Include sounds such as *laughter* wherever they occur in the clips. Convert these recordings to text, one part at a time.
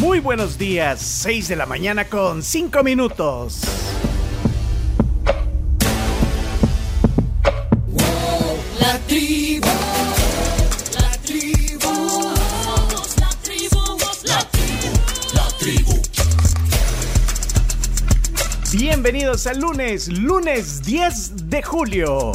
Muy buenos días, 6 de la mañana con 5 minutos. La tribu, la tribu, somos la tribu, la tribu, la tribu. Bienvenidos al lunes, lunes 10 de julio.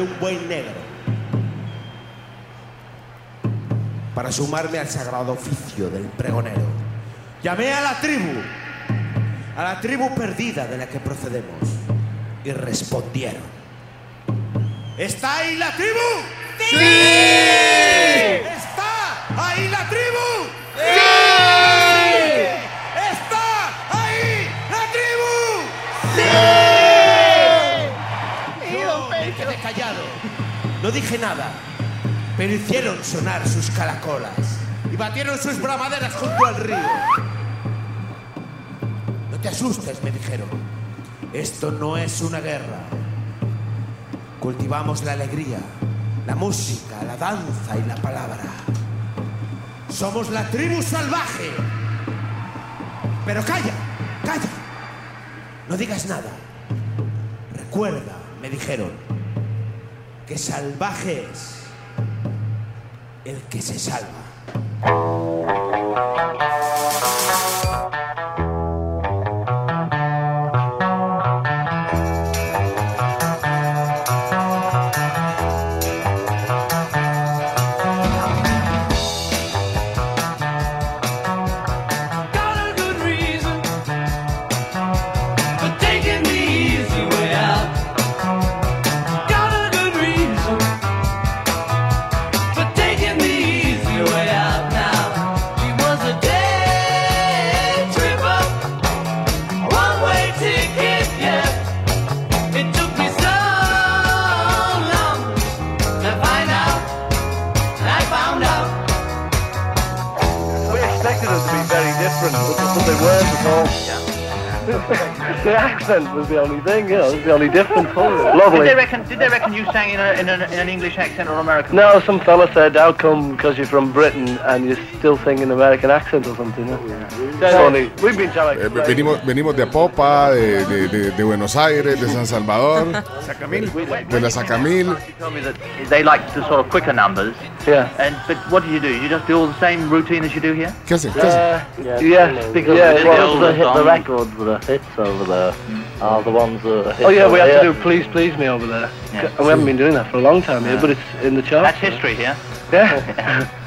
Un buey negro para sumarme al sagrado oficio del pregonero. Llamé a la tribu, a la tribu perdida de la que procedemos, y respondieron. ¿Está ahí la tribu? ¡Sí! ¿Está No dije nada. Pero hicieron sonar sus calacolas y batieron sus bramaderas junto al río. No te asustes, me dijeron. Esto no es una guerra. Cultivamos la alegría, la música, la danza y la palabra. Somos la tribu salvaje. Pero calla, calla. No digas nada. Recuerda, me dijeron, que salvaje es el que se salva. Okay the accent was the only thing, you know, it was the only difference. wasn't it? Did they reckon? Did they reckon you sang in, a, in, an, in an English accent or American? No, some fella said, how come because you're from Britain and you're still singing American accent or something? You know? It's funny. We've been trying Eh, venimos, venimos de Popa, de, de- de- de Buenos Aires, de San Salvador, de la Sacamil. You me that they like the sort of quicker numbers. Yeah. And but what do you do? You just do all the same routine as you do here? ¿Qué hacen? ¿Qué hacen? Uh, yeah, because yeah, the well, the, hit, the songs. records that are hits over there are the ones that are Oh yeah, we have to do Please Please Me over there. Yeah. We haven't been doing that for a long time here, but it's in the charts. That's history here. Yeah. *laughs* *laughs*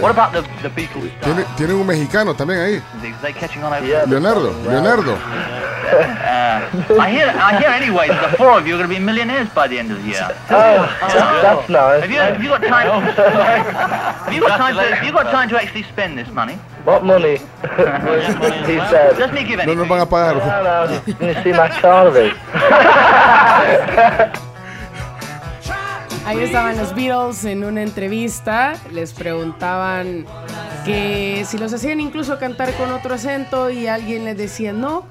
What about the the Beatles? ¿Tiene- Tienen un mexicano también ahí. Leonardo, Leonardo. Uh, I hear. I hear anyway. that The four of you are going to be millionaires by the end of the year. Oh, that's nice. Have you, have you got time? *laughs* have you got time to? Have you got time to actually spend this money? What money? *laughs* he said. Doesn't he give No nos van a pagar. No, no. Can you see my? Ahí estaban los Beatles en una entrevista, les preguntaban que si los hacían incluso cantar con otro acento y alguien les decía no.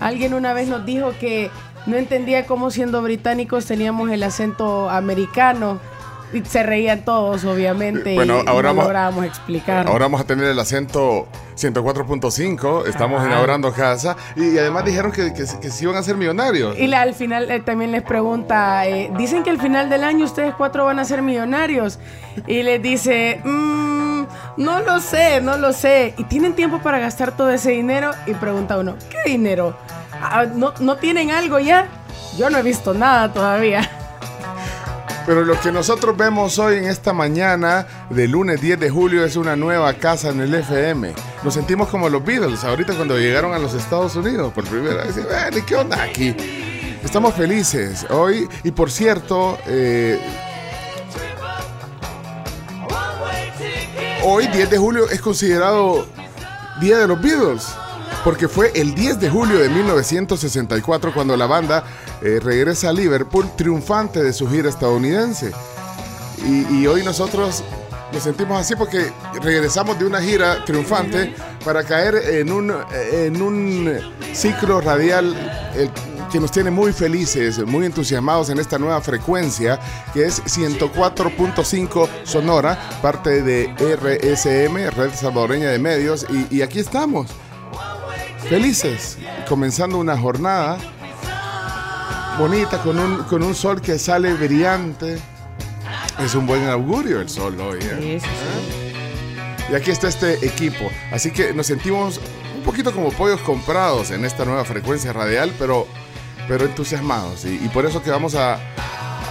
Alguien una vez nos dijo que no entendía cómo siendo británicos teníamos el acento americano. Y se reían todos, obviamente, Bueno, y, ahora no vamos- lográbamos explicar. Ahora vamos a tener el acento 104.5, estamos Ajá. inaugurando casa y además dijeron que, que, que se iban a ser millonarios. Y la- al final eh, también les pregunta, eh, dicen que al final del año ustedes cuatro van a ser millonarios. Y les dice, "Mm, no lo sé, no lo sé. ¿Y tienen tiempo para gastar todo ese dinero? Y pregunta uno, ¿qué dinero? Ah, ¿no, ¿No tienen algo ya? Yo no he visto nada todavía. *laughs* Pero lo que nosotros vemos hoy en esta mañana de lunes 10 de julio es una nueva casa en el FM. Nos sentimos como los Beatles ahorita cuando llegaron a los Estados Unidos por primera vez. "Ven, ¿Qué onda aquí? Estamos felices hoy y por cierto, eh, hoy 10 de julio es considerado Día de los Beatles. Porque fue el 10 de julio de 1964 cuando la banda eh, regresa a Liverpool triunfante de su gira estadounidense. Y, hoy nosotros nos sentimos así porque regresamos de una gira triunfante para caer en un, en un ciclo radial que nos tiene muy felices, muy entusiasmados en esta nueva frecuencia que es 104.5 Sonora, parte de RSM, Red Salvadoreña de Medios. Y aquí estamos, felices, comenzando una jornada bonita con un, con un sol que sale brillante. Es un buen augurio el sol hoy. ¿eh? Sí, sí, sí. Y aquí está este equipo. Así que nos sentimos un poquito como pollos comprados en esta nueva frecuencia radial, pero, pero entusiasmados. Y, y por eso que vamos a,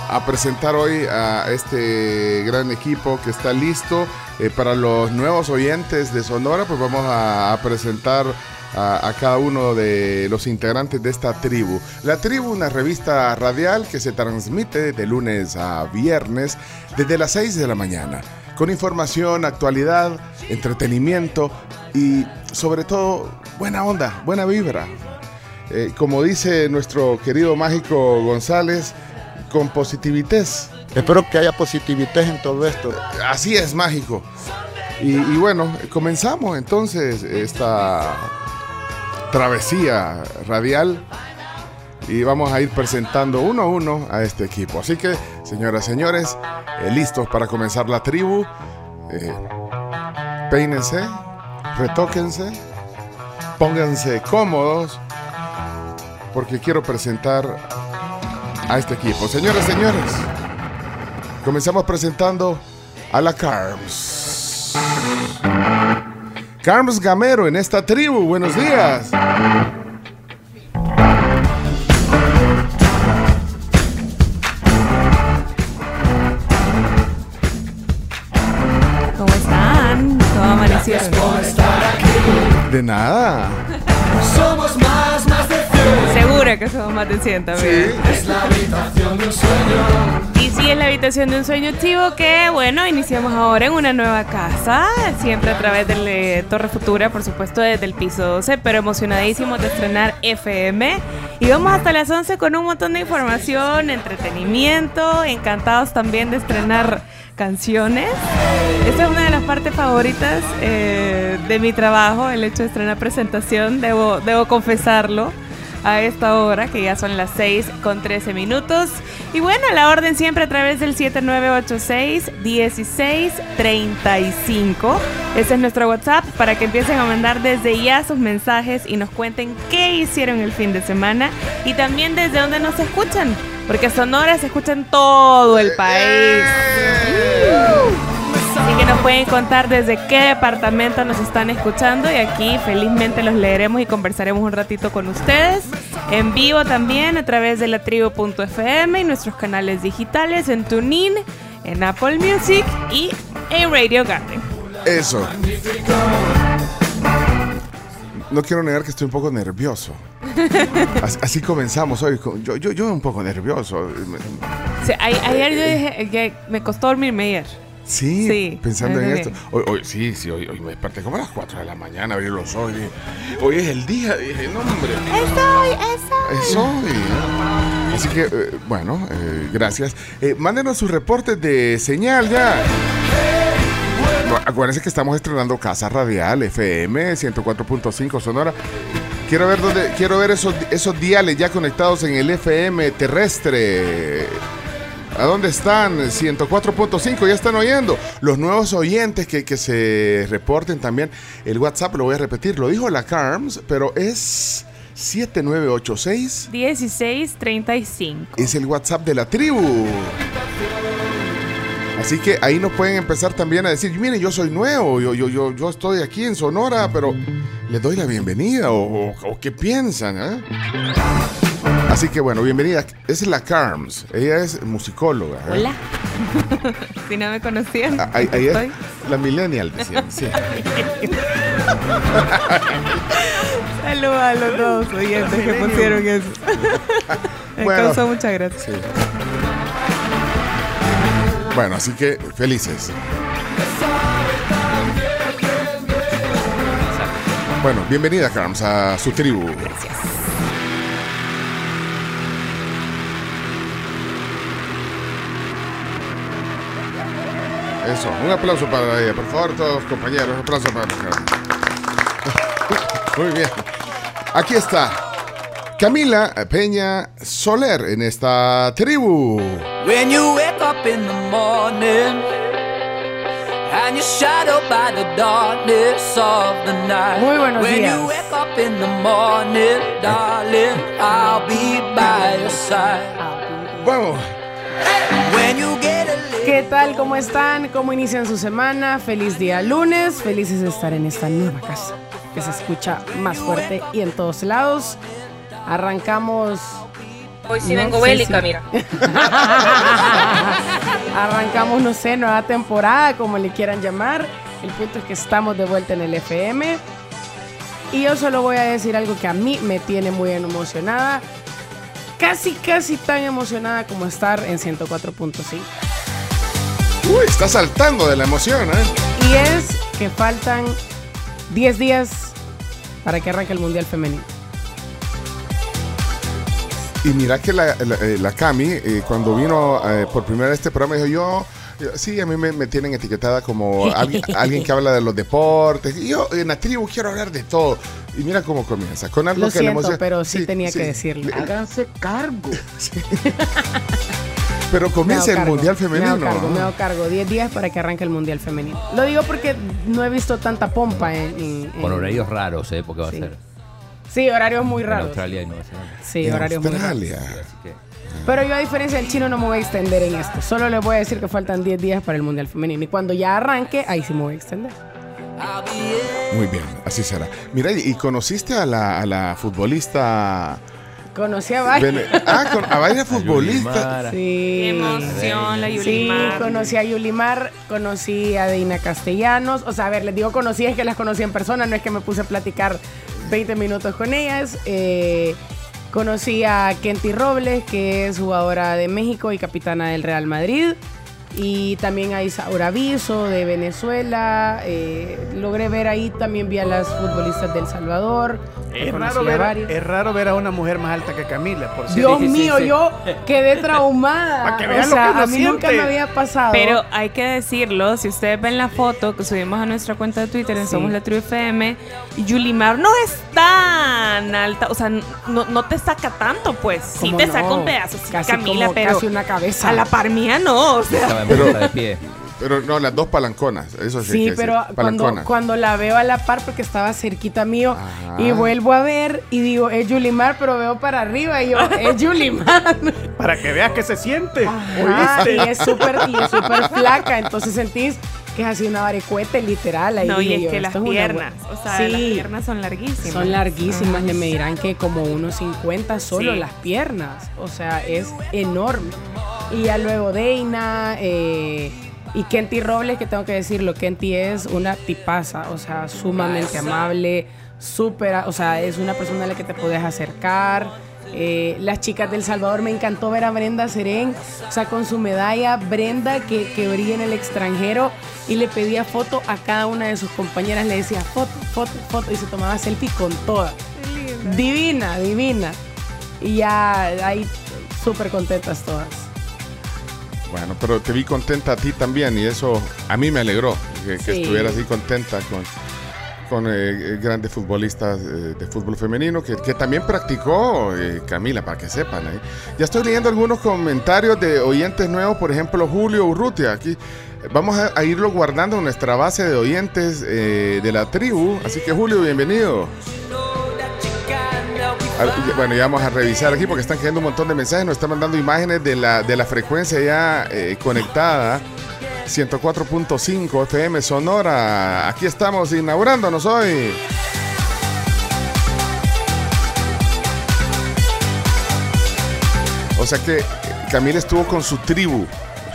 a presentar hoy a este gran equipo que está listo. Eh, para los nuevos oyentes de Sonora, pues vamos a, a presentar a, a cada uno de los integrantes de esta tribu. La tribu, una revista radial que se transmite de lunes a viernes desde las 6 de la mañana, con información, actualidad, entretenimiento y sobre todo buena onda, buena vibra. Eh, como dice nuestro querido mágico González, con positivités. Espero que haya positividad en todo esto. Así es, mágico. Y, y bueno, comenzamos entonces esta travesía radial y vamos a ir presentando uno a uno a este equipo. Así que, señoras señores, eh, listos para comenzar la tribu. Eh, peínense, retóquense, pónganse cómodos, porque quiero presentar a este equipo. Señoras señores, comenzamos presentando a la Carms. Carms Gamero en esta tribu. Buenos días. ¿Cómo están? ¿Cómo amanecieron? De nada. Segura que somos más de 100 también. Sí, es la habitación de un sueño chivo que, bueno, iniciamos ahora en una nueva casa, siempre a través de eh, Torre Futura, por supuesto, desde el piso 12, pero emocionadísimos de estrenar FM. Y vamos hasta las 11 con un montón de información, entretenimiento, encantados también de estrenar canciones. Esta es una de las partes favoritas eh, de mi trabajo, el hecho de estrenar presentación, debo, debo confesarlo a esta hora, que ya son las 6 con 13 minutos. Y bueno, la orden siempre a través del 7986-1635. Ese es nuestro WhatsApp para que empiecen a mandar desde ya sus mensajes y nos cuenten qué hicieron el fin de semana y también desde dónde nos escuchan, porque Sonora se escucha en todo el país. Así que nos pueden contar desde qué departamento nos están escuchando y aquí felizmente los leeremos y conversaremos un ratito con ustedes. En vivo también a través de la tribu.fm y nuestros canales digitales en TuneIn, en Apple Music y en Radio Garden. Eso. No quiero negar que estoy un poco nervioso. *laughs* Así, así comenzamos hoy. Yo, yo, yo un poco nervioso. Ayer yo dije que me costó dormirme ayer. Sí, Sí, pensando en esto. Hoy, hoy- sí, sí, hoy, hoy me desperté como a las 4 de la mañana, abrí los ojos y dije, hoy es el día. Dije, no, hombre. Es hoy. Así que, eh, bueno, eh, gracias. Eh, mándenos sus reportes de señal ya. Acuérdense que estamos estrenando Casa Radial, FM 104.5 Sonora. Quiero ver dónde, quiero ver esos, esos diales ya conectados en el FM terrestre. ¿A dónde están? 104.5, ya están oyendo. Los nuevos oyentes que, que se reporten también. El WhatsApp lo voy a repetir, lo dijo la Carms, pero es 7986. 1635. Es el WhatsApp de la tribu. Así que ahí nos pueden empezar también a decir, miren, yo soy nuevo, yo, yo, yo, yo estoy aquí en Sonora, pero les doy la bienvenida o, o- o qué piensan. eh? Así que bueno, bienvenida. Es la Carms. Ella es musicóloga. ¿eh? Hola. *laughs* si no me conocían. Ah, Ahí, ahí es la millennial, decían. *laughs* Sí. Saludos a los dos oyentes que pusieron eso. *laughs* me Bueno. causó mucha gracia. Sí. Bueno, así que felices. Bueno, bienvenida, Carms, a su tribu. Eso, un aplauso para ella, por favor, todos compañeros, un aplauso para Carms. *laughs* Muy bien. Aquí está Camila Peña Soler en esta tribu. When you wake up in the morning and you're shadowed by the darkness of the night. Muy buenos when días. you wake up in the morning, darling, I'll be by your side. Vamos. When you get a ¿Qué tal? ¿Cómo están? ¿Cómo inician su semana? Feliz día lunes. Felices de estar en esta nueva casa que se escucha más fuerte y en todos lados. Arrancamos. Hoy sí No vengo bélica, si- mira. *laughs* Arrancamos, no sé, nueva temporada, como le quieran llamar. El punto es que estamos de vuelta en el FM. Y yo solo voy a decir algo que a mí me tiene muy emocionada. Casi, casi tan emocionada como estar en 104.5. Uy, está saltando de la emoción, ¿eh? Y es que faltan 10 días para que arranque el Mundial Femenino. Y mira que la, la, eh, la Cami, eh, cuando vino eh, por primera vez a este programa, dijo yo, yo- sí, a mí me, me tienen etiquetada como alguien, *laughs* alguien que habla de los deportes. Y yo en la tribu quiero hablar de todo. Y mira cómo comienza, con algo Lo que le siento, emociona. pero sí, tenía que decirlo. Háganse cargo. *laughs* Pero Me comienza el cargo, Mundial Me Femenino. hago cargo, me hago cargo. 10 días para que arranque el Mundial Femenino. Lo digo porque no he visto tanta pompa en... en- Con en- horarios raros, ¿eh? Porque va Sí. a ser Sí, horarios muy en raros. Australia y Nueva Zelanda. Sí, En horarios muy raros. Australia. Pero yo a diferencia del chino no me voy a extender en esto. Solo les voy a decir que faltan 10 días para el Mundial Femenino. Y cuando ya arranque, ahí sí me voy a extender. Muy bien, así será. Mira, y conociste a la, a la futbolista. Conocí a. Vene- ah, con- a varias *laughs* futbolistas. Yulimara. Sí. Qué emoción, la Sí, Yulimar. conocí a Yulimar, conocí a Deina Castellanos. O sea, a ver, les digo conocí, es que las conocí en persona, no es que me puse a platicar 20 minutos con ellas. Eh, conocí a Kenty Robles, que es jugadora de México y capitana del Real Madrid. Y también a Isaura Viso de Venezuela. Eh, logré ver ahí, también vi a las futbolistas del Salvador. Es raro, ver, varias. es raro ver a una mujer más alta que Camila, por cierto. Dios Sí, sí, mío, sí. yo quedé traumada. *laughs* Para que o vean lo que a mí nunca me había pasado. Pero hay que decirlo, si ustedes ven la foto que subimos a nuestra cuenta de Twitter en Sí. Somos la Tribu FM, Yulimar no es tan alta, o sea, no, no te saca tanto, pues. Sí ¿Cómo te no? saca un pedazo, sí, Casi Camila, como- pero casi una cabeza. a la par mía no, o sea. En Pero- de pie. Pero no, las dos palanconas. Eso sí. Sí, que pero sí, cuando, cuando la veo a la par, porque estaba cerquita mío, Ajá. y vuelvo a ver y digo, es Yulimar, pero veo para arriba y yo, es *laughs* Yulimar. Para que veas que se siente. Ajá, y es súper flaca, entonces sentís que es así una varicuete literal. Ahí No, y dije es yo, que las piernas, o sea, Sí. las piernas son larguísimas. Son larguísimas, Ajá. le medirán que como unos 50 solo Sí. las piernas. O sea, es enorme. Y ya luego Deina eh, y Kenty Robles, que tengo que decirlo, Kenty es una tipaza, o sea, sumamente amable, súper, o sea, es una persona a la que te puedes acercar. Eh, las chicas del Salvador, me encantó ver a Brenda Serén, o sea, con su medalla, Brenda que, que brilla en el extranjero y le pedía foto a cada una de sus compañeras, le decía foto, foto, foto y se tomaba selfie con todas. Divina, divina. Y ya ahí súper contentas todas. Bueno, pero te vi contenta a ti también y eso a mí me alegró que, que Sí. estuvieras así contenta con, con eh, eh, grandes futbolistas eh, de fútbol femenino que, también practicó eh, Camila, para que sepan. ¿eh? Ya estoy leyendo algunos comentarios de oyentes nuevos, por ejemplo Julio Urrutia. Aquí vamos a, a irlo guardando nuestra base de oyentes de la tribu. Así que Julio, bienvenido. Bueno, ya vamos a revisar aquí porque están cayendo un montón de mensajes. Nos están mandando imágenes de la, de la frecuencia ya conectada. 104.5 FM Sonora. Aquí estamos inaugurándonos hoy. O sea que Camila estuvo con su tribu.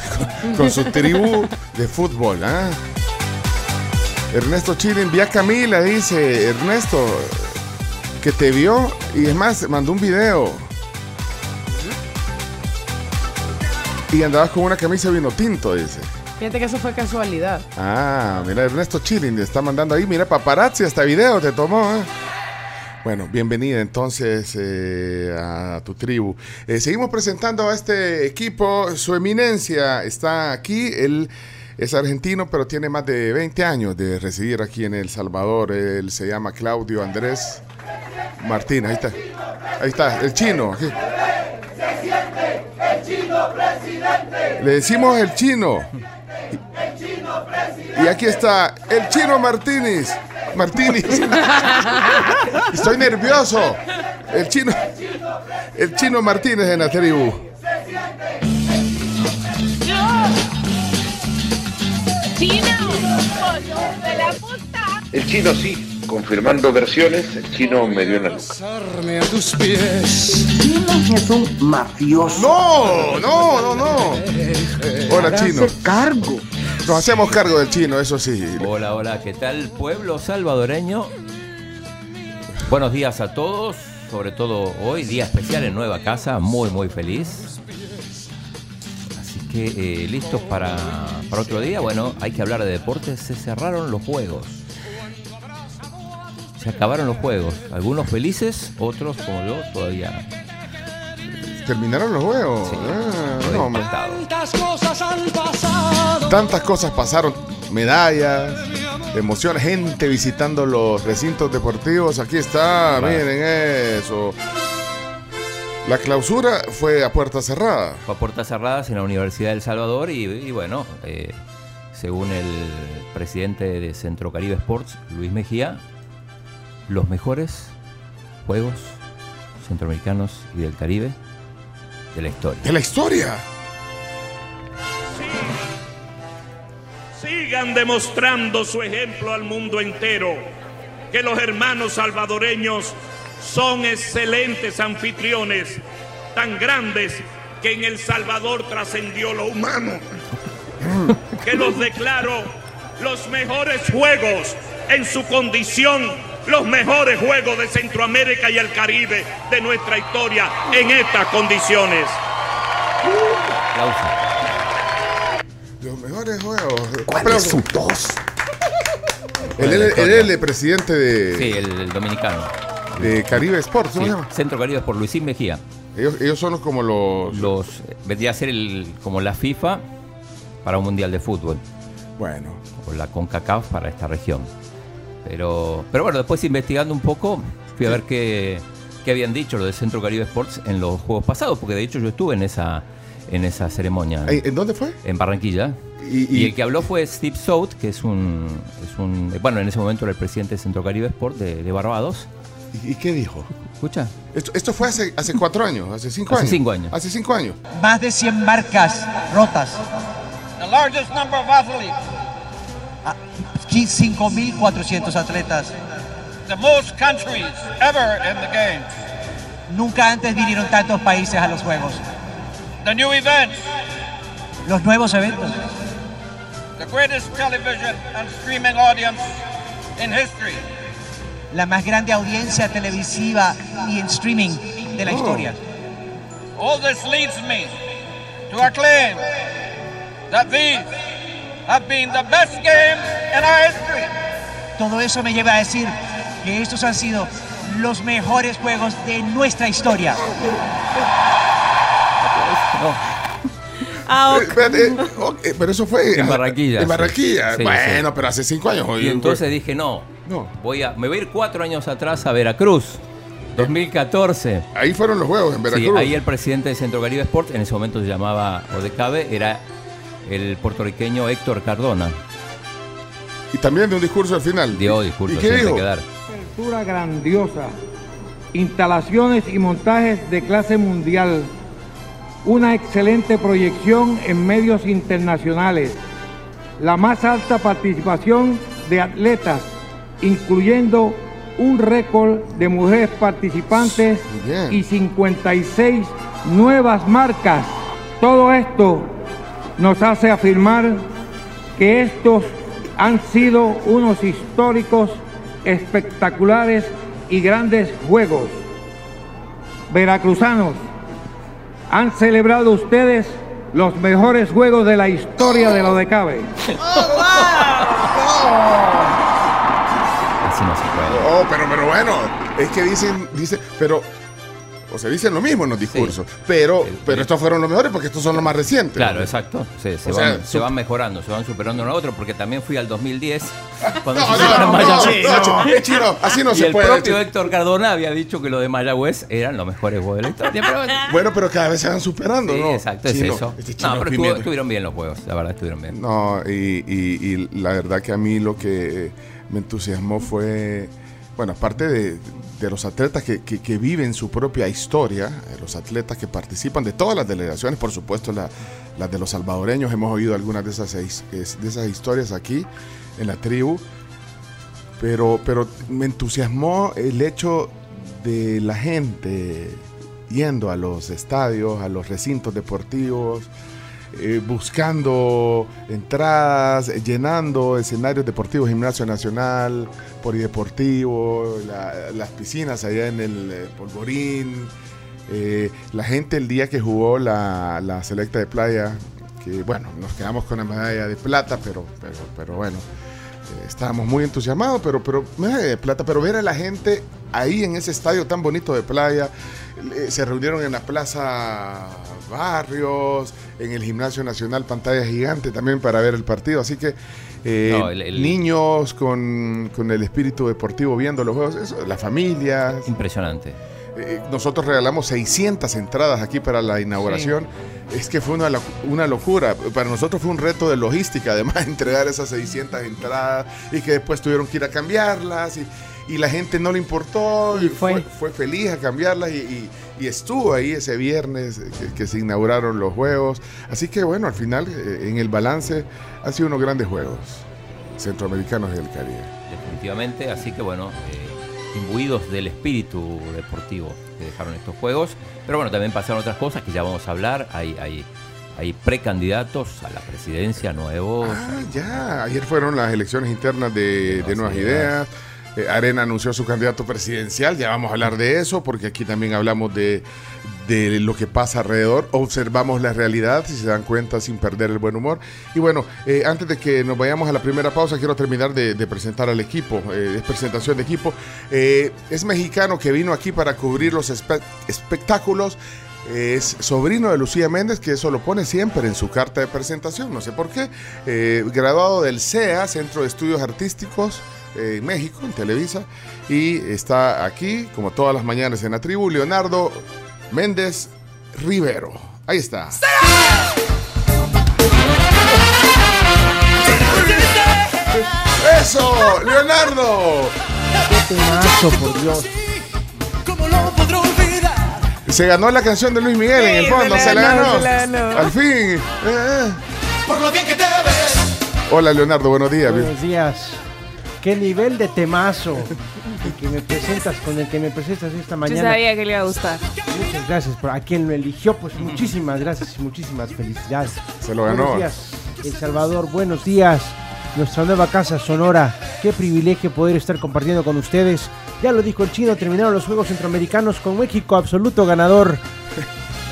*laughs* Con, su tribu de fútbol. ¿ah? Ernesto Chile envía a Camila, dice Ernesto, que te vio y es más, mandó un video. Y andabas con una camisa vino tinto, dice. Fíjate que eso fue casualidad. Ah, mira, Ernesto Chilling le está mandando ahí. Mira, paparazzi, hasta video te tomó. ¿eh? Bueno, bienvenida entonces eh, a tu tribu. Eh, seguimos presentando a este equipo. Su eminencia está aquí. Él es argentino, pero tiene más de 20 años de residir aquí en El Salvador. Él se llama Claudio Andrés Martín. Ahí está. Ahí está, el chino. aquí. Le decimos el chino. Y aquí está el chino Martínez. Martínez. *laughs* Estoy nervioso. El chino. El chino Martínez en la tribu. El chino sí, confirmando versiones, el chino me dio en la nuca. a tus pies. es un mafioso. No, no, no, no. Hola, chino. cargo. Nos hacemos cargo del chino, eso sí. Hola, hola, ¿qué tal pueblo salvadoreño? Buenos días a todos, sobre todo hoy, día especial en Nueva Casa, muy, muy feliz. Así que eh, listos para, para otro día. Bueno, hay que hablar de deportes, se cerraron los juegos. Se acabaron los juegos, algunos felices, otros como yo todavía Terminaron los juegos. Sí. Ah, no. Tantas cosas han pasado. Tantas cosas pasaron, medallas, emociones, gente visitando los recintos deportivos. Aquí está, Claro. miren eso. La clausura fue a puerta cerrada. Fue a puertas cerradas en la Universidad del Salvador y, y bueno, eh, según el presidente de Centro Caribe Sports, Luis Mejía, los mejores juegos centroamericanos y del Caribe de la historia. De la historia. Sigan demostrando su ejemplo al mundo entero, que los hermanos salvadoreños son excelentes anfitriones, tan grandes que en El Salvador trascendió lo humano, *laughs* que los declaro los mejores juegos en su condición, los mejores juegos de Centroamérica y el Caribe de nuestra historia en estas condiciones. Aplauso. Los mejores juegos. ¿Cuál Aplausos. es su tos? Él, es el presidente de, Sí, el, el dominicano. de Caribe Sports, ¿cómo Sí, se llama? Centro Caribe por Luisín Mejía. Ellos, ellos son como los. Los, vendría a ser el, como la FIFA para un mundial de fútbol. Bueno. o la CONCACAF para esta región. Pero, pero bueno, después investigando un poco, fui a ver qué, qué habían dicho los de Centro Caribe Sports en los juegos pasados, porque de hecho yo estuve en esa, en esa ceremonia. ¿En dónde fue? En Barranquilla. Y, Y el que habló fue Steve South, que es un, es un. Bueno, en ese momento era el presidente de Centro Caribe Sport de, de Barbados. ¿Y, y qué dijo? Escucha. Esto, esto fue hace, hace cuatro años, hace cinco Hace años. cinco años. Hace cinco años. Más de 100 barcas rotas. The largest number of athletes, 5.400 atletas. the most countries ever in the Games. Nunca antes vinieron tantos países a los Juegos. The new events, Los nuevos eventos. the greatest television and streaming audience in history. La más grande audiencia televisiva y en streaming de la Oh. historia. All this leads me to acclaim that these have been the best games in our history. Todo eso me lleva a decir que estos han sido los mejores juegos de nuestra historia. Ah, pero eso fue. En Barranquilla, En sí. Barranquilla. Sí, bueno, sí. pero hace cinco años. Y oye, entonces pues. dije, no, No. voy a, me voy a ir cuatro años atrás a Veracruz, 2014. Ahí fueron los juegos, en Sí, Veracruz. ahí el presidente de Centro Caribe Sport, en ese momento se llamaba Odecabe, era el puertorriqueño Héctor Cardona. Y también de un discurso al final. Dio discurso ¿Y qué dijo? que dar. Estructura grandiosa, instalaciones y montajes de clase mundial, una excelente proyección en medios internacionales, la más alta participación de atletas, incluyendo un récord de mujeres participantes Bien. y 56 nuevas marcas. Todo esto nos hace afirmar que estos han sido unos históricos, espectaculares y grandes juegos. Veracruzanos, han celebrado ustedes los mejores juegos de la historia de lo de Cabe. Así no se puede. Oh, pero, pero bueno, es que dicen, dicen, pero, o sea, dicen lo mismo en los discursos, pero, pero estos fueron los mejores porque estos son los más recientes. Claro, exacto. Se, se van, sea, se su- van mejorando, se van superando uno a otro, porque también fui al 2010. *laughs* Cuando No, se no, hicieron no, Mayagüez. no, *laughs* chino, así no y se el puede, propio chino. Héctor Cardona había dicho que lo de Mayagüez eran los mejores juegos de la historia. Pero, Bueno, *laughs* pero cada vez se van superando, sí, ¿no? exacto, es eso. este no, pero estuvo- estuvieron bien los juegos, la verdad estuvieron bien. No, y, y- y la verdad que a mí lo que me entusiasmó fue, bueno, aparte de, de los atletas que, que- viven su propia historia, eh, los atletas que participan de todas las delegaciones, por supuesto la- las de los salvadoreños, hemos oído algunas de esas, de esas historias aquí en la tribu, pero, pero me entusiasmó el hecho de la gente yendo a los estadios, a los recintos deportivos, eh, buscando entradas, eh, llenando escenarios deportivos, Gimnasio Nacional, Polideportivo, la- las piscinas allá en el eh, Polvorín. la gente el día que jugó la, la selecta de playa, que bueno, nos quedamos con la medalla de plata, pero, pero, pero bueno, estábamos muy entusiasmados, pero, pero medalla de plata, pero ver a la gente ahí en ese estadio tan bonito de playa, eh, se reunieron en la Plaza Barrios, en el Gimnasio Nacional, pantalla gigante también para ver el partido, así que eh, No, el- el- niños con, con el espíritu deportivo viendo los juegos, eso, las familias. Impresionante. Eh, nosotros regalamos 600 entradas aquí para la inauguración. Es que fue una, una locura. Para nosotros fue un reto de logística, además, *laughs* entregar esas 600 entradas y que después tuvieron que ir a cambiarlas y, y la gente no le importó y fue, fue feliz a cambiarlas y, y- y estuvo ahí ese viernes que, que se inauguraron los juegos. Así que bueno, al final, eh, en el balance, han sido unos grandes juegos centroamericanos y del Caribe. definitivamente. Así que bueno, eh, imbuidos del espíritu deportivo que dejaron estos juegos. Pero bueno, también pasaron otras cosas que ya vamos a hablar. Hay, hay, hay precandidatos a la presidencia nuevos. Ah, ya. Ayer fueron las elecciones internas de, de Nuevas Ideas. Eh, Arena anunció su candidato presidencial. Ya vamos a hablar de eso, porque aquí también hablamos de, de lo que pasa alrededor. Observamos la realidad, si se dan cuenta, sin perder el buen humor. Y bueno, eh, antes de que nos vayamos a la primera pausa, quiero terminar de, presentar al equipo. Eh, es presentación de equipo. Es mexicano que vino aquí para cubrir los espe- espectáculos. Es sobrino de Lucía Méndez, que eso lo pone siempre en su carta de presentación, no sé por qué. Eh, graduado del CEA, Centro de Estudios Artísticos en México, en Televisa. Y está aquí, como todas las mañanas en la tribu, Leonardo Méndez Rivero. Ahí está. ¡Eso! ¡Leonardo! ¡Qué temazo, por Dios! Se ganó la canción de Luis Miguel en el Sí, fondo, se se la ganó. se la ganó. Al fin. Eh, eh. Por lo bien que te ves. Hola Leonardo, buenos días. Buenos días. Qué nivel de temazo el que me presentas con el que me presentas esta Yo mañana. sabía que le iba a gustar. Muchas gracias por a quien lo eligió, pues muchísimas gracias y muchísimas felicidades. Se lo ganó. Buenos días, El Salvador, buenos días. Nuestra nueva casa Sonora. Qué privilegio poder estar compartiendo con ustedes. Ya lo dijo el chino, terminaron los Juegos Centroamericanos con México absoluto ganador.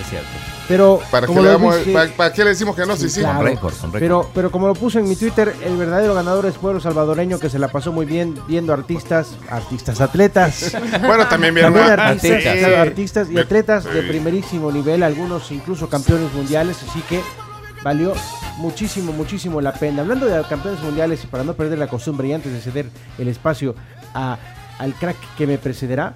Es cierto. Pero ¿Para qué, como le lo damos- dije- para- para qué le decimos que no? Sí, sí. claro. Con récord, con récord. Pero, pero como lo puse en mi Twitter, el verdadero ganador es pueblo salvadoreño que se la pasó muy bien viendo artistas, artistas, atletas. *laughs* Bueno, también vieron También artistas, Sí. claro, artistas y Me- atletas de sí. primerísimo nivel, algunos incluso campeones mundiales, así que valió muchísimo, muchísimo la pena. Hablando de campeones mundiales y para no perder la costumbre y antes de ceder el espacio a- al crack que me precederá,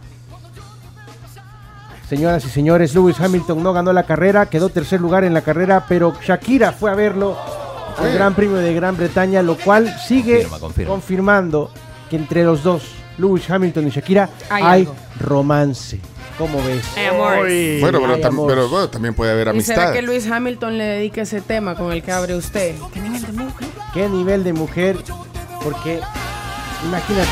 Señoras y señores, Lewis Hamilton no ganó la carrera, quedó tercer lugar en la carrera, pero Shakira fue a verlo al Sí. Gran Premio de Gran Bretaña, lo cual sigue Confirma, confirma. confirmando que entre los dos, Lewis Hamilton y Shakira, Hay romance. ¿Cómo ves? Hay amor. Uy, Bueno, pero, tam- bueno, también puede haber ¿Y será amistad. que Luis Hamilton le dedica ese tema con el que abre usted? ¿Qué nivel de mujer? ¿Qué nivel de mujer? Porque, imagínate.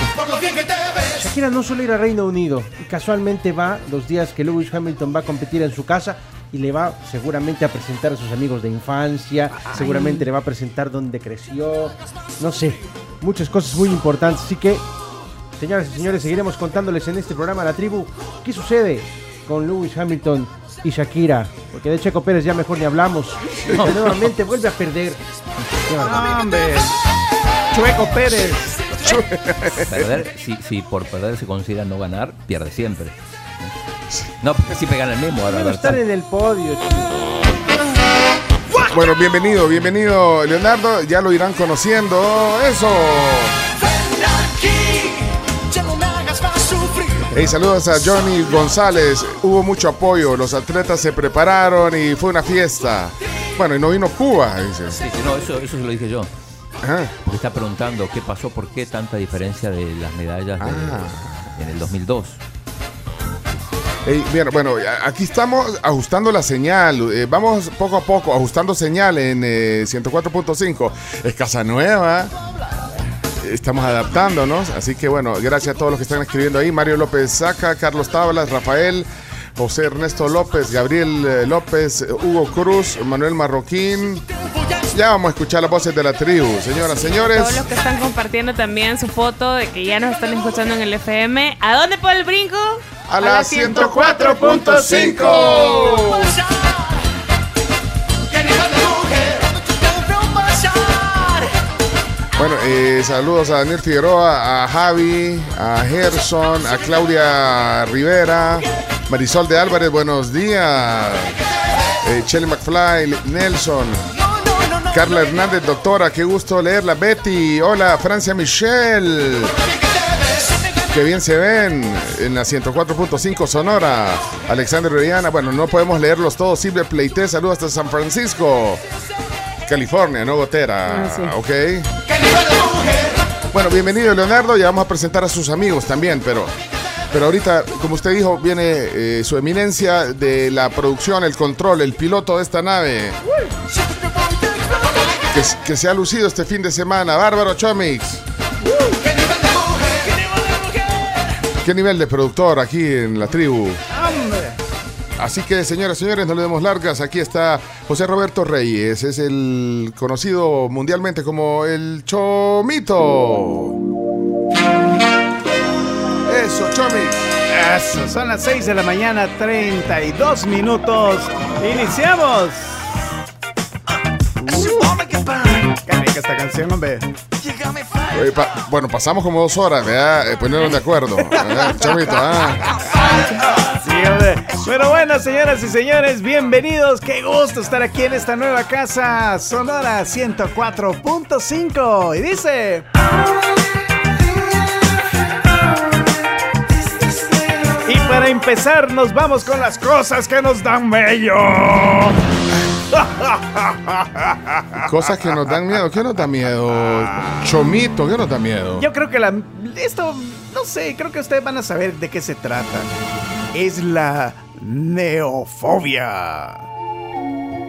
Shakira no suele ir a Reino Unido y casualmente va los días que Lewis Hamilton va a competir en su casa y le va seguramente a presentar a sus amigos de infancia, seguramente le va a presentar dónde creció, no sé, muchas cosas muy importantes. Así que, señoras y señores, seguiremos contándoles en este programa La Tribu qué sucede con Lewis Hamilton y Shakira, porque de Checo Pérez ya mejor ni hablamos. *laughs* Nuevamente vuelve a perder. Hombre. Chueco Pérez. Perder, si, si por perder se considera no ganar, pierde siempre. No, porque siempre gana el mismo ahora, ¿verdad? estar en el podio, Bueno, bienvenido, bienvenido Leonardo, ya lo irán conociendo. Eso. Hey, saludos a Johnny González. Hubo mucho apoyo, los atletas se prepararon y fue una fiesta. Bueno, y no vino Cuba, dice. Sí, sí, no, eso, eso se lo dije yo. Porque está preguntando qué pasó, por qué tanta diferencia de las medallas de- Ah. en el 2002. Hey, bien, bueno, aquí estamos ajustando la señal. eh, vamos poco a poco ajustando señal en eh, 104.5. Es Casa Nueva. Estamos adaptándonos. Así que bueno, gracias a todos los que están escribiendo ahí. Mario López Saca, Carlos Tablas, Rafael, José Ernesto López, Gabriel eh, López, eh, Hugo Cruz, Manuel Marroquín. Ya vamos a escuchar las voces de la tribu. Señoras, señores. Todos los que están compartiendo también su foto de que ya nos están escuchando en el FM. ¿A dónde por el brinco? A la 104.5. Bueno, eh, saludos a Daniel Figueroa, a Javi, a Gerson, a Claudia Rivera, Marisol de Álvarez, buenos días. Eh, Shelly McFly, Nelson, Carla Hernández, doctora, qué gusto leerla. Betty, hola, Francia Michelle. Qué bien se ven en la 104.5 Sonora. Alexander Oriana, bueno, no podemos leerlos todos. Silvia Pleité, saludos hasta San Francisco, California, no Gotera. Ah, sí. Ok. Bueno, bienvenido Leonardo, ya vamos a presentar a sus amigos también, pero, pero ahorita, como usted dijo, viene eh, su eminencia de la producción, el control, el piloto de esta nave. Que, se ha lucido este fin de semana, Bárbaro Chomix. ¿Qué nivel de productor aquí en la tribu? Así que, señoras y señores, no le demos largas. Aquí está José Roberto Reyes. Es el conocido mundialmente como el Chomito. Eso, Chomix. Eso, son las 6 de la mañana, 32 minutos. Iniciamos. Qué rica esta canción, hombre. Oye, pa- bueno, pasamos como dos horas, ¿verdad? Eh, ponernos de acuerdo. ¿verdad? Chomito, ah. Sí, hombre. Pero bueno, señoras y señores, bienvenidos. Qué gusto estar aquí en esta nueva casa, Sonora 104.5. Y dice... para empezar, nos vamos con las cosas que nos dan bello. Cosas que nos dan miedo. ¿Qué nos da miedo? Chomito, ¿qué nos da miedo? Yo creo que la. Esto, no sé, creo que ustedes van a saber de qué se trata. Es la neofobia.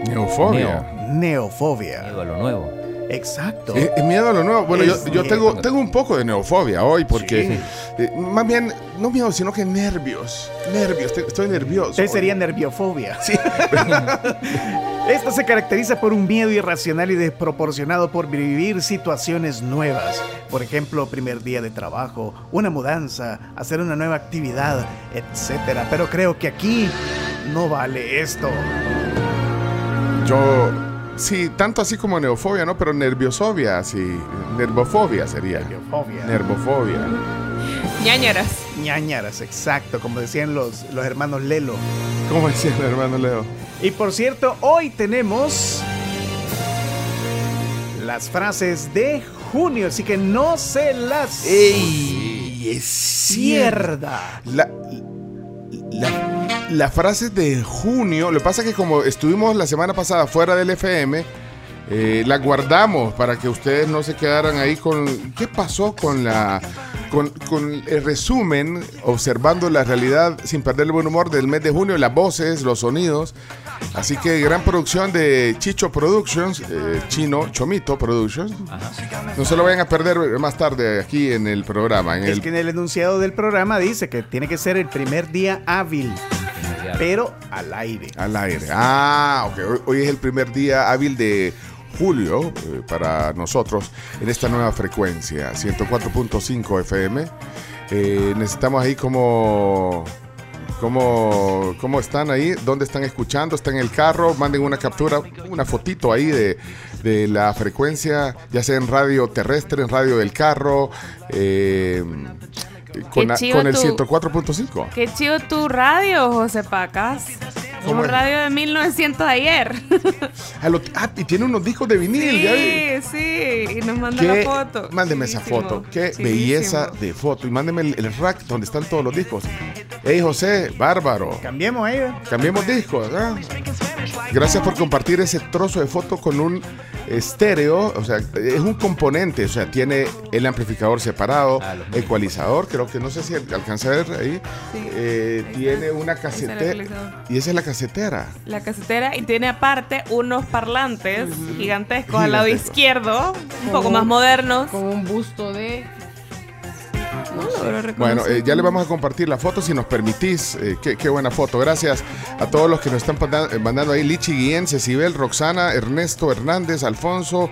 Neofobia. Neofobia. Miedo a lo nuevo. Exacto. Miedo a lo nuevo. Bueno, yo, Es yo miedo. tengo, tengo un poco de neofobia hoy porque, Sí. eh, más bien, no miedo, sino que nervios. Nervios, estoy, estoy nervioso. Hoy. sería nerviofobia. *laughs* Esto se caracteriza por un miedo irracional y desproporcionado por vivir situaciones nuevas. Por ejemplo, primer día de trabajo, una mudanza, hacer una nueva actividad, etc. Pero creo que aquí no vale esto. Yo, sí, tanto así como neofobia, ¿no? Pero nerviosofobia, sí. Nervofobia sería. Nerviofobia. Nervofobia. Ñañaras. Ñañaras, exacto, como decían los, los hermanos Lelo. ¿Cómo decía el hermano Leo? Y por cierto, hoy tenemos las frases de junio, así que no se las ¡Ey! Es pierda. La, la, la frase de junio, lo que pasa es que como estuvimos la semana pasada fuera del FM, eh, la guardamos para que ustedes no se quedaran ahí con qué pasó con la con, con el resumen, observando la realidad sin perder el buen humor del mes de junio, las voces, los sonidos. Así que gran producción de Chicho Productions, eh, Chino Chomito Productions. No se lo vayan a perder más tarde aquí en el programa. En Es el que en el enunciado del programa dice que tiene que ser el primer día hábil. Claro. pero al aire. Al aire. Ah, ok. Hoy, hoy es el primer día hábil de julio eh, para nosotros en esta nueva frecuencia, 104.5 FM. Eh, necesitamos ahí como... ¿Cómo, ¿Cómo están ahí? ¿Dónde están escuchando? ¿Están en el carro? Manden una captura, una fotito ahí de, de la frecuencia, ya sea en radio terrestre, en radio del carro, eh, con, la- con el tu- 104.5. Qué chido tu radio, José Pacas. ¿Cómo Un es? radio de 1900 ayer. Ah, lo- ah, y tiene unos discos de vinil, ya vi. Sí, sí. Y nos manda la foto. Mándeme esa foto. Qué belleza de foto. Y mándeme el, el rack donde están todos los discos. Hey, José, bárbaro. Cambiemos ahí. ¿verdad? Cambiemos discos. ¿ah? Gracias por compartir ese trozo de foto con un estéreo. O sea, es un componente. O sea, tiene el amplificador separado, ecualizador. Creo que no sé si alcanza a ver ahí. Eh, tiene una casetera. Y esa es la casetera. La casetera y tiene aparte unos parlantes gigantescos al lado izquierdo, un poco más modernos. Con un busto de. Bueno, eh, ya le vamos a compartir la foto si nos permitís. Eh, qué, buena foto. Gracias a todos los que nos están eh, mandando ahí. Lichi Guillén, Cecibel, Roxana, Ernesto Hernández, Alfonso,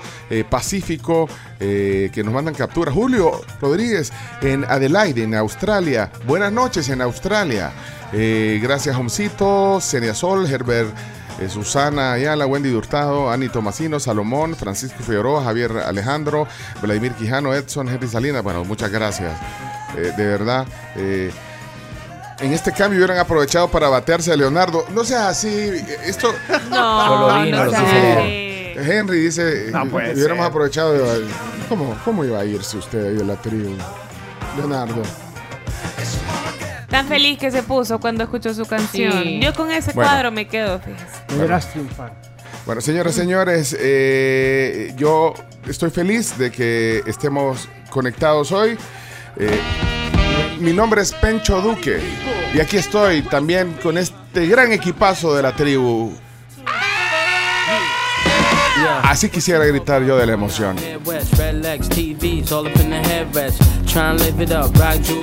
Pacífico, que nos mandan capturas. Julio Rodríguez en Adelaide, en Australia. Buenas noches en Australia. Gracias, Homcito, Senia Sol, Herbert. Eh, Susana Ayala, Wendy Hurtado, Ani Tomasino, Salomón, Francisco Figueroa, Javier Alejandro, Vladimir Quijano, Edson, Henry Salinas. Bueno, muchas gracias. Eh, de verdad. eh, en este cambio hubieran aprovechado para batearse a Leonardo. No seas así. eh, Esto. No, *laughs* Solo vino. Henry dice. No puede hubiéramos ser. aprovechado. de- ¿Cómo, ¿Cómo iba a irse usted ahí de la tribu? Leonardo. Tan feliz que se puso cuando escuchó su canción. Sí. Yo con ese Bueno. cuadro me quedo, fíjese. Me verás triunfar. Bueno, señoras y señores, eh, yo estoy feliz de que estemos conectados hoy. Eh, mi nombre es Pencho Duque y aquí estoy también con este gran equipazo de la tribu. Así quisiera gritar yo de la emoción.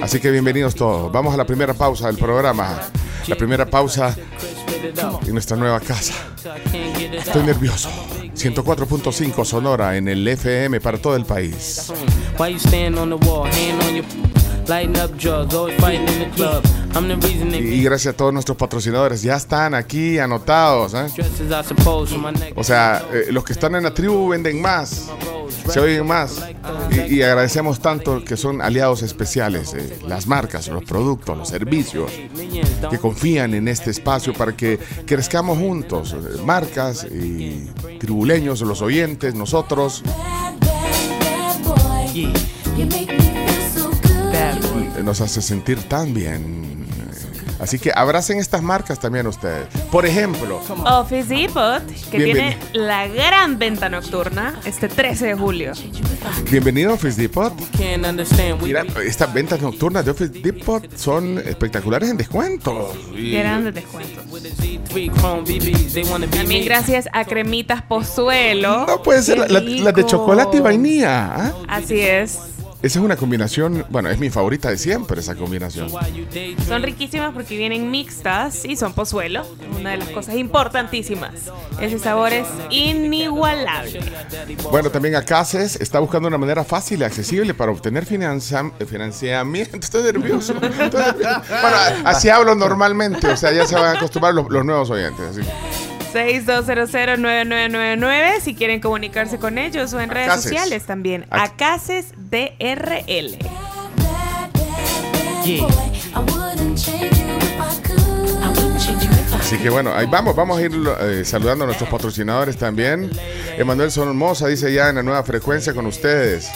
Así que bienvenidos todos. Vamos a la primera pausa del programa. La primera pausa en nuestra nueva casa. Estoy nervioso. 104.5 Sonora en el FM para todo el país. Why you stand on the wall, hand on your lighting up drugs, always fighting in the club. I'm the reason they Y gracias a todos nuestros patrocinadores. Ya están aquí anotados. ¿eh? dresses, I suppose, from my neck. O sea, eh, los que están en la tribu venden más. Se oyen más. Y, y agradecemos tanto que son aliados especiales. eh, las marcas, los productos, los servicios. Que confían en este espacio para que crezcamos juntos. eh, Marcas y tribuleños, los oyentes, nosotros. Nos hace sentir tan bien. Así que abracen estas marcas también ustedes. Por ejemplo, Office Depot, que Bienvenido. tiene la gran venta nocturna este 13 de julio. bienvenido a Office Depot. Mira, estas ventas nocturnas de Office Depot son espectaculares en descuento. Y- Grandes descuentos. También gracias a Cremitas Pozuelo. No puede ser la- la- las de chocolate y vainilla. ¿ah? Así es. Esa es una combinación, bueno, es mi favorita de siempre esa combinación. Son riquísimas porque vienen mixtas y son pozuelo. Una de las cosas importantísimas. Ese sabor es inigualable. Bueno, también Acases está buscando una manera fácil y accesible para obtener financiamiento. *laughs* Estoy nervioso. Estoy nervioso. Bueno, así hablo normalmente, o sea, ya se van a acostumbrar los, los nuevos oyentes. así. 6200-9999 si quieren comunicarse con ellos o en redes Acaces. sociales también. Ac- Acaces DRL. Así que bueno, ahí vamos, vamos a ir eh, saludando a nuestros patrocinadores también. Emanuel Sonomosa dice ya en la nueva frecuencia con ustedes.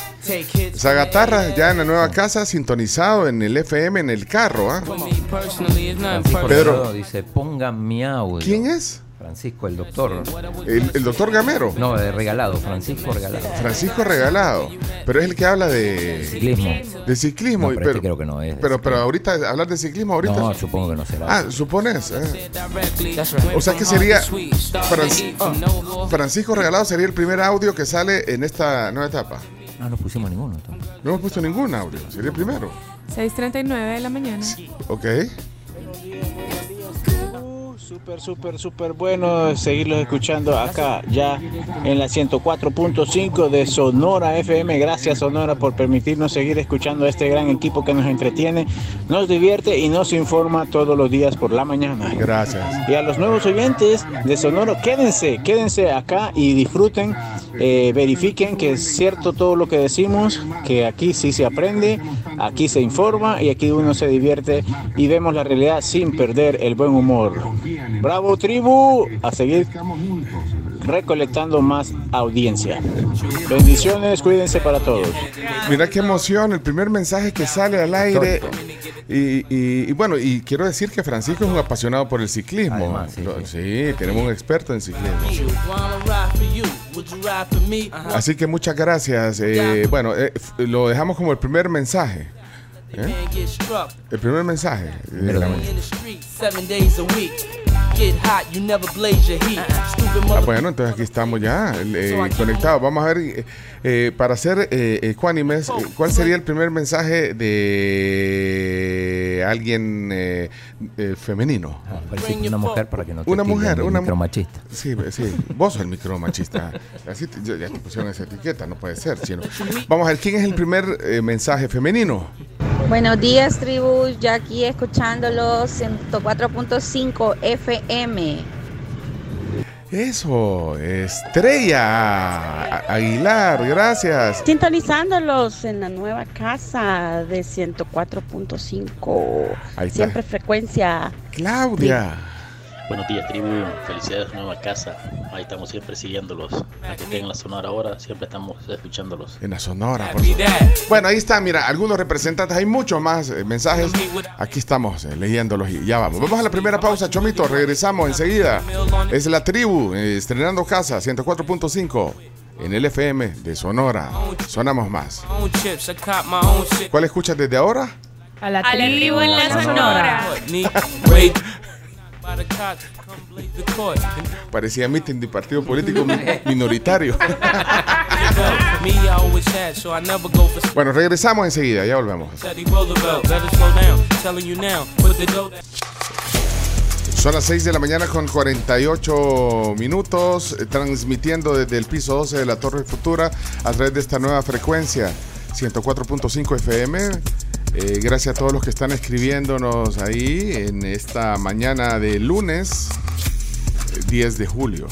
Zagatarra ya en la nueva casa, sintonizado en el FM, en el carro. ¿ah? Personally, it's not Francisco Pedro. Dice, pongan mi audio. ¿Quién es? Francisco, el doctor. El, el doctor Gamero. No, de regalado, Francisco Regalado. Francisco Regalado. Pero es el que habla de Ciclismo. de ciclismo. No, y- pero este creo que no es. Pero, pero ahorita, hablar de ciclismo ahorita. No, supongo que no será. Ah, supones. eh. O sea que sería Fran- Francisco Regalado sería el primer audio que sale en esta nueva etapa. No, no pusimos ninguno. entonces. No hemos puesto ningún audio, sería el primero. 6.39 de la mañana. Ok. Súper, súper, súper bueno seguirlos escuchando acá ya en la 104.5 de Sonora FM. Gracias Sonora por permitirnos seguir escuchando a este gran equipo que nos entretiene, nos divierte y nos informa todos los días por la mañana. Gracias. Y a los nuevos oyentes de Sonora, quédense, quédense acá y disfruten, eh, verifiquen que es cierto todo lo que decimos, que aquí sí se aprende, aquí se informa y aquí uno se divierte y vemos la realidad sin perder el buen humor. Bravo tribu, a seguir recolectando más audiencia. Bendiciones, cuídense para todos. Mira qué emoción, el primer mensaje que sale al aire. Y, y- y bueno, y quiero decir que Francisco es un apasionado por el ciclismo. Sí, tenemos un experto en ciclismo. Así que muchas gracias. Eh, bueno, eh, lo dejamos como el primer mensaje. ¿eh? El primer mensaje. In the street seven days a week. Get hot, you never blaze your heat. Stupid Ah, mother. bueno, entonces aquí estamos ya eh, conectados. Vamos a ver, eh, eh, para ser eh, ecuánimes, eh, ¿cuál sería el primer mensaje de alguien eh, eh, femenino? Pareciste una mujer para que no te Una mujer, una micromachista. Sí, sí, vos sos el micromachista. *laughs* Así te, ya te pusieron esa etiqueta, no puede ser. Vamos a ver, ¿quién es el primer eh, mensaje femenino? Buenos días, tribu. Ya aquí escuchándolos 104.5 FM. Eso, Estrella Aguilar, gracias. Sintonizándolos en la nueva casa de 104.5. Ahí está. Siempre frecuencia. Claudia. Buenos días, tribu. Felicidades, nueva casa. Ahí estamos siempre siguiéndolos. Aunque estén en la sonora ahora, siempre estamos escuchándolos. En la Sonora, por supuesto. Bueno, ahí está, mira, algunos representantes, hay muchos más eh, mensajes. Aquí estamos eh, leyéndolos y ya vamos. Vamos a la primera pausa, Chomito, regresamos enseguida. Es la tribu, eh, estrenando casa, 104.5 en el FM de Sonora. Sonamos más. ¿Cuál escuchas desde ahora? A la A la tribu en la Sonora. Parecía meeting de partido político mi- minoritario. *laughs* Bueno, regresamos enseguida, ya volvemos. Son las 6 de la mañana con 48 minutos, eh, transmitiendo desde el piso 12 de la Torre Futura a través de esta nueva frecuencia, 104.5 FM. Eh, gracias a todos los que están escribiéndonos ahí en esta mañana de lunes, eh, 10 de julio.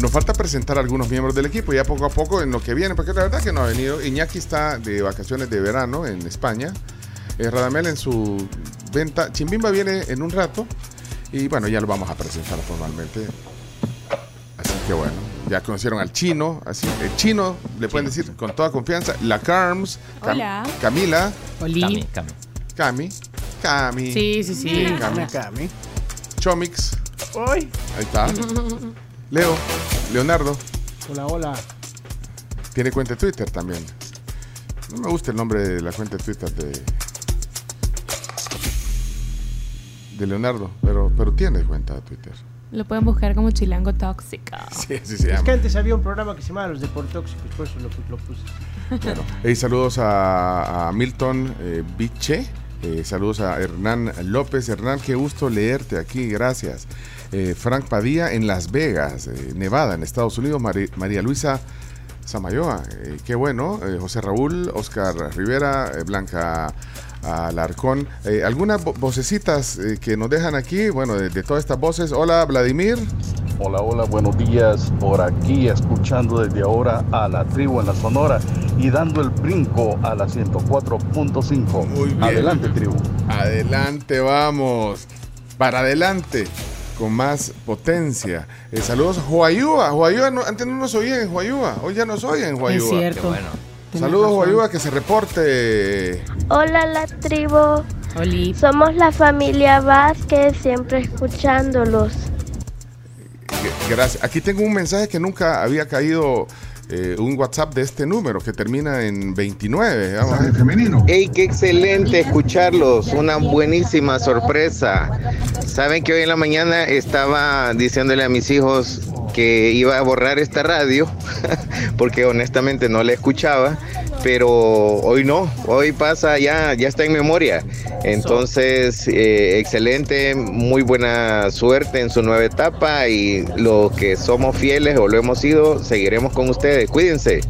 Nos falta presentar a algunos miembros del equipo, ya poco a poco en lo que viene, porque la verdad que no ha venido. Iñaki está de vacaciones de verano en España. Eh, Radamel en su venta. Chimbimba viene en un rato. Y bueno, ya lo vamos a presentar formalmente. Así que bueno, ya conocieron al chino. Así, el chino, le pueden decir con toda confianza. La Carms. Cam- Hola. Camila. Oli. Cami, Cami. Cami. Cami. Sí, sí, sí. Cami. Cami. Chomix. Hoy. Ahí está. Leo. Leonardo. Hola, hola. Tiene cuenta de Twitter también. No me gusta el nombre de la cuenta de Twitter de. De Leonardo, pero, pero tiene cuenta de Twitter. Lo pueden buscar como Chilango Tóxico. Sí, así se Es que antes había un programa que se llamaba Los Deportóxicos, por eso lo, lo puse. Bueno, hey, saludos a, a Milton eh, Biche. eh, saludos a Hernán López. Hernán, qué gusto leerte aquí, gracias. Eh, Frank Padilla en Las Vegas, eh, Nevada, en Estados Unidos. Mari- María Luisa Samayoa, eh, qué bueno. Eh, José Raúl, Oscar Rivera, eh, Blanca Alarcón. Algunas vo- vocecitas que nos dejan aquí, bueno, de, de todas estas voces. Hola, Vladimir. Hola, hola, buenos días. Por aquí escuchando desde ahora a la tribu en la Sonora y dando el brinco a la 104.5. Adelante, tribu. Adelante, vamos. Para adelante. Con más potencia. Eh, saludos, Huayúa. Huayúa, no- antes no nos oían en Huayúa. Hoy ya nos oyen en Huayúa. Es cierto. Qué bueno. Saludos. Huayúa, que se reporte. Hola la tribu. Somos la familia Vázquez, siempre escuchándolos. Gracias. Aquí tengo un mensaje que nunca había caído. Eh, un WhatsApp de este número que termina en 29. Vamos a ver. femenino. ¡Ey, qué excelente escucharlos! Una buenísima sorpresa. Saben que hoy en la mañana estaba diciéndole a mis hijos que iba a borrar esta radio, *laughs* porque honestamente no la escuchaba, pero hoy no, hoy pasa ya, ya está en memoria. Entonces, eh, excelente, muy buena suerte en su nueva etapa y los que somos fieles o lo hemos sido, seguiremos con ustedes. Cuídense.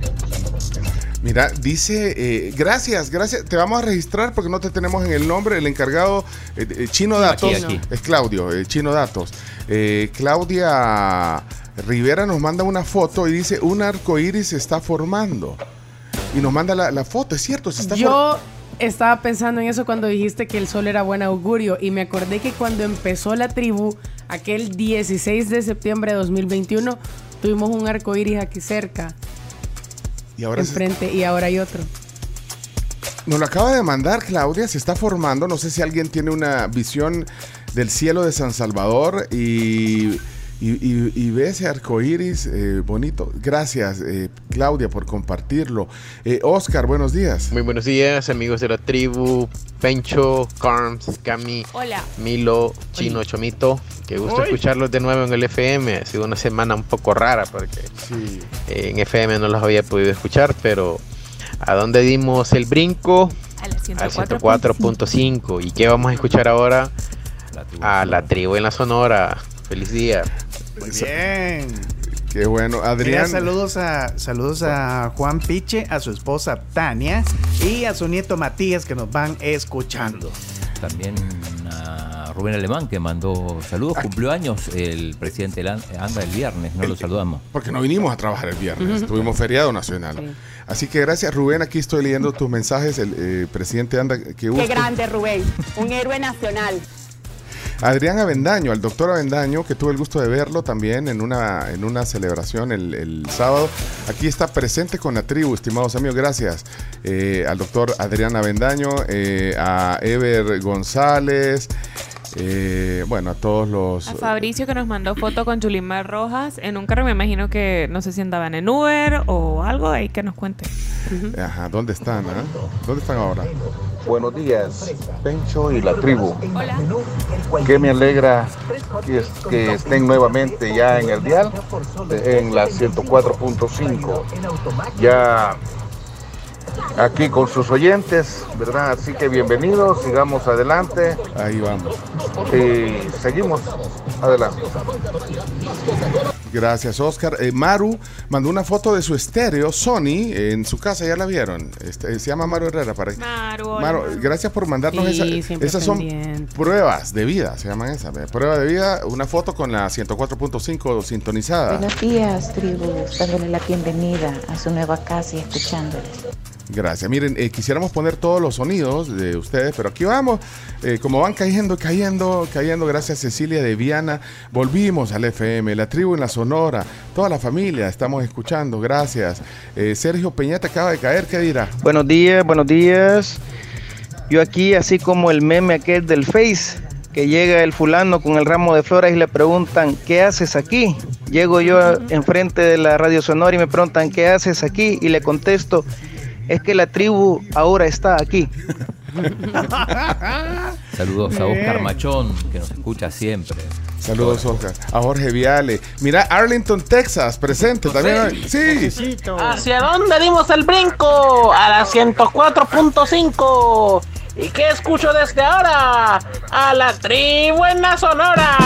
Mira, dice, eh, gracias, gracias. Te vamos a registrar porque no te tenemos en el nombre. El encargado, eh, eh, Chino Datos, Aquí, aquí. es Claudio, eh, Chino Datos. Eh, Claudia Rivera nos manda una foto y dice, un arco iris se está formando. Y nos manda la, la foto, es cierto, se está. Yo estaba pensando en eso cuando dijiste que el sol era buen augurio y me acordé que cuando empezó la tribu, aquel 16 de septiembre de 2021, tuvimos un arco iris aquí cerca, Y ahora se- enfrente, y ahora hay otro. Nos lo acaba de mandar Claudia, se está formando. No sé si alguien tiene una visión del cielo de San Salvador y, y, y- y ve ese arco iris eh, bonito. Gracias, eh, Claudia, por compartirlo. Eh, Oscar, buenos días. Muy buenos días, amigos de la tribu, Pencho, Carms, Cami, Hola. Milo, Chino, Chomito. Qué gusto Hoy. escucharlos de nuevo en el FM. Ha sido una semana un poco rara porque eh, en FM no los había podido escuchar, pero ¿a dónde dimos el brinco? Al 104.5. 104.5. ¿Y qué vamos a escuchar ahora? A la tribu en la Sonora. Feliz día. Muy bien. Qué bueno. Mira, Adrián. saludos a, saludos a Juan Piche, a su esposa Tania y a su nieto Matías que nos van escuchando. También a Rubén Alemán que mandó saludos. Cumplió años el presidente anda el viernes, no lo saludamos. Porque no vinimos a trabajar el viernes, tuvimos feriado nacional. Así que gracias, Rubén. Aquí estoy leyendo tus mensajes. El eh, presidente anda. Que Qué grande, Rubén. Un héroe nacional. Adrián Avendaño, al doctor Avendaño, que tuve el gusto de verlo también en una, en una celebración el, sábado. Aquí está presente con la tribu, estimados amigos. Gracias eh, al doctor Adrián Avendaño, eh, a Ever González, eh, bueno, a todos los... A Fabricio que nos mandó foto con Chulimar Rojas en un carro, me imagino que no sé si andaban en Uber o algo, ahí que nos cuente. Ajá, ¿dónde están? ah? ¿Dónde están ahora? Buenos días, Pencho y la tribu. Hola. Que me alegra que, es- que estén nuevamente ya en el dial, en la 104.5. Ya aquí con sus oyentes, ¿verdad? Así que bienvenidos, sigamos adelante. Ahí vamos. Y seguimos adelante. Gracias, Oscar. Eh, Maru mandó una foto de su estéreo Sony en su casa, ya la vieron. Este, se llama Maru Herrera. Para... Maru, hola, Maru, Maru. gracias por mandarnos Sí, esa- esas. son pendiente. pruebas de vida, se llaman esas. Prueba de vida, una foto con la 104.5 sintonizada. Buenos días, tribu, dándole la bienvenida a su nueva casa y escuchándoles. Gracias. Miren, eh, quisiéramos poner todos los sonidos de ustedes, pero aquí vamos. Eh, como van cayendo, cayendo, cayendo, gracias Cecilia de Viana. Volvimos al FM, la tribu en la Sonora, toda la familia estamos escuchando, gracias. Eh, Sergio Peñate acaba de caer, ¿qué dirá? Buenos días, buenos días. Yo aquí, así como el meme aquel del Face, que llega el fulano con el ramo de flores y le preguntan, ¿qué haces aquí? Llego yo enfrente de la radio sonora y me preguntan, ¿qué haces aquí? Y le contesto, es que la tribu ahora está aquí. *laughs* Saludos a. Oscar Machón, que nos escucha siempre. Saludos, Oscar. A Jorge Viale. Mira, Arlington, Texas, presente también. Sí. ¿Hacia dónde dimos el brinco? A la 104.5. ¿Y qué escucho desde ahora? A la tribu en la Sonora.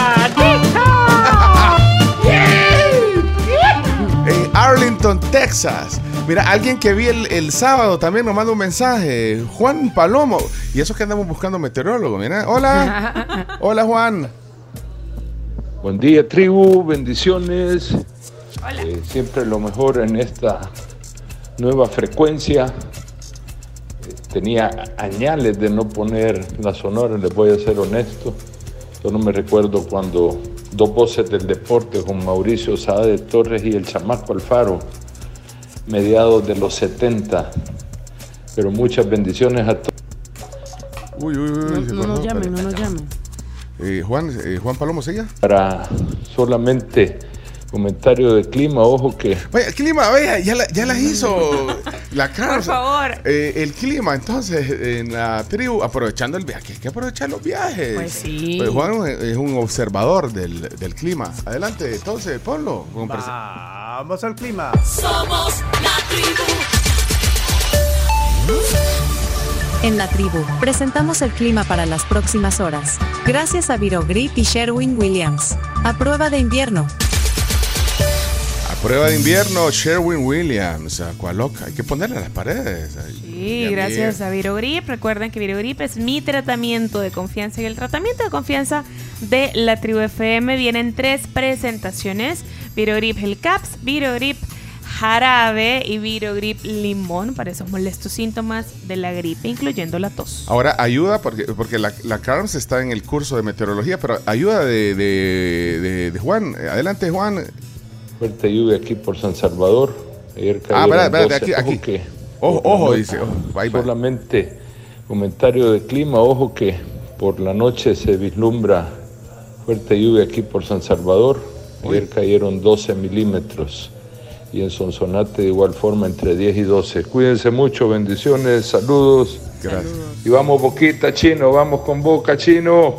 *laughs* En Arlington, Texas. Mira, alguien que vi el, el sábado también nos manda un mensaje. Juan Palomo. Y eso que andamos buscando meteorólogo, mira. Hola. *laughs* Hola, Juan. Buen día, tribu, bendiciones. Eh, siempre lo mejor en esta nueva frecuencia. Eh, tenía añales de no poner la sonora, les voy a ser honesto. Yo no me recuerdo cuando dos voces del deporte con Mauricio Saade Torres y el chamaco Alfaro, mediados de los 70. Pero muchas bendiciones a todos. Uy, uy, uy. se No nos llamen, no nos llamen. Eh, Juan, eh, Juan Palomo, ¿siga? Para solamente comentario de clima, ojo que Vaya, el clima, vaya, ya, la- ya las hizo la cara. Por favor. Eh, el clima, entonces, en la tribu, aprovechando el viaje, hay que aprovechar los viajes. Pues sí. Pues Juan es un observador del, del clima. Adelante, entonces, ponlo. Vamos al clima. Somos la tribu. En la tribu, presentamos el clima para las próximas horas. Gracias a Virogrip y Sherwin Williams. A prueba de invierno. Prueba de invierno, Sherwin Williams. Aqualoca. Hay que ponerle a las paredes. Sí, gracias a Virogrip. Recuerden que Virogrip es mi tratamiento de confianza y el tratamiento de confianza de la tribu FM. Vienen tres presentaciones. Virogrip Gel Caps, Virogrip jarabe y Virogrip limón para esos molestos síntomas de la gripe, incluyendo la tos. Ahora, ayuda, porque, porque la, la Carms está en el curso de meteorología, pero ayuda de, de, de- de Juan. Adelante, Juan. Fuerte lluvia aquí por San Salvador. Ayer Ah, cayeron espérate, espérate, 12. aquí- Ojo aquí. que- Ojo, dice, ojo, ahí va. Solamente comentario de clima. Ojo que por la noche se vislumbra fuerte lluvia aquí por San Salvador. Ayer cayeron 12 milímetros. Y en Sonsonate de igual forma entre 10 y 12. Cuídense mucho, bendiciones, saludos. Gracias. Y vamos Boquita Chino, vamos con Boca Chino.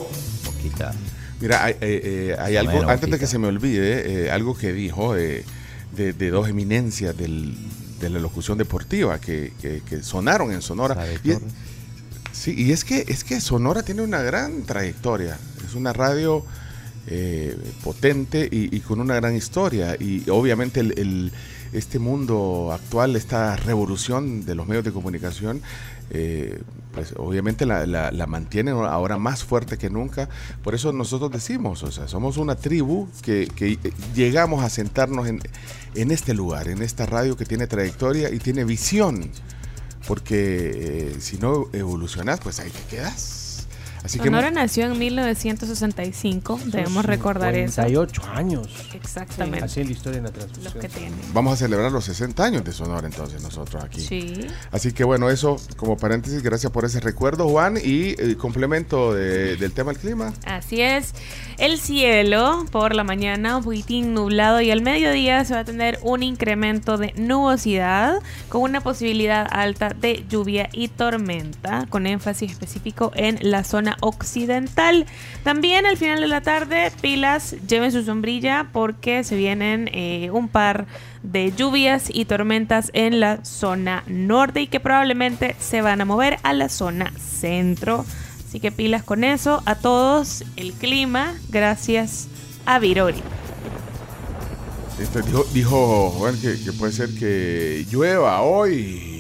Mira, hay, eh, eh, hay algo, antes de que se me olvide, eh, algo que dijo eh, de, de dos eminencias del- de la locución deportiva que, que- que sonaron en Sonora. Y es- sí, y es que, es que Sonora tiene una gran trayectoria. Es una radio eh, potente y, y con una gran historia. Y obviamente el, el- este mundo actual, esta revolución de los medios de comunicación, eh, pues obviamente la, la, la mantienen ahora más fuerte que nunca. Por eso nosotros decimos, o sea, somos una tribu que, que llegamos a sentarnos en, en este lugar, en esta radio que tiene trayectoria y tiene visión. Porque eh, si no evolucionas, pues ahí te quedas. Así que Sonora nació en 1965, debemos recordar eso. 58 años. Exactamente. Así es la historia en la transmisión. Los que tienen. Vamos a celebrar los 60 años de Sonora entonces nosotros aquí. Sí. Así que bueno, eso como paréntesis, gracias por ese recuerdo Juan y eh, complemento de- del tema del clima. Así es. El cielo por la mañana un poquitín nublado y al mediodía se va a tener un incremento de nubosidad con una posibilidad alta de lluvia y tormenta con énfasis específico en la zona occidental. También al final de la tarde, pilas, lleven su sombrilla porque se vienen eh, un par de lluvias y tormentas en la zona norte y que probablemente se van a mover a la zona centro. Así que pilas con eso. A todos el clima, gracias a Virori. Este, dijo, dijo Juan que, que puede ser que llueva hoy.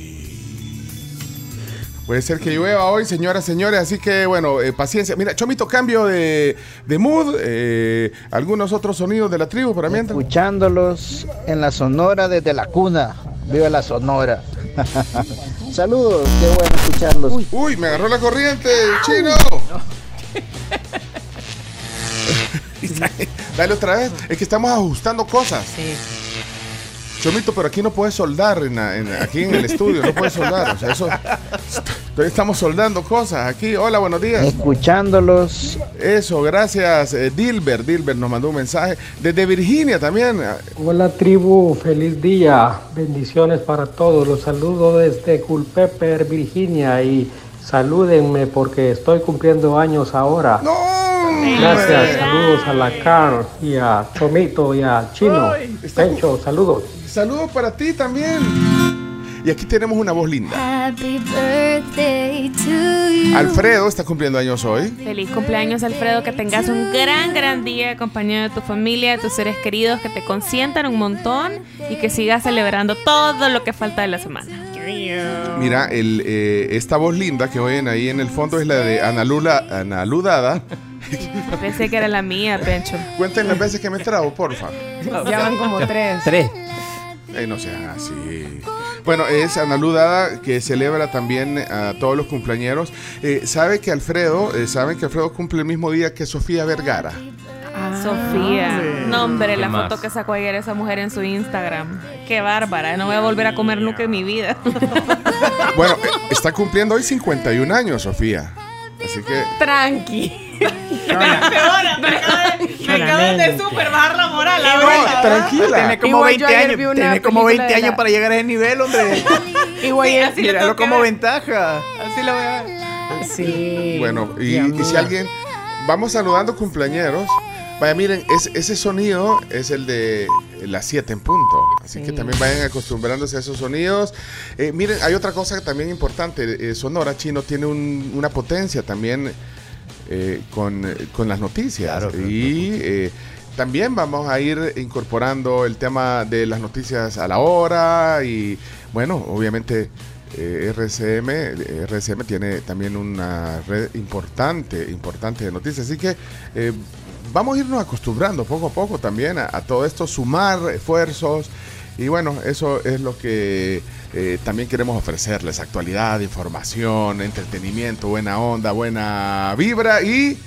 Puede ser que llueva hoy, señoras, señores. Así que, bueno, eh, paciencia. Mira, Chomito, cambio de, de mood. eh, algunos otros sonidos de la tribu para mientras. Escuchándolos en la Sonora desde la cuna. Viva la Sonora. *laughs* Saludos, qué bueno escucharlos. Uy, me agarró la corriente, chino. *laughs* Dale otra vez. Es que estamos ajustando cosas. Chomito, pero aquí no puedes soldar, en la- en- aquí en el estudio, no puedes soldar. O sea, eso. Estamos soldando cosas aquí. Hola, buenos días. Escuchándolos. Eso, gracias. eh, Dilber, Dilber nos mandó un mensaje. Desde Virginia también. Hola tribu, feliz día, bendiciones para todos. Los saludo desde Culpeper, Virginia y salúdenme porque estoy cumpliendo años ahora. Gracias, saludos a la Car y a Chomito y a Chino. Pencho, saludos. Saludos para ti también. Y aquí tenemos una voz linda. Happy birthday to you. Alfredo está cumpliendo años hoy. Feliz cumpleaños Alfredo, que tengas un gran, gran día acompañado de tu familia, de tus seres queridos, que te consientan un montón y que sigas celebrando todo lo que falta de la semana. Mira, el, eh, esta voz linda que oyen ahí en el fondo es la de Ana, Lula, Ana Ludada. Pensé que era la mía, Pencho. Cuenten las veces que me trago, porfa. Ya van como tres. Tres. Eh, no sean así. Bueno, es Ana Ludada que celebra también a todos los cumpleañeros. Eh, ¿Sabe que Alfredo, eh, saben que Alfredo cumple el mismo día que Sofía Vergara? Sofía. No, hombre, la ¿Qué foto que sacó ayer esa mujer en su Instagram. Qué bárbara. No voy a volver a comer nunca en mi vida. *laughs* Bueno, eh, está cumpliendo hoy 51 años, Sofía. Así que Tranqui. Me acaban de super bajar la moral. la tranquila. Tiene como Igual yo 20 ayer años. Tiene como película 20 de la- años para llegar a ese nivel, hombre. *laughs* Igual Sí, Míralo como ventaja. Así lo voy a ver. Sí. Bueno, y, si alguien. Vamos saludando cumpleañeros. Vaya, miren, es- ese sonido es el de las 7 en punto. Así Sí. que también vayan acostumbrándose a esos sonidos. Eh, miren, hay otra cosa que también importante. eh, Sonora Chino tiene un- una potencia también eh, con, con las noticias. y eh, también vamos a ir incorporando el tema de las noticias a la hora. Y bueno, obviamente. eh, RCM, eh, RCM tiene también una red importante, importante de noticias, así que eh, vamos a irnos acostumbrando poco a poco también a, a todo esto, sumar esfuerzos y bueno, eso es lo que eh, también queremos ofrecerles, actualidad, información, entretenimiento, buena onda, buena vibra y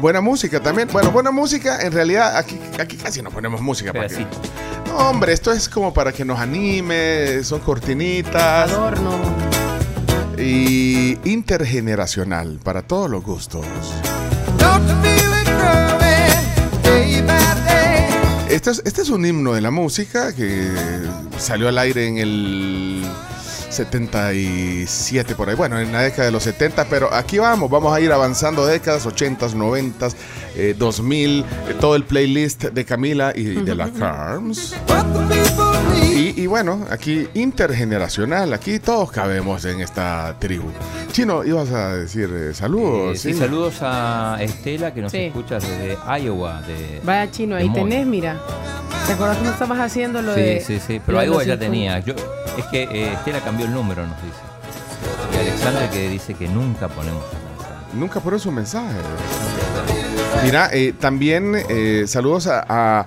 buena música también. Bueno, buena música, en realidad aquí, aquí casi no ponemos música. para que- No, hombre, esto es como para que nos anime, son cortinitas. Adorno. Y intergeneracional, para todos los gustos. Este es, este es un himno de la música que salió al aire en el 77 por ahí, bueno, en la década de los 70, pero aquí vamos, vamos a ir avanzando. Décadas, 80s, 90s, eh, 2000, eh, todo el playlist de Camila y de la Carms. Y, y bueno, aquí intergeneracional, aquí todos cabemos en esta tribu. Chino, ibas a decir eh, saludos. Eh, sí, saludos a Estela que nos Sí. escucha desde Iowa. De, Vaya chino, de ahí tenés, mira. ¿Te acuerdas cómo estabas haciendo lo Sí, de.? sí, sí, pero lo de Iowa ya tenía. Yo, es que eh, Estela cambió el número, nos dice. Y Alexandra que dice que nunca ponemos Nunca por su mensaje. Mira, eh, también eh, saludos a, a-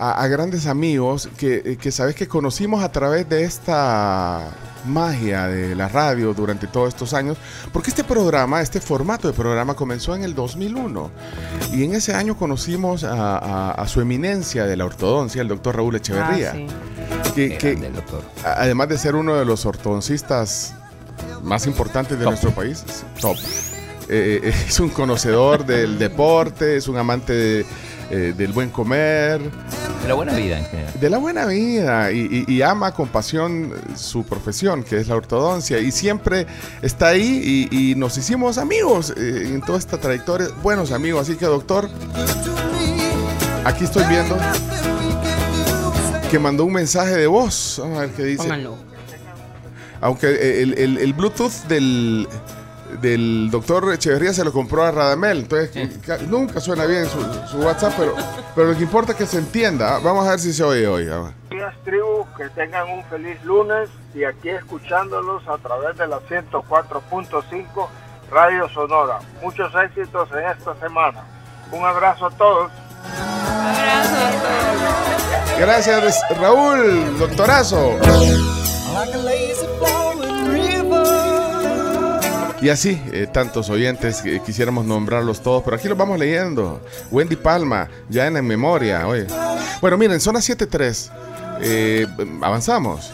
a- a grandes amigos que, eh, que sabes que conocimos a través de esta magia de la radio durante todos estos años, porque este programa, este formato de programa comenzó en el 2001 y en ese año conocimos a, a- a su eminencia de la ortodoncia, el doctor Raúl Echeverría, Ah, sí. que, además de ser uno de los ortodoncistas más importantes de nuestro país, top. Eh, eh, es un conocedor del deporte, es un amante de, eh, del buen comer, De la buena vida en general. de la buena vida y, y- y ama con pasión su profesión, que es la ortodoncia, y siempre está ahí y, y nos hicimos amigos eh, en toda esta trayectoria, buenos amigos, así que doctor, aquí estoy viendo que mandó un mensaje de voz, vamos a ver qué dice. Pónganlo. Aunque el, el- el Bluetooth del, del doctor Echeverría se lo compró a Radamel, entonces ca- nunca suena bien su, su WhatsApp, pero, pero lo que importa es que se entienda. Vamos a ver si se oye hoy. a días, tribu, que tengan un feliz lunes y aquí escuchándolos a través de la 104.5 Radio Sonora. Muchos éxitos en esta semana. Un abrazo a todos. Gracias, Raúl, doctorazo. Y así, eh, tantos oyentes, que quisiéramos nombrarlos todos, pero aquí los vamos leyendo. Wendy Palma, ya en la memoria, oye. Bueno, miren, son las 7.3. Eh, avanzamos.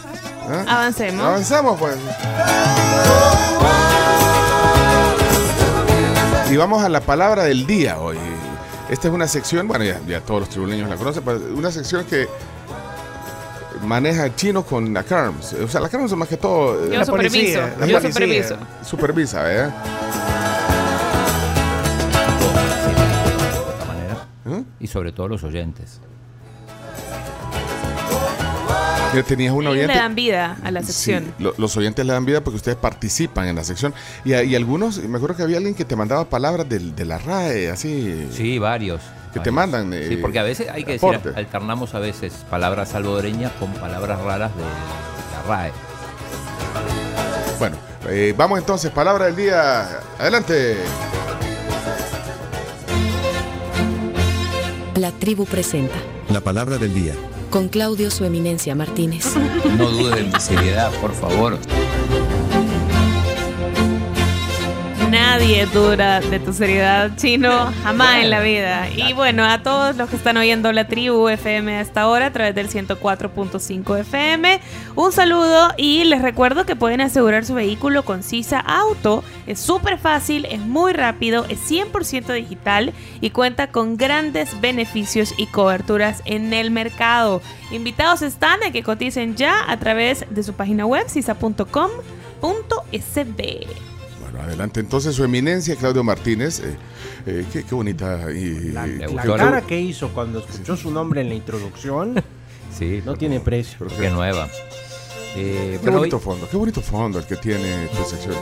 ¿Ah? Avancemos. Avanzamos, pues. Y vamos a la palabra del día hoy. Esta es una sección, bueno, ya, ya todos los tribuleños la conocen, pero una sección que maneja chino con la CARMS. O sea, la CARMS más que todo... eh, Yo la superviso, policía, la yo policía. superviso. Supervisa, ¿verdad? de esta manera. ¿Eh? Y sobre todo los oyentes. Que tenías un oyente... le dan vida a la Sí, sección. lo- los oyentes le dan vida porque ustedes participan en la sección. Y, y algunos, me acuerdo que había alguien que te mandaba palabras del- de, la RAE, así. Sí, varios. Que te mandan. eh, Sí, porque a veces hay que decir, alternamos a veces palabras salvadoreñas con palabras raras de la RAE. Bueno, eh, vamos entonces, palabra del día. Adelante. La tribu presenta, La palabra del día. con Claudio Su Eminencia Martínez. No dudes de mi seriedad, por favor. Nadie dura de tu seriedad, chino, jamás en la vida. Y bueno, a todos los que están oyendo la tribu FM hasta ahora a través del 104.5 FM, un saludo y les recuerdo que pueden asegurar su vehículo con Sisa Auto. Es súper fácil, es muy rápido, es 100% digital y cuenta con grandes beneficios y coberturas en el mercado. Invitados están a que coticen ya a través de su página web sisa.com.sb. Adelante, entonces su eminencia, Claudio Martínez. eh, eh, qué, qué bonita. Y, La, y- la qué- cara que hizo cuando escuchó su nombre en la introducción *laughs* Sí, no tiene precio. qué nueva. Eh, Qué pero hoy, bonito fondo, qué bonito fondo el que tiene tu sección.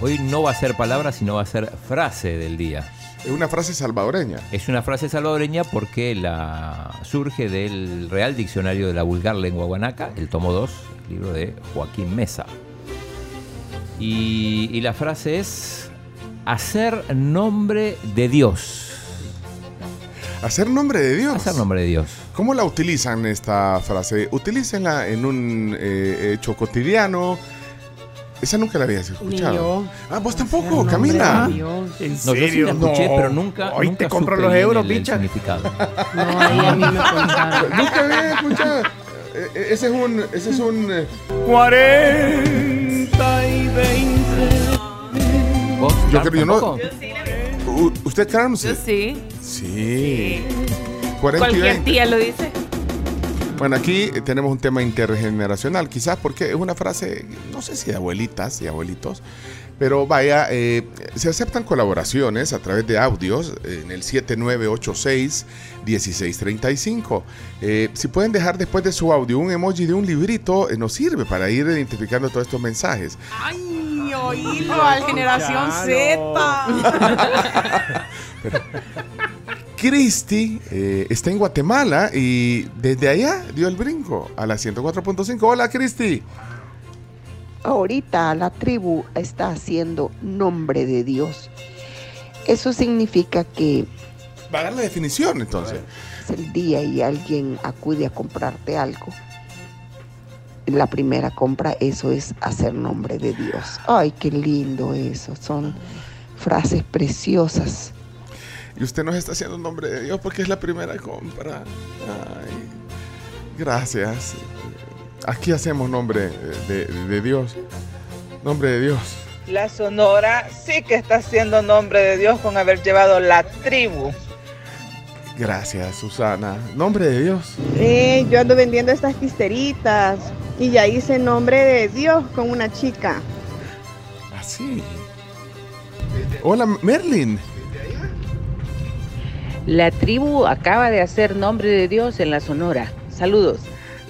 Hoy no va a ser palabra, sino va a ser frase del día. Es una frase salvadoreña. Es una frase salvadoreña porque la surge del Real Diccionario de la Vulgar Lengua Guanaca, el tomo 2, el libro de Joaquín Mesa. Y, y la frase es hacer nombre de Dios. Hacer nombre de Dios. Hacer nombre de Dios. ¿Cómo la utilizan esta frase? Utilícenla en un eh, hecho cotidiano. Esa nunca la habías escuchado. Ni yo. Ah, vos tampoco, Camila. ¿En No, yo sí la escuché, No. pero nunca, Hoy nunca te compro los euros, significado. *laughs* No, ahí a mí me *laughs* contaron. Nunca había escuchado. Eh, eh, ese es un. Ese es un. eh, 40 y 20. ¿Vos, yo creo, yo no. tampoco? U- ¿Usted, Carmen? Yo sí. Sí. 40 y Cualquier 20. tía lo dice. Bueno, aquí eh, tenemos un tema intergeneracional, quizás porque es una frase, no sé si de abuelitas y abuelitos, pero vaya, eh, se aceptan colaboraciones a través de audios eh, en el 7986-1635. Eh, si pueden dejar después de su audio un emoji de un librito, eh, nos sirve para ir identificando todos estos mensajes. Ay, oílo al generación Z. *laughs* Cristi eh, está en Guatemala y desde allá dio el brinco a la 104.5. Hola, Cristi. Ahorita la tribu está haciendo nombre de Dios. Eso significa que Va a dar la definición entonces. es el día y alguien acude a comprarte algo. La primera compra, eso es hacer nombre de Dios. Ay, qué lindo eso. Son frases preciosas. Y usted nos está haciendo un nombre de Dios porque es la primera compra. Ay, gracias. Aquí hacemos nombre de, de Dios. Nombre de Dios. La Sonora sí que está haciendo nombre de Dios con haber llevado la tribu. Gracias, Susana. Nombre de Dios. Eh, yo ando vendiendo estas quisteritas y ya hice nombre de Dios con una chica. Así. Hola, Merlin. La tribu acaba de hacer nombre de Dios en la Sonora. Saludos.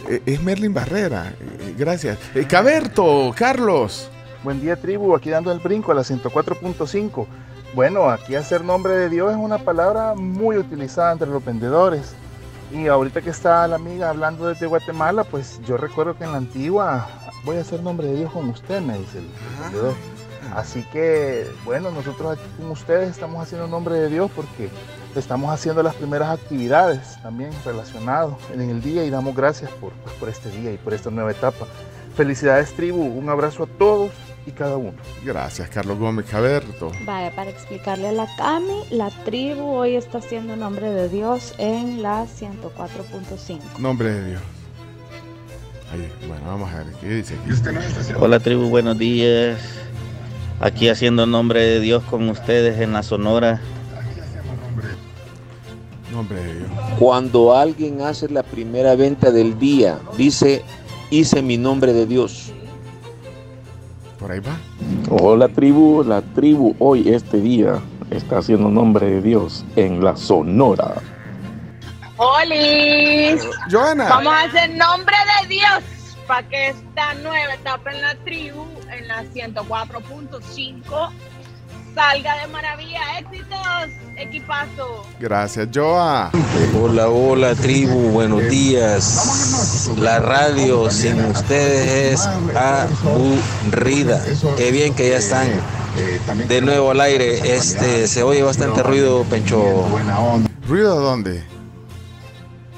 Eh, es Merlin Barrera. Eh, gracias. Eh, Caberto, Carlos. Buen día tribu, aquí dando el brinco a la 104.5. Bueno, aquí hacer nombre de Dios es una palabra muy utilizada entre los vendedores. Y ahorita que está la amiga hablando desde Guatemala, pues yo recuerdo que en la antigua voy a hacer nombre de Dios con usted, me dice el vendedor. Así que, bueno, nosotros aquí con ustedes estamos haciendo nombre de Dios porque estamos haciendo las primeras actividades también relacionadas en el día y damos gracias por, pues, por este día y por esta nueva etapa. Felicidades tribu, un abrazo a todos y cada uno. Gracias, Carlos Gómez Caberto. Vaya, para explicarle a la Cami, la tribu hoy está haciendo nombre de Dios en la 104.5. Nombre de Dios. Ahí, bueno, vamos a ver qué dice aquí. Hola tribu, buenos días. Aquí haciendo nombre de Dios con ustedes en la Sonora. Nombre de Dios. Cuando alguien hace la primera venta del día, dice, hice mi nombre de Dios. Por ahí va. Hola tribu, la tribu hoy este día está haciendo nombre de Dios en la Sonora. ¡Holis! Joana. Vamos a hacer nombre de Dios para que esta nueva etapa en la tribu, en la 104.5, salga de maravilla. ¡Éxitos, equipazo! Gracias, Joa. Hola, hola tribu, buenos días. La radio sin ustedes es aburrida. Qué bien que ya están de nuevo al aire. Este se oye bastante ruido, Pencho. ¿Ruido de dónde?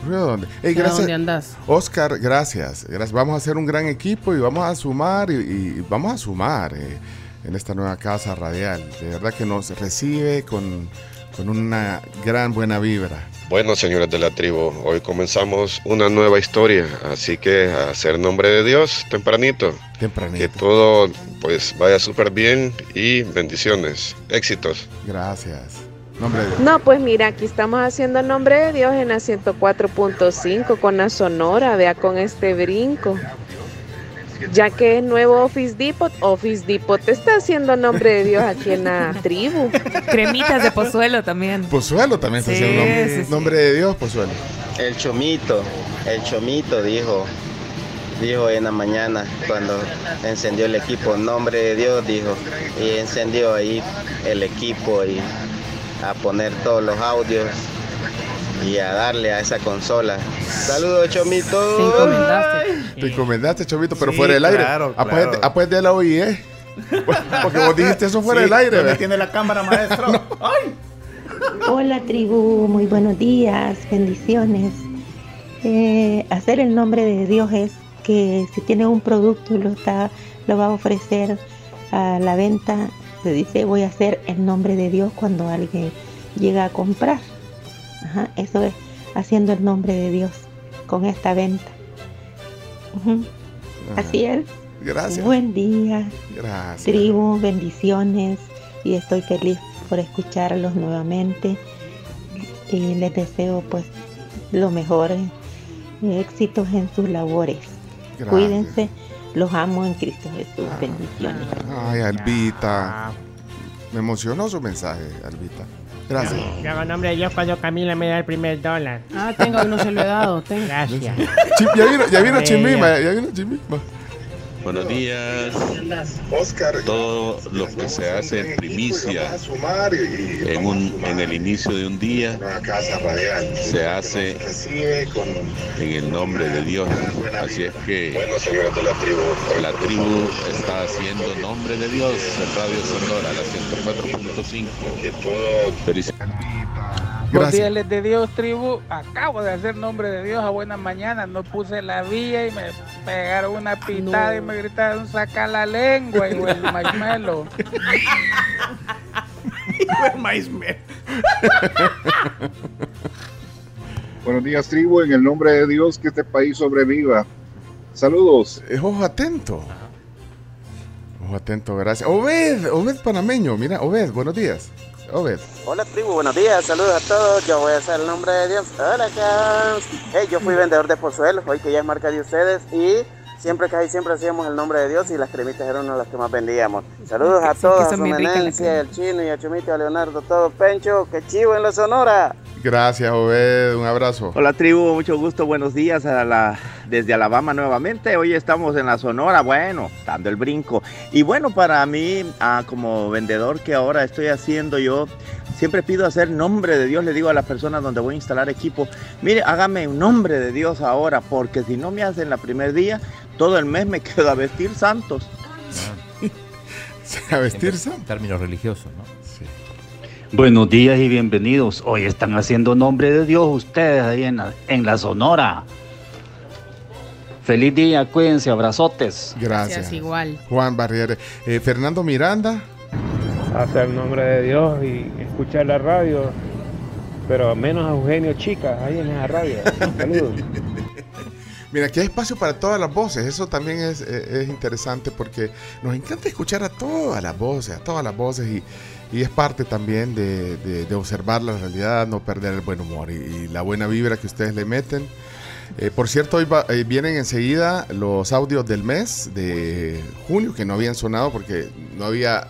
¿Ruido de dónde? Ey, ¿A gracias. dónde andas? Oscar, gracias. gracias. Vamos a hacer un gran equipo y vamos a sumar y, y vamos a sumar eh, en esta nueva casa radial. De verdad que nos recibe con, con una gran buena vibra. Bueno, señores de la tribu, hoy comenzamos una nueva historia, así que a hacer nombre de Dios tempranito. Tempranito. Que todo pues vaya súper bien y bendiciones, éxitos. Gracias. Nombre de Dios. No, pues mira, aquí estamos haciendo nombre de Dios en la 104.5 con la Sonora, vea con este brinco. Ya que es nuevo Office Depot, Office Depot está haciendo nombre de Dios aquí en la *laughs* tribu. Cremitas de pozuelo también. Pozuelo también está Sí, haciendo nombre, sí, sí. nombre de Dios, Pozuelo. El chomito, el chomito dijo, dijo en la mañana cuando encendió el equipo, nombre de Dios dijo, y encendió ahí el equipo y a poner todos los audios y a darle a esa consola. Saludos chomito. Te encomendaste. Te encomendaste, Chovito, pero Sí, fuera del aire. claro, claro. pues de la OIE. *laughs* Porque vos dijiste eso fuera Sí, del aire. ¿dónde ¿verdad? tiene la cámara, *laughs* maestro? ¡Ay! Hola tribu, muy buenos días, bendiciones. Eh, hacer el nombre de Dios es que si tiene un producto y lo está, lo va a ofrecer a la venta, se dice voy a hacer el nombre de Dios cuando alguien llega a comprar. Ajá, eso es haciendo el nombre de Dios con esta venta. Así es. Gracias. Buen día. Gracias. Tribu, bendiciones y estoy feliz por escucharlos nuevamente y les deseo pues lo mejor, éxitos en sus labores. Gracias. Cuídense, los amo en Cristo Jesús. Bendiciones. Ay, Albita. Me emocionó su mensaje, Albita. Gracias. Yo hago nombre de Dios cuando Camila me da el primer dólar. Ah, tengo, no se lo he dado. Tengo. Gracias. Ya vino, ya vino ya vino Chimima. Buenos días. Todo lo que se hace en primicia en, un, en el inicio de un día se hace en el nombre de Dios. Así es que la tribu está haciendo nombre de Dios en Radio Sonora, la 104.5. Felicidades. Buenos días, les de Dios, tribu. Acabo de hacer nombre de Dios a buena mañana. No puse la vía y me pegaron una pitada y me gritaron saca la lengua y el maismelo. Buenos días, tribu. En el nombre de Dios, que este país sobreviva. Saludos. Es ojo atento. Ojo atento, gracias. Obed, Obed panameño. Mira, Obed, buenos días. Hola tribu, buenos días, saludos a todos. Yo voy a hacer el nombre de Dios. Hola, Cams. Hey, yo fui vendedor de pozuelos, hoy que ya es marca de ustedes y siempre que hay siempre hacíamos el nombre de Dios y las cremitas eran una de las que más vendíamos. Saludos a Sí, todos, a su eminencia, al chino y a Chumito, a Leonardo, todo Pencho, que chivo en la Sonora. Gracias, Obed. Un abrazo. Hola tribu, mucho gusto, buenos días a la, desde Alabama nuevamente. Hoy estamos en la Sonora, bueno, dando el brinco. Y bueno, para mí, ah, como vendedor que ahora estoy haciendo yo, siempre pido hacer nombre de Dios, le digo a las personas donde voy a instalar equipo, mire, hágame un nombre de Dios ahora, porque si no me hacen la primer día, todo el mes me *laughs* quedo a vestir santos. A vestirse. En términos religiosos, ¿no? Buenos días y bienvenidos. Hoy están haciendo nombre de Dios ustedes ahí en la, en la Sonora. Feliz día, cuídense, abrazotes. Gracias. igual. Juan Barriere. Eh, Fernando Miranda. Hacer nombre de Dios y escuchar la radio, pero menos a Eugenio Chica, ahí en esa radio. Saludos. *laughs* Mira, aquí hay espacio para todas las voces. Eso también es, eh, es interesante porque nos encanta escuchar a todas las voces, a todas las voces y, y es parte también de, de- observar la realidad, no perder el buen humor y, y la buena vibra que ustedes le meten. Eh, por cierto, hoy va- eh, vienen enseguida los audios del mes de junio que no habían sonado porque no había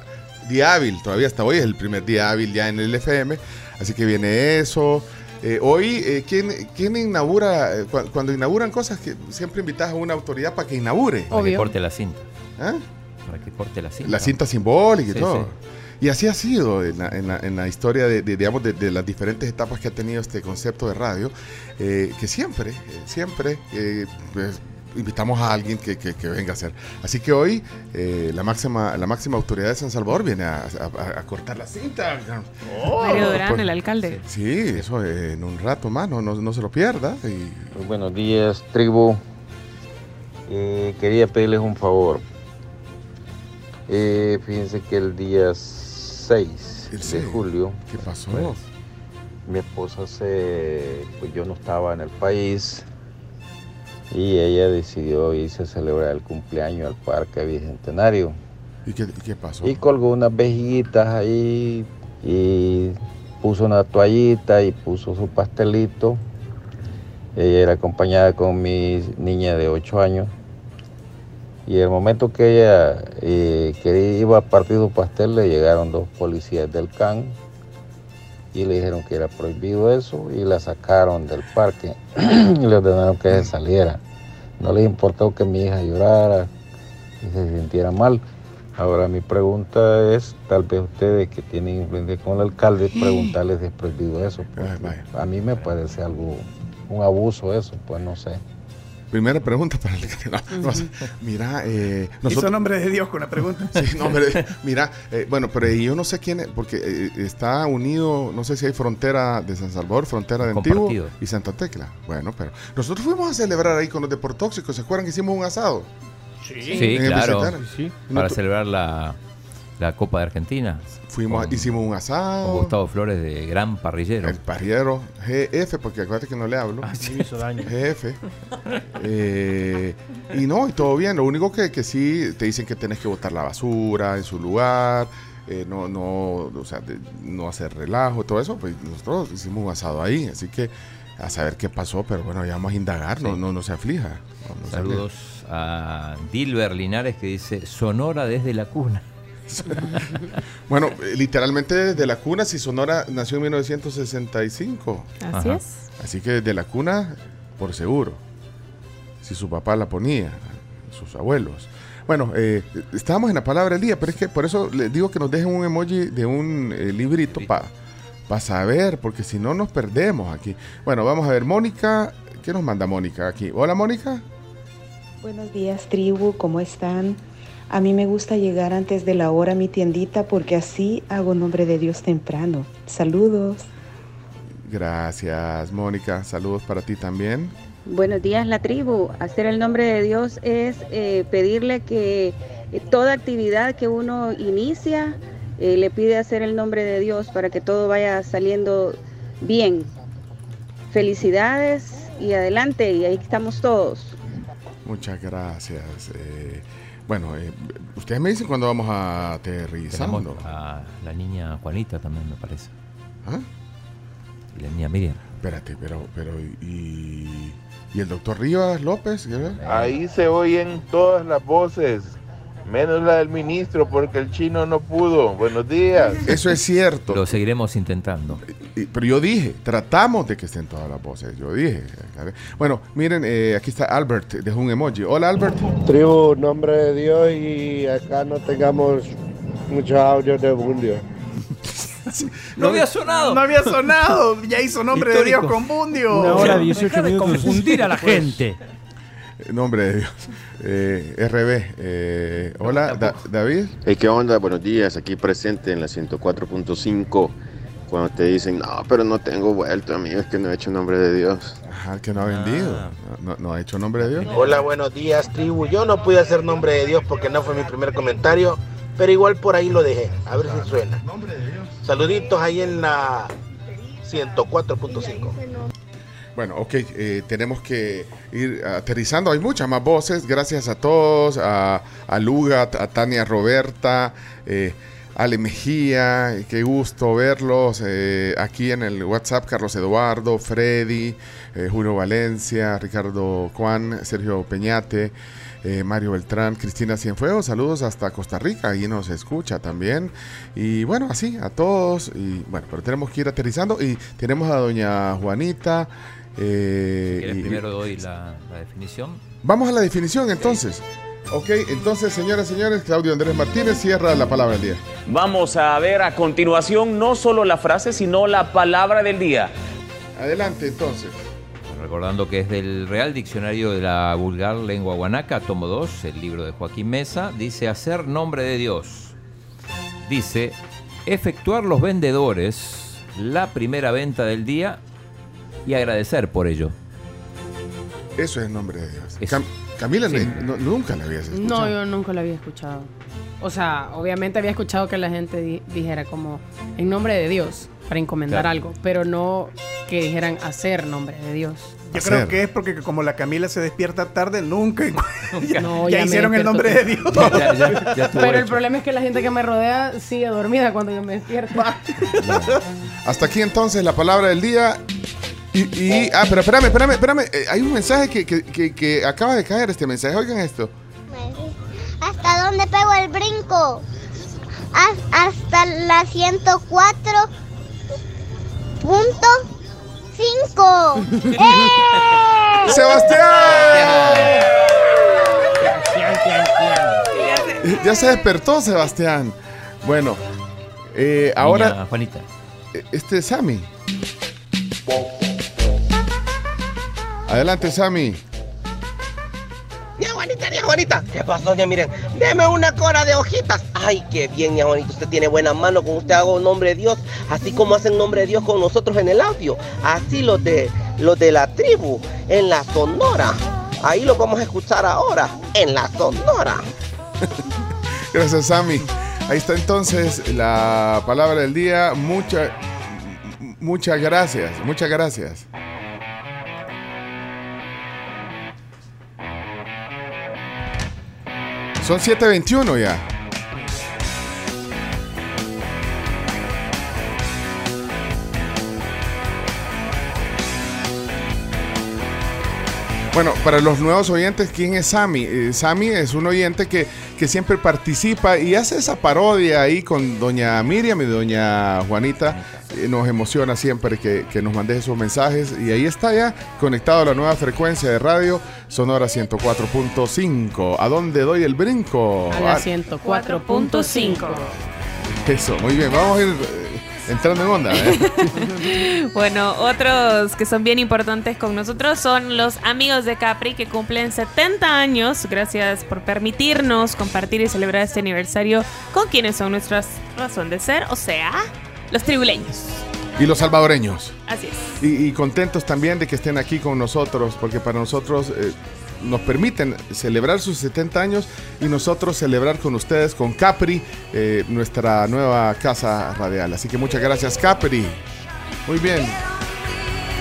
día hábil. Todavía hasta hoy es el primer día hábil ya en el FM. Así que viene eso. Eh, hoy, eh, ¿quién, quién inaugura? eh, cu- cuando inauguran cosas, que siempre invitas a una autoridad para que inaugure. Para que corte la cinta. ¿Ah? Para que corte la cinta. La cinta simbólica y Sí, todo. sí. Y así ha sido en la, en la- en la historia de, de, digamos, de, de las diferentes etapas que ha tenido este concepto de radio, eh, que siempre, eh, siempre eh, pues, invitamos a alguien que, que- que venga a hacer. Así que hoy eh, la, máxima, la máxima autoridad de San Salvador viene a, a- a cortar la cinta. Mario Durán, Pues, el alcalde. Sí, eso eh, en un rato más, no, no, no se lo pierda. Y, Muy buenos días, tribu. Eh, quería pedirles un favor. Eh, fíjense que el día 6 de julio. ¿Qué pasó? pues, mi esposa se. Pues yo no estaba en el país. Y ella decidió irse a celebrar el cumpleaños al Parque Bicentenario. ¿Y qué, pasó? Y colgó unas vejitas ahí y puso una toallita y puso su pastelito. Ella era acompañada con mi niña de 8 años. Y el momento que ella eh, que iba a partir un pastel, le llegaron dos policías del CAN y le dijeron que era prohibido eso y la sacaron del parque *clears throat* y le ordenaron que se saliera. No les importó que mi hija llorara y se sintiera mal. Ahora mi pregunta es, tal vez ustedes que tienen influencia con el alcalde, preguntarles si es prohibido eso. porque a mí me parece algo, un abuso eso, pues no sé. Primera pregunta para el. No, no, mira, eh, Hizo nombre de Dios con la pregunta. Sí, no, hombre, mira, eh, bueno, pero yo no sé quién es, porque eh, está unido, no sé si hay frontera de San Salvador, frontera de Antiguo y Santa Tecla. Bueno, pero nosotros fuimos a celebrar ahí con los deportóxicos, ¿se acuerdan que hicimos un asado? Sí, En el claro. Bicentenario. Para celebrar la, la Copa de Argentina. Fuimos, Con- hicimos un asado. Con Gustavo Flores de gran parrillero. El parrillero GF, porque acuérdate que no le hablo. sí. Me hizo daño. GF. Eh, y no, y todo bien. Lo único que, que sí te dicen que tenés que botar la basura en su lugar. eh, no, no, o sea, de- no hacer relajo, todo eso. Pues nosotros hicimos un asado ahí. Así que a saber qué pasó, pero bueno, ya vamos a indagar. No, Sí. no, no se aflija. No, no se aflija. Saludos a Dilber Linares que dice Sonora desde la cuna. *laughs* Bueno, literalmente desde la cuna, si Sonora nació en 1965. Así Ajá. es. Así que desde la cuna, por seguro. Si su papá la ponía, sus abuelos. Bueno, eh, estábamos en la palabra del día, pero es que por eso les digo que nos dejen un emoji de un eh, librito para saber, porque si no nos perdemos aquí. Bueno, vamos a ver, Mónica, ¿qué nos manda Mónica aquí? Hola, Mónica. Buenos días, tribu, ¿cómo están? A mí me gusta llegar antes de la hora a mi tiendita porque así hago nombre de Dios temprano. Saludos. Gracias, Mónica. Saludos para ti también. Buenos días, la tribu. Hacer el nombre de Dios es eh, pedirle que eh, toda actividad que uno inicia, eh, le pide hacer el nombre de Dios para que todo vaya saliendo bien. Felicidades y adelante, y ahí estamos todos. Muchas gracias. eh, bueno, eh, ustedes me dicen cuándo vamos a aterrizar. A la niña Juanita también, me parece. ¿Ah? Y la niña Miriam. Espérate, pero, pero, y, y el doctor Rivas López. Ahí se oyen todas las voces, menos la del ministro, porque el chino no pudo. Buenos días. Eso es cierto. Lo seguiremos intentando. Pero yo dije, tratamos de que estén todas las voces. Yo dije. Bueno, miren, eh, aquí está Albert, dejó un emoji. Hola, Albert. Tribu, nombre de Dios y acá no tengamos muchos audios de Bundio. *laughs* No había sonado. No había sonado. Ya hizo nombre de Dios con Bundio. Una hora, 18 Deja de minutos. confundir a la Pues, gente. Eh, Nombre de Dios. Eh, RB. eh, hola, Da- David. Hey, ¿Qué onda? Buenos días, aquí presente en la 104.5. Cuando te dicen, no, pero no tengo vuelto, amigo, es que no he hecho nombre de Dios. Ajá, que no ha vendido. No, no ha hecho nombre de Dios. Hola, buenos días, tribu. Yo no pude hacer nombre de Dios porque no fue mi primer comentario, pero igual por ahí lo dejé. A ver si suena. Saluditos ahí en la 104.5. Bueno, ok, eh, tenemos que ir aterrizando. Hay muchas más voces. Gracias a todos, a, a Luga, a Tania Roberta, eh, Ale Mejía. Qué gusto verlos eh, aquí en el WhatsApp. Carlos Eduardo, Freddy, eh, Julio Valencia, Ricardo Juan, Sergio Peñate. eh, Mario Beltrán, Cristina Cienfuegos, saludos hasta Costa Rica, ahí nos escucha también. Y bueno, así, a todos. Y bueno, pero tenemos que ir aterrizando. Y tenemos a doña Juanita. Eh, ¿Quieres y- primero doy la, la definición? Vamos a la definición entonces. Ok, entonces, señoras y señores, Claudio Andrés Martínez cierra la palabra del día. Vamos a ver a continuación no solo la frase, sino la palabra del día. Adelante entonces. Recordando que es del Real Diccionario de la Vulgar Lengua Guanaca, tomo 2, el libro de Joaquín Mesa, dice hacer nombre de Dios. Dice efectuar los vendedores la primera venta del día y agradecer por ello. Eso es el nombre de Dios. Cam- Camila, Sí. no- nunca la habías escuchado. No, yo nunca lo había escuchado. O sea, obviamente había escuchado que la gente di- dijera como en nombre de Dios para encomendar Claro. algo, pero no que dijeran hacer nombre de Dios. Yo creo que es porque como la Camila se despierta tarde, nunca, *laughs* ya, No, *laughs* ya ya me hicieron el nombre de Dios. Pero el problema es que la gente que me rodea sigue dormida cuando yo me despierto. Hasta aquí entonces la palabra del día. Y, y- ah, pero espérame, espérame, espérame. Eh, hay un mensaje que, que- que- que acaba de caer este mensaje. Oigan esto. ¿A dónde pego el brinco? hasta la 104.5. *laughs* ¡Eh! ¡Sebastián! Ya se despertó Sebastián. Bueno, eh, ahora. Juanita. Este es Sammy. Adelante, Sammy. Ña Juanita, ña Juanita. ¿Qué pasó, ña? Miren, deme una cora de hojitas. Ay, qué bien, ña Juanita. Usted tiene buena mano. Con usted hago nombre de Dios. Así como hacen nombre de Dios con nosotros en el audio. Así los de, los de la tribu, en la Sonora. Ahí lo vamos a escuchar ahora, en la Sonora. *laughs* Gracias, Sammy. Ahí está entonces la palabra del día. Muchas, muchas gracias. Muchas gracias. Son 7.21 ya. Bueno, para los nuevos oyentes, ¿quién es Sammy? Eh, Sammy es un oyente que, que, siempre participa y hace esa parodia ahí con doña Miriam y doña Juanita. Eh, nos emociona siempre que, que, nos mandes esos mensajes y ahí está ya conectado a la nueva frecuencia de radio Sonora 104.5. ¿A dónde doy el brinco? A la 104.5. Eso, muy bien. Vamos a ir entrando en onda. ¿eh? *laughs* bueno, otros que son bien importantes con nosotros son los amigos de Capri que cumplen 70 años. Gracias por permitirnos compartir y celebrar este aniversario con quienes son nuestras razón de ser, o sea, los tribuleños. Y los salvadoreños. Así es. Y, y, contentos también de que estén aquí con nosotros, porque para nosotros eh, nos permiten celebrar sus 70 años y nosotros celebrar con ustedes, con Capri, eh, nuestra nueva casa radial. Así que muchas gracias, Capri. Muy bien.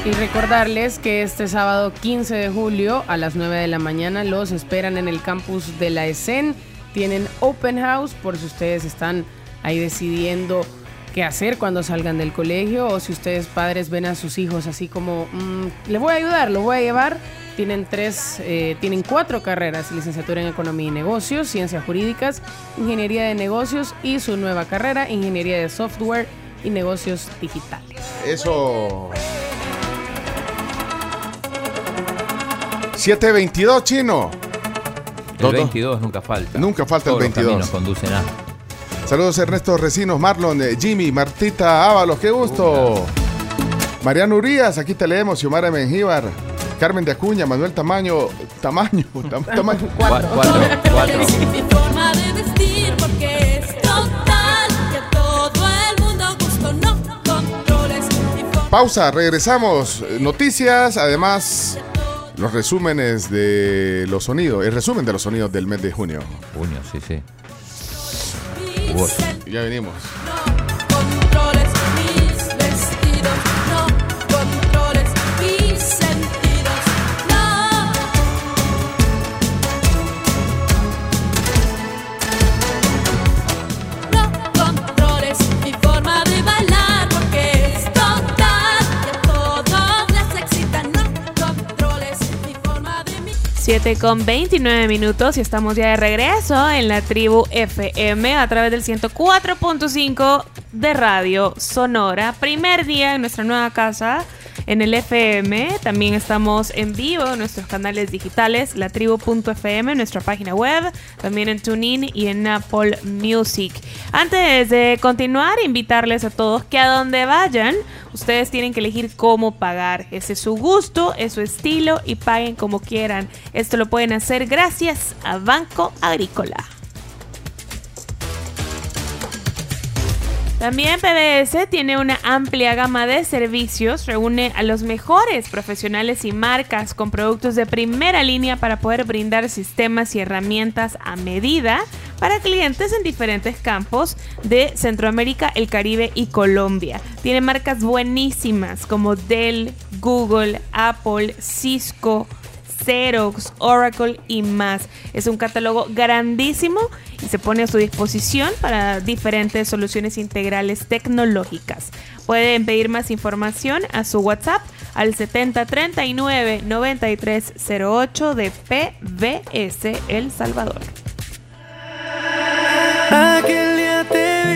Y recordarles que este sábado 15 de julio a las 9 de la mañana los esperan en el campus de la ESEN. Tienen open house por si ustedes están ahí decidiendo qué hacer cuando salgan del colegio o si ustedes padres ven a sus hijos así como, mmm, le voy a ayudar, lo voy a llevar. Tienen tres, eh, tienen cuatro carreras, licenciatura en Economía y Negocios, Ciencias Jurídicas, Ingeniería de Negocios y su nueva carrera, Ingeniería de Software y Negocios Digitales. Eso. 722 chino. El 22 nunca falta. Nunca falta el 22. Los conducen a. Saludos Ernesto Recinos, Marlon, eh, Jimmy, Martita Ábalos, qué gusto. Mariano Urias, aquí te leemos, Xiomara Mengíbar, Carmen de Acuña, Manuel Tamaño, Tamaño, *laughs* tam, Tamaño. Cuatro, cuatro, cuatro. *laughs* Pausa, regresamos. Noticias, además los resúmenes de los sonidos, el resumen de los sonidos del mes de junio. Junio, sí, sí. Ya venimos. 7 con 29 minutos y estamos ya de regreso en la tribu FM a través del 104.5 de Radio Sonora. Primer día en nuestra nueva casa en el FM. También estamos en vivo en nuestros canales digitales, latribu.fm, nuestra página web, también en TuneIn y en Apple Music. Antes de continuar, invitarles a todos que a donde vayan, ustedes tienen que elegir cómo pagar. Ese es su gusto, es su estilo y paguen como quieran. Esto lo pueden hacer gracias a Banco Agrícola. También PBS tiene una amplia gama de servicios, reúne a los mejores profesionales y marcas con productos de primera línea para poder brindar sistemas y herramientas a medida para clientes en diferentes campos de Centroamérica, el Caribe y Colombia. Tiene marcas buenísimas como Dell, Google, Apple, Cisco, Xerox, Oracle y más. Es un catálogo grandísimo y se pone a su disposición para diferentes soluciones integrales tecnológicas. Pueden pedir más información a su WhatsApp al 7039 9308 de PBS El Salvador. Aquel día te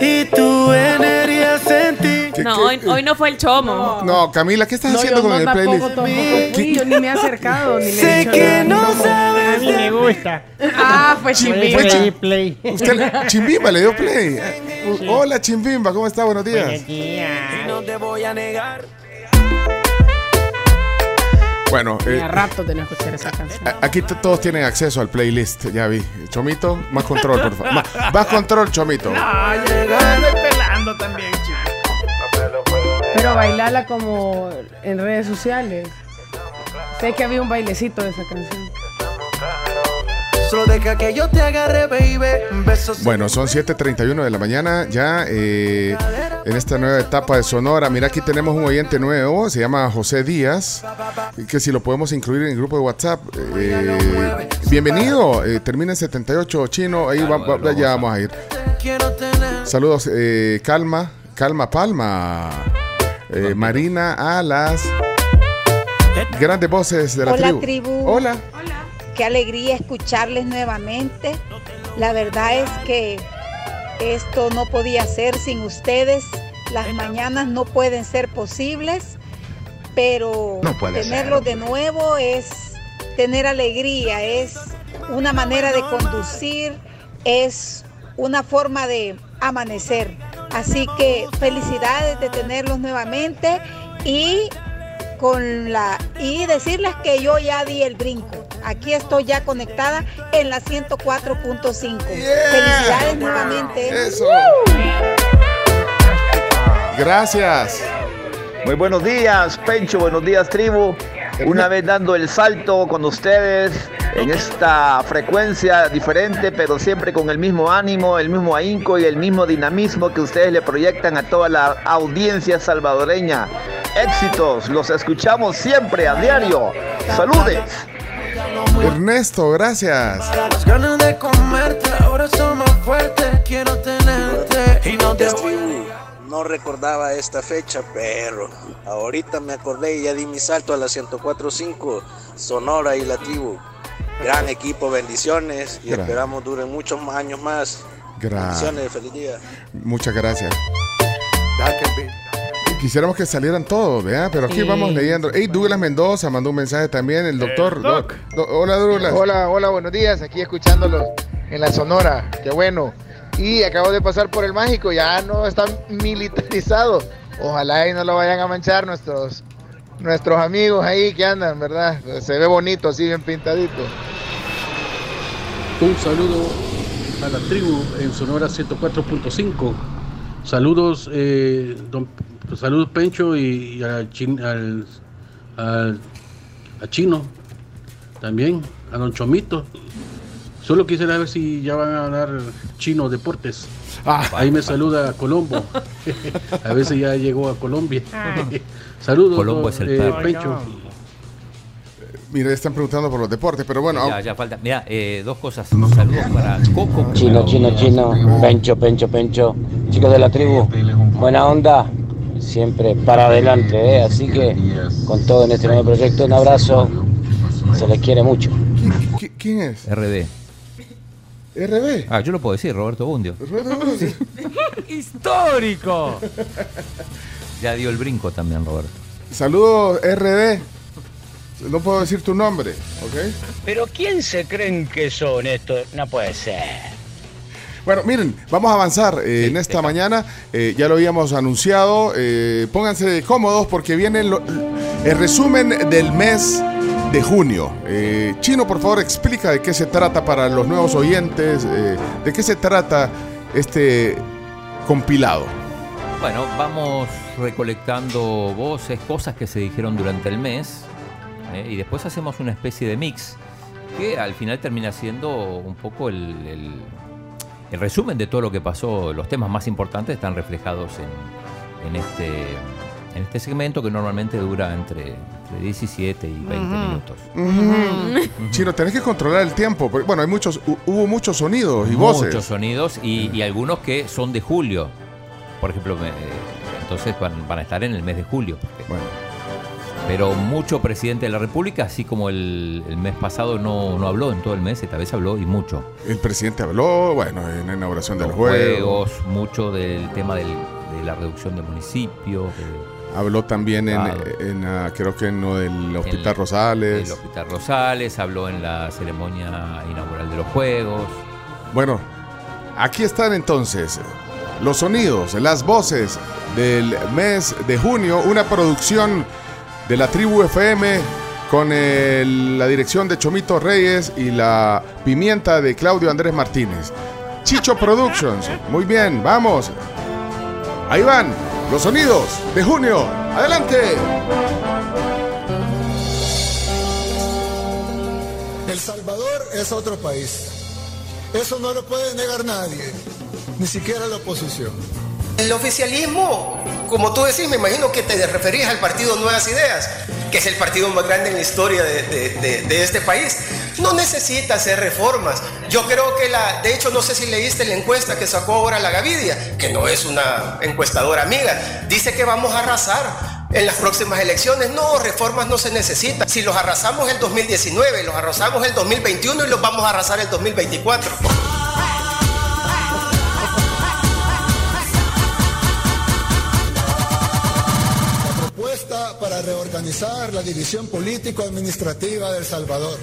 y tu energía sentí. No, hoy, hoy no fue el chomo. No, Camila, ¿qué estás No, haciendo con el playlist? tampoco fui, yo ni me he acercado, ni le he Sé dicho que nada. no sabes. A mí me gusta. Ah, fue Chim- Chimbimba. fue Play. Usted, Chimbimba le dio play. Hola, Chimbimba, ¿cómo está? Buenos días. Buenos días. No te voy a negar. Bueno, eh, Tenía rato de no escuchar esa canción. a- aquí todos tienen acceso al playlist, ya vi. Chomito, más control, por favor. Más, más control, Chomito. No, estoy pelando también, Pero bailala como en redes sociales. Sé que había un bailecito de esa canción. Solo deja que yo te agarre, baby. Besos. Bueno, son 7.31 de la mañana ya eh, en esta nueva etapa de Sonora. Mira, aquí tenemos un oyente nuevo, se llama José Díaz, que si lo podemos incluir en el grupo de WhatsApp. eh, bienvenido, eh, termina en 78 chino, ahí va- va- ya vamos a ir. Quiero tener. Saludos, eh, Calma, Calma Palma, eh, Marina Alas, grandes voces de la Hola, tribu. tribu. Hola. Qué alegría escucharles nuevamente. La verdad es que esto no podía ser sin ustedes. Las mañanas no pueden ser posibles, pero No puede tenerlo de nuevo es tener alegría, es una manera de conducir, es una forma de amanecer. Así que felicidades de tenerlos nuevamente y con la y decirles que yo ya di el brinco. Aquí estoy ya conectada en la 104.5. Felicidades nuevamente. Eso. Gracias. Muy buenos días, Pencho, buenos días, tribu. Una vez dando el salto con ustedes en esta frecuencia diferente, pero siempre con el mismo ánimo, el mismo ahínco y el mismo dinamismo que ustedes le proyectan a toda la audiencia salvadoreña. Éxitos, los escuchamos siempre a diario. Saludes. Ernesto, gracias. Las ganas de comerte ahora son más fuertes. Quiero tenerte y no te voy No recordaba esta fecha, pero ahorita me acordé y ya di mi salto a la 104.5, Sonora y la tribu. Gran equipo, bendiciones y Gracias. esperamos duren muchos más años más. Gracias. Bendiciones, feliz día. Muchas gracias. Quisiéramos que salieran todos, ¿verdad? Pero aquí Sí. vamos leyendo. Hey, Douglas Mendoza mandó un mensaje también, el doctor. Doc. Do- hola, Douglas. Hola, hola, buenos días. Aquí escuchándolos en la Sonora. Qué bueno. Y acabo de pasar por el mágico. Ya no está militarizado. Ojalá y no lo vayan a manchar nuestros nuestros amigos ahí que andan, ¿verdad? Se ve bonito, así bien pintadito. Un saludo a la tribu en Sonora 104.5. Saludos, eh, saludos Pencho y, y chin- a Chino también, a Don Chomito. Solo quisiera ver si ya van a dar Chino Deportes. Ahí me saluda Colombo. *laughs* a veces ya llegó a Colombia. *laughs* Saludos, Colombo es el eh. Pencho. Mira, están preguntando por los deportes, pero bueno. Ya, ya falta. Mira, eh, dos cosas. Saludos para Coco. Chino, chino, chino, pencho, pencho, pencho. Chicos de la tribu, buena onda, siempre para adelante, ¿eh? así que con todo en este nuevo proyecto, un abrazo, se les quiere mucho. ¿Qui- ¿Quién es? RD. RB. Ah, yo lo puedo decir, Roberto Bundio. *laughs* ¡Histórico! Ya dio el brinco también, Roberto. Saludos, RD. No puedo decir tu nombre, ¿ok? Pero ¿quién se creen que son estos? No puede ser. Bueno, miren, vamos a avanzar eh, en esta mañana. eh, ya lo habíamos anunciado. eh, pónganse cómodos porque viene lo- el resumen del mes de junio. Eh, Chino, por favor, explica de qué se trata para los nuevos oyentes. eh, de qué se trata este compilado. Bueno, vamos recolectando voces, cosas que se dijeron durante el mes ¿eh? y después hacemos una especie de mix que al final termina siendo un poco el, resumen de todo lo que pasó. Los temas más importantes están reflejados en, este, en este segmento que normalmente dura entre, entre 17 y 20 minutos. Ujú. Chino, tenés que controlar el tiempo. porque, Bueno, hay muchos, hu- hubo muchos sonidos y voces. Muchos sonidos y, y algunos que son de julio. Por ejemplo, me- eh, entonces van, van a estar en el mes de julio. porque Pero mucho presidente de la República, así como el, el mes pasado no, no habló en todo el mes, esta vez habló y mucho. El presidente habló, bueno, en la inauguración de los Los juegos. juegos, mucho del tema del- de la reducción de municipios, de- Habló también en, Claro. en, ah, creo que en lo del Hospital Rosales. del Hospital Rosales, habló en la ceremonia inaugural de los juegos. Bueno, aquí están entonces los sonidos, las voces del mes de junio, una producción de la tribu FM con el- la dirección de Chomito Reyes y la pimienta de Claudio Andrés Martínez. Chicho Productions, muy bien, vamos. Ahí van los sonidos de junio. Adelante. El Salvador es otro país. Eso no lo puede negar nadie, ni siquiera la oposición. El oficialismo, como tú decís, me imagino que te referís al partido Nuevas Ideas, que es el partido más grande en la historia de, este país. No necesita hacer reformas. Yo creo que la, de hecho no sé si leíste la encuesta que sacó ahora la Gavidia, que no es una encuestadora amiga, dice que vamos a arrasar en las próximas elecciones. No, reformas no se necesitan. Si los arrasamos el 2019, los arrasamos el 2021 y los vamos a arrasar el 2024. Reorganizar la división político-administrativa del Salvador.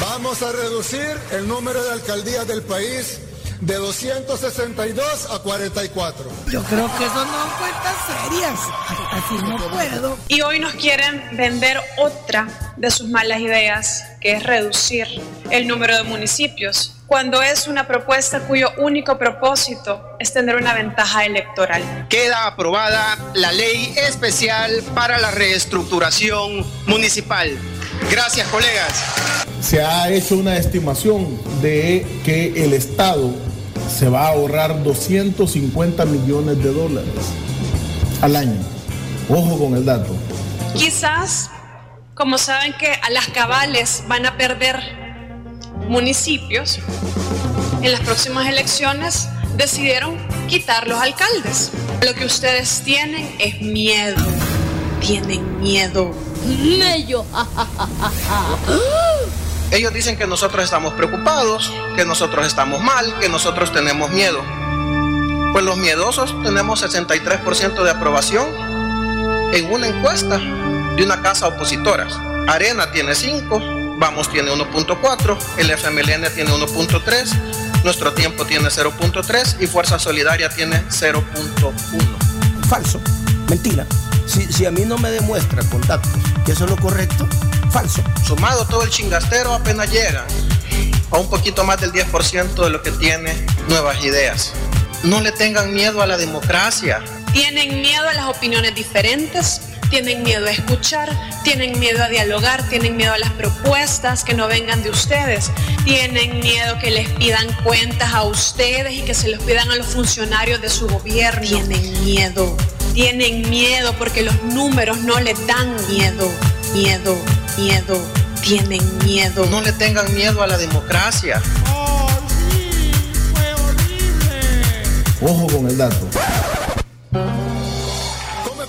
Vamos a reducir el número de alcaldías del país de 262 a 44. Yo creo que eso no cuentas serias. Así no puedo. Y hoy nos quieren vender otra de sus malas ideas, que es reducir el número de municipios, cuando es una propuesta cuyo único propósito es tener una ventaja electoral. queda aprobada la ley especial para la reestructuración municipal. Gracias, colegas. Se ha hecho una estimación de que el Estado se va a ahorrar 250 millones de dólares al año. Ojo con el dato. Quizás, como saben que a las cabales van a perder municipios, en las próximas elecciones decidieron quitar los alcaldes. Lo que ustedes tienen es miedo. Tienen miedo. Mello. Ellos dicen que nosotros estamos preocupados, que nosotros estamos mal, que nosotros tenemos miedo. Pues los miedosos tenemos 63% de aprobación en una encuesta de una casa opositora. Arena tiene 5, Vamos tiene 1.4, el FMLN tiene 1.3, Nuestro Tiempo tiene 0.3 y Fuerza Solidaria tiene 0.1. Falso, mentira. Si, si a mí no me demuestra contactos que eso es lo correcto, falso. Sumado todo el chingastero apenas llega a un poquito más del 10% de lo que tiene nuevas ideas. No le tengan miedo a la democracia. Tienen miedo a las opiniones diferentes, tienen miedo a escuchar, tienen miedo a dialogar, tienen miedo a las propuestas que no vengan de ustedes, tienen miedo que les pidan cuentas a ustedes y que se los pidan a los funcionarios de su gobierno. Tienen miedo, tienen miedo porque los números no les dan miedo, miedo, miedo, tienen miedo. No le tengan miedo a la democracia. Ojo con el dato.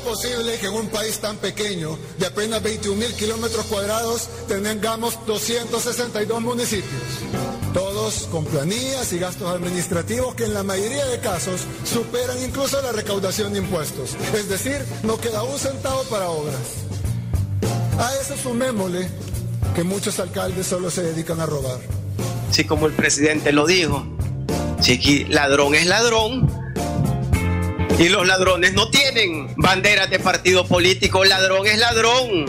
¿Cómo es posible que en un país tan pequeño, de apenas 21 mil kilómetros cuadrados, tengamos 262 municipios? Todos con planillas y gastos administrativos que en la mayoría de casos superan incluso la recaudación de impuestos. Es decir, no queda un centavo para obras. A eso sumémosle que muchos alcaldes solo se dedican a robar. Sí, como el presidente lo dijo. Chiqui, ladrón es ladrón. Y los ladrones no tienen banderas de partido político. Ladrón es ladrón.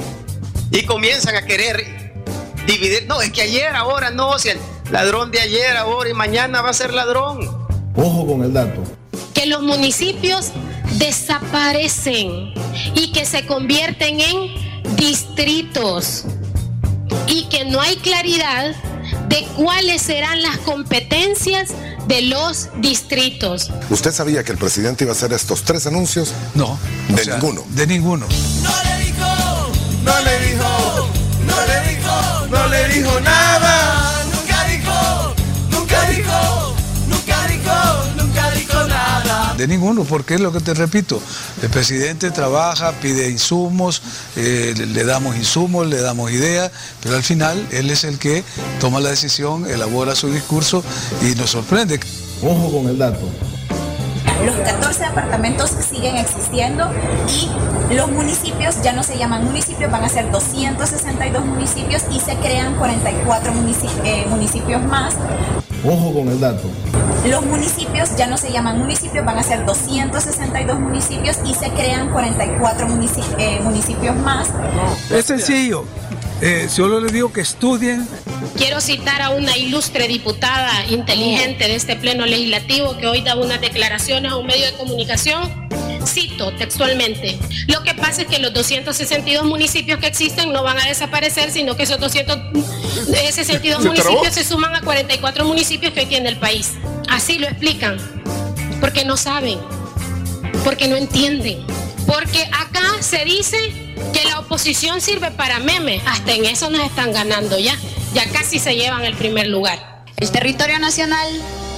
Y comienzan a querer dividir. No, es que ayer, ahora no. Si el ladrón de ayer, ahora y mañana va a ser ladrón. Ojo con el dato. que los municipios desaparecen y que se convierten en distritos y que no hay claridad de cuáles serán las competencias de los distritos. ¿Usted sabía que el presidente iba a hacer estos tres anuncios? No. De ninguno. De ninguno. No le dijo, no le dijo, no le dijo, no le dijo nada. De ninguno, porque es lo que te repito, el presidente trabaja, pide insumos, eh, le- damos insumos, le damos ideas, pero al final él es el que toma la decisión, elabora su discurso y nos sorprende. Ojo con el dato. Los 14 departamentos siguen existiendo y los municipios ya no se llaman municipios, van a ser 262 municipios y se crean 44 munici- eh, municipios más. Ojo con el dato. Los municipios ya no se llaman municipios, van a ser 262 municipios y se crean 44 munici- eh, municipios más. Es sencillo. Eh, solo les digo que estudien. Quiero citar a una ilustre diputada inteligente de este pleno legislativo que hoy daba unas declaraciones a un medio de comunicación. Cito textualmente, lo que pasa es que los 262 municipios que existen no van a desaparecer, sino que esos 262 ¿Se trabó? municipios se suman a 44 municipios que hoy tiene el país. Así lo explican, porque no saben, porque no entienden, porque acá se dice que la oposición sirve para memes, hasta en eso nos están ganando ya, ya casi se llevan el primer lugar. El territorio nacional,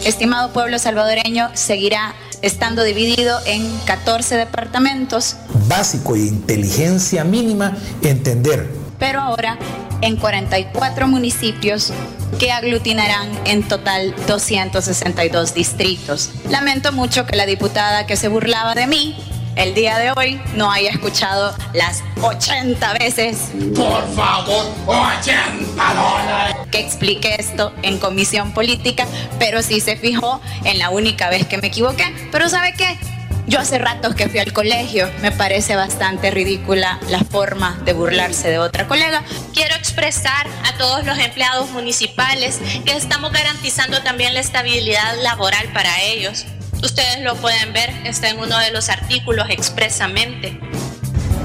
estimado pueblo salvadoreño, seguirá estando dividido en 14 departamentos, Básico y inteligencia mínima, entender. pero ahora en 44 municipios que aglutinarán en total 262 distritos. Lamento mucho que la diputada que se burlaba de mí el día de hoy no haya escuchado las 80 veces. Por favor, 80 dólares. Que explique esto en comisión política, pero sí se fijó en la única vez que me equivoqué. Pero ¿sabe qué? Yo hace ratos que fui al colegio, me parece bastante ridícula la forma de burlarse de otra colega. Quiero expresar a todos los empleados municipales que estamos garantizando también la estabilidad laboral para ellos. Ustedes lo pueden ver, está en uno de los artículos expresamente.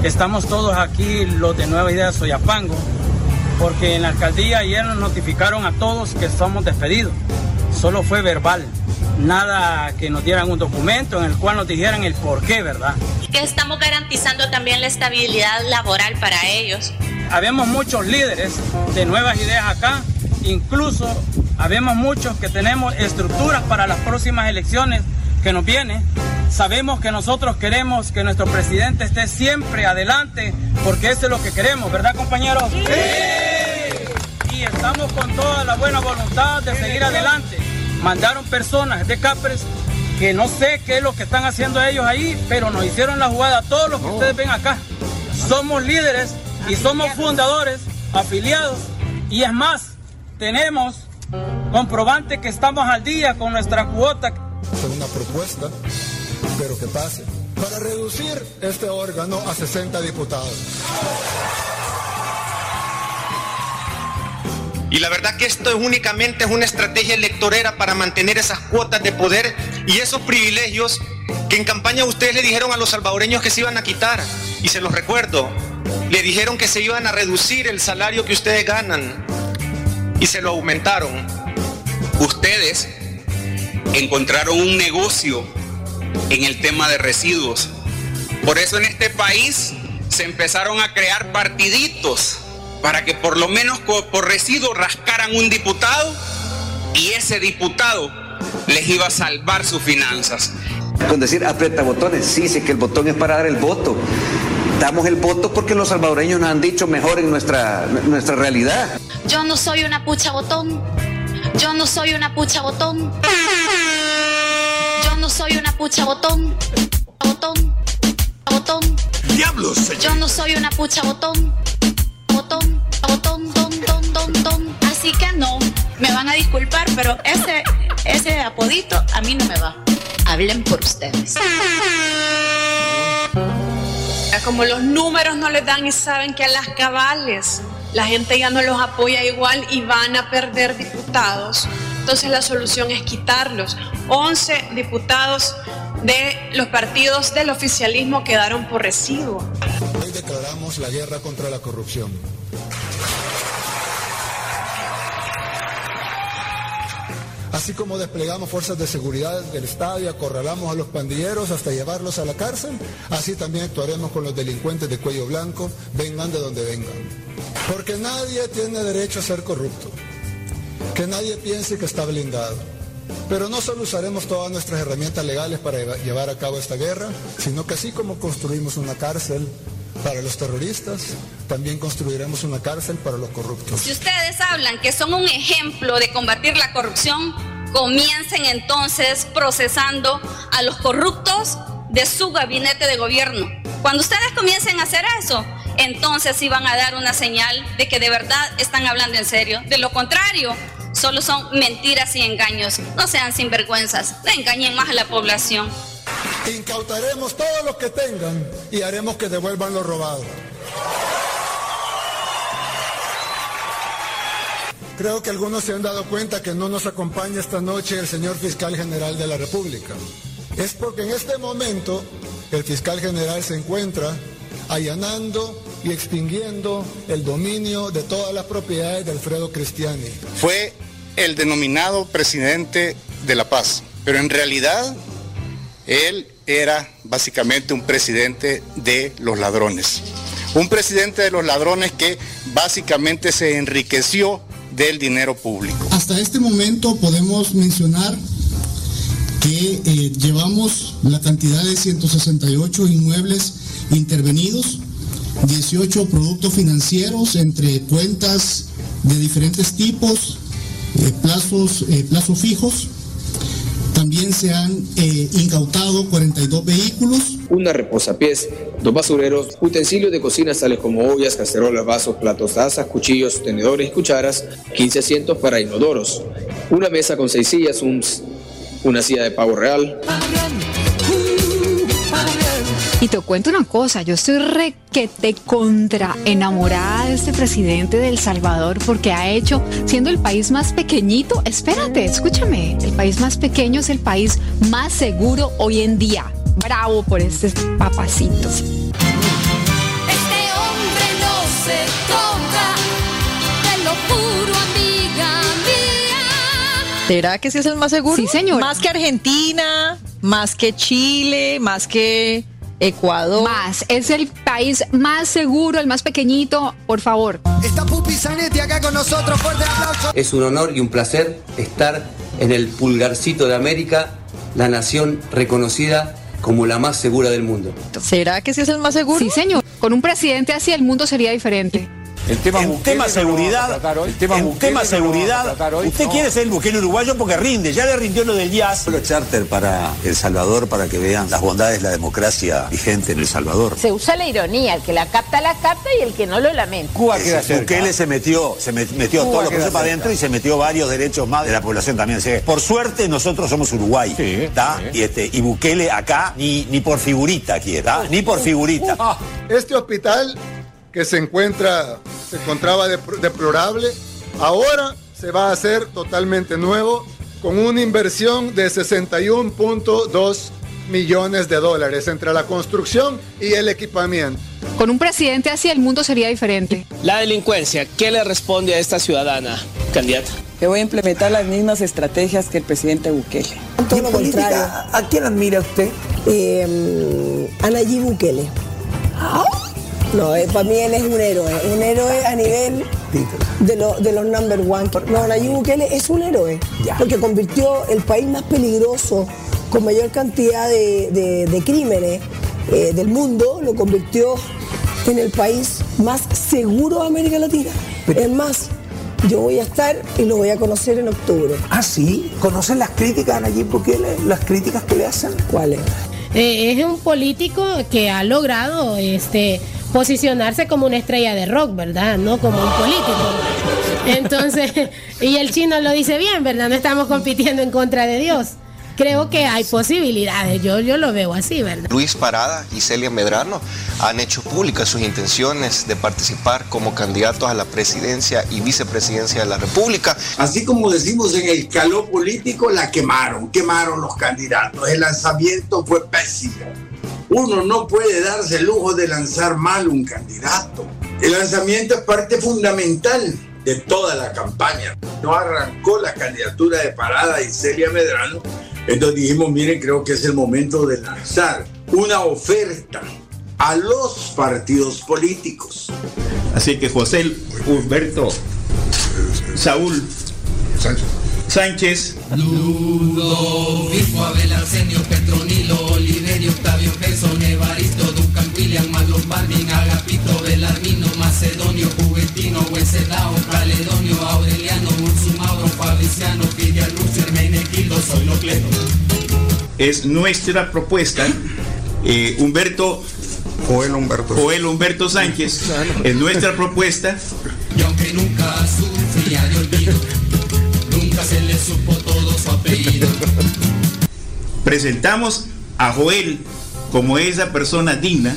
Estamos todos aquí, los de Nueva Idea Soyapango, porque en la alcaldía ayer nos notificaron a todos que somos despedidos. Solo fue verbal, nada que nos dieran un documento en el cual nos dijeran el por qué, ¿verdad? Que estamos garantizando también la estabilidad laboral para ellos. Habemos muchos líderes de nuevas ideas acá, incluso habemos muchos que tenemos estructuras para las próximas elecciones que nos vienen. Sabemos que nosotros queremos que nuestro presidente esté siempre adelante, porque eso es lo que queremos, ¿verdad compañeros? Y estamos con toda la buena voluntad de seguir adelante. Mandaron personas de Capres que no sé qué es lo que están haciendo ellos ahí, pero nos hicieron la jugada todos los que ustedes ven acá. Somos líderes y somos fundadores, afiliados, y es más, tenemos comprobante que estamos al día con nuestra cuota. Fue una propuesta, pero que pase, para reducir este órgano a 60 diputados. Y la verdad que esto es únicamente una estrategia electorera para mantener esas cuotas de poder y esos privilegios que en campaña ustedes le dijeron a los salvadoreños que se iban a quitar. Y se los recuerdo, le dijeron que se iban a reducir el salario que ustedes ganan y se lo aumentaron. Ustedes encontraron un negocio en el tema de residuos. Por eso en este país se empezaron a crear partiditos para que por lo menos por residuos rascaran un diputado y ese diputado les iba a salvar sus finanzas. Con decir aprieta botones, sí, sé que el botón es para dar el voto. Damos el voto porque los salvadoreños nos han dicho mejor en nuestra, nuestra realidad. Yo no soy una pucha botón. Yo no soy una pucha botón. Yo no soy una pucha botón. Botón. Botón. ¡Diablos! Yo no soy una pucha botón. Botón. Botón. Don, don, don, don. Así que no, me van a disculpar, pero ese, ese apodito a mí no me va. Hablen por ustedes. Como los números no les dan y saben que a las cabales la gente ya no los apoya igual y van a perder diputados. Entonces la solución es quitarlos. 11 diputados de los partidos del oficialismo quedaron por residuo. Hoy declaramos la guerra contra la corrupción. Así como desplegamos fuerzas de seguridad del Estado y acorralamos a los pandilleros hasta llevarlos a la cárcel, así también actuaremos con los delincuentes de cuello blanco, vengan de donde vengan. Porque nadie tiene derecho a ser corrupto. Que nadie piense que está blindado. Pero no solo usaremos todas nuestras herramientas legales para llevar a cabo esta guerra, sino que así como construimos una cárcel para los terroristas, también construiremos una cárcel para los corruptos. Si ustedes hablan que son un ejemplo de combatir la corrupción, comiencen entonces procesando a los corruptos de su gabinete de gobierno. Cuando ustedes comiencen a hacer eso, entonces sí van a dar una señal de que de verdad están hablando en serio. De lo contrario, solo son mentiras y engaños. No sean sinvergüenzas, no engañen más a la población. Incautaremos todo lo que tengan y haremos que devuelvan lo robado. Creo que algunos se han dado cuenta que no nos acompaña esta noche el señor fiscal general de la República. Es porque en este momento el fiscal general se encuentra allanando y extinguiendo el dominio de todas las propiedades de Alfredo Cristiani. Fue el denominado presidente de la paz, pero en realidad él era básicamente un presidente de los ladrones. Un presidente de los ladrones que básicamente se enriqueció del dinero público. Hasta este momento podemos mencionar que eh, llevamos la cantidad de 168 inmuebles intervenidos, 18 productos financieros entre cuentas de diferentes tipos, eh, plazos, eh, plazos fijos. También se han incautado 42 vehículos. Una reposapiés, dos basureros, utensilios de cocina tales como ollas, cacerolas, vasos, platos, tazas, cuchillos, tenedores y cucharas, 15 asientos para inodoros, una mesa con seis sillas, un una silla de pavo real. Y te cuento una cosa, yo estoy requete contra enamorada de este presidente de El Salvador porque ha hecho, siendo el país más pequeñito, espérate, escúchame, el país más pequeño es el país más seguro hoy en día. Bravo por este papacito. Este hombre no se toca, de lo puro amiga mía. ¿Será que sí es el más seguro? Sí, señor. Más que Argentina, más que Chile, más que Ecuador. Más, es el país más seguro, el más pequeñito, por favor. Está Pupi Zanetti acá con nosotros, fuerte aplauso. Es un honor y un placer estar en el pulgarcito de América, la nación reconocida como la más segura del mundo. ¿Será que sí es el más seguro? Sí, señor. Con un presidente así el mundo sería diferente. El tema, En tema seguridad, el tema, en tema seguridad, usted quiere ser el Bukele uruguayo porque rinde, ya le rindió lo del jazz. Solo charter para El Salvador para que vean las bondades de la democracia vigente en El Salvador. Se usa la ironía, el que la capta la capta y el que no lo lamenta. Cuba queda Bukele se metió, se met- metió Cuba todos los queda procesos para cerca. adentro y se metió varios derechos más de la población también. Sí. Por suerte nosotros somos Uruguay. Y este y Bukele acá ni ni por figurita quiere, ¿tá? Ni por figurita. Este hospital que se encuentra, se encontraba dep- deplorable, ahora se va a hacer totalmente nuevo con una inversión de 61.2 millones de dólares entre la construcción y el equipamiento. Con un presidente así el mundo sería diferente. La delincuencia, ¿qué le responde a esta ciudadana candidata? Que voy a implementar las mismas estrategias que el presidente Bukele. Todo lo contrario. ¿A quién admira usted? Eh, a Nayib Bukele. No, eh, para mí él es un héroe, un héroe a nivel de, lo- de los number one. No, Nayib Bukele es un héroe, porque convirtió el país más peligroso, con mayor cantidad de, de- de crímenes eh, del mundo, lo convirtió en el país más seguro de América Latina. Es más, yo voy a estar y lo voy a conocer en octubre. Ah, sí. ¿Conocen las críticas a Nayib Bukele? ¿Las críticas que le hacen? ¿Cuáles? Eh, es un político que ha logrado este posicionarse como una estrella de rock, ¿verdad? No como un político. Entonces, *laughs* y el chino lo dice bien, ¿verdad? No estamos compitiendo en contra de Dios. Creo que hay posibilidades, yo, yo lo veo así, ¿verdad? Luis Parada y Celia Medrano han hecho públicas sus intenciones de participar como candidatos a la presidencia y vicepresidencia de la República. Así como decimos en el calor político, la quemaron, quemaron los candidatos. El lanzamiento fue pésimo. Uno no puede darse el lujo de lanzar mal un candidato. El lanzamiento es parte fundamental de toda la campaña. No arrancó la candidatura de Parada y Celia Medrano. Entonces dijimos, miren, creo que es el momento de lanzar una oferta a los partidos políticos. Así que José Humberto Saúl Sánchez. Ludovico, Abel, Arsenio, Petronilo, Oliverio, Octavio, Gerson, Evaristo, Duncan, William, Marlon, Balvin, Agapito, Belarmino, Macedonio, Juventino, Huesedao, Caledonio, Aureliano, Ursu, Mauro, Fabriciano, Fidia, Luz, Hermenegildo, soy Locleto. Es nuestra propuesta. Eh, Humberto. Joel Humberto. Joel Humberto Sánchez. Es nuestra propuesta. Y aunque nunca sufría de olvido, nunca se le supo todo su apellido. Presentamos a Joel como esa persona digna,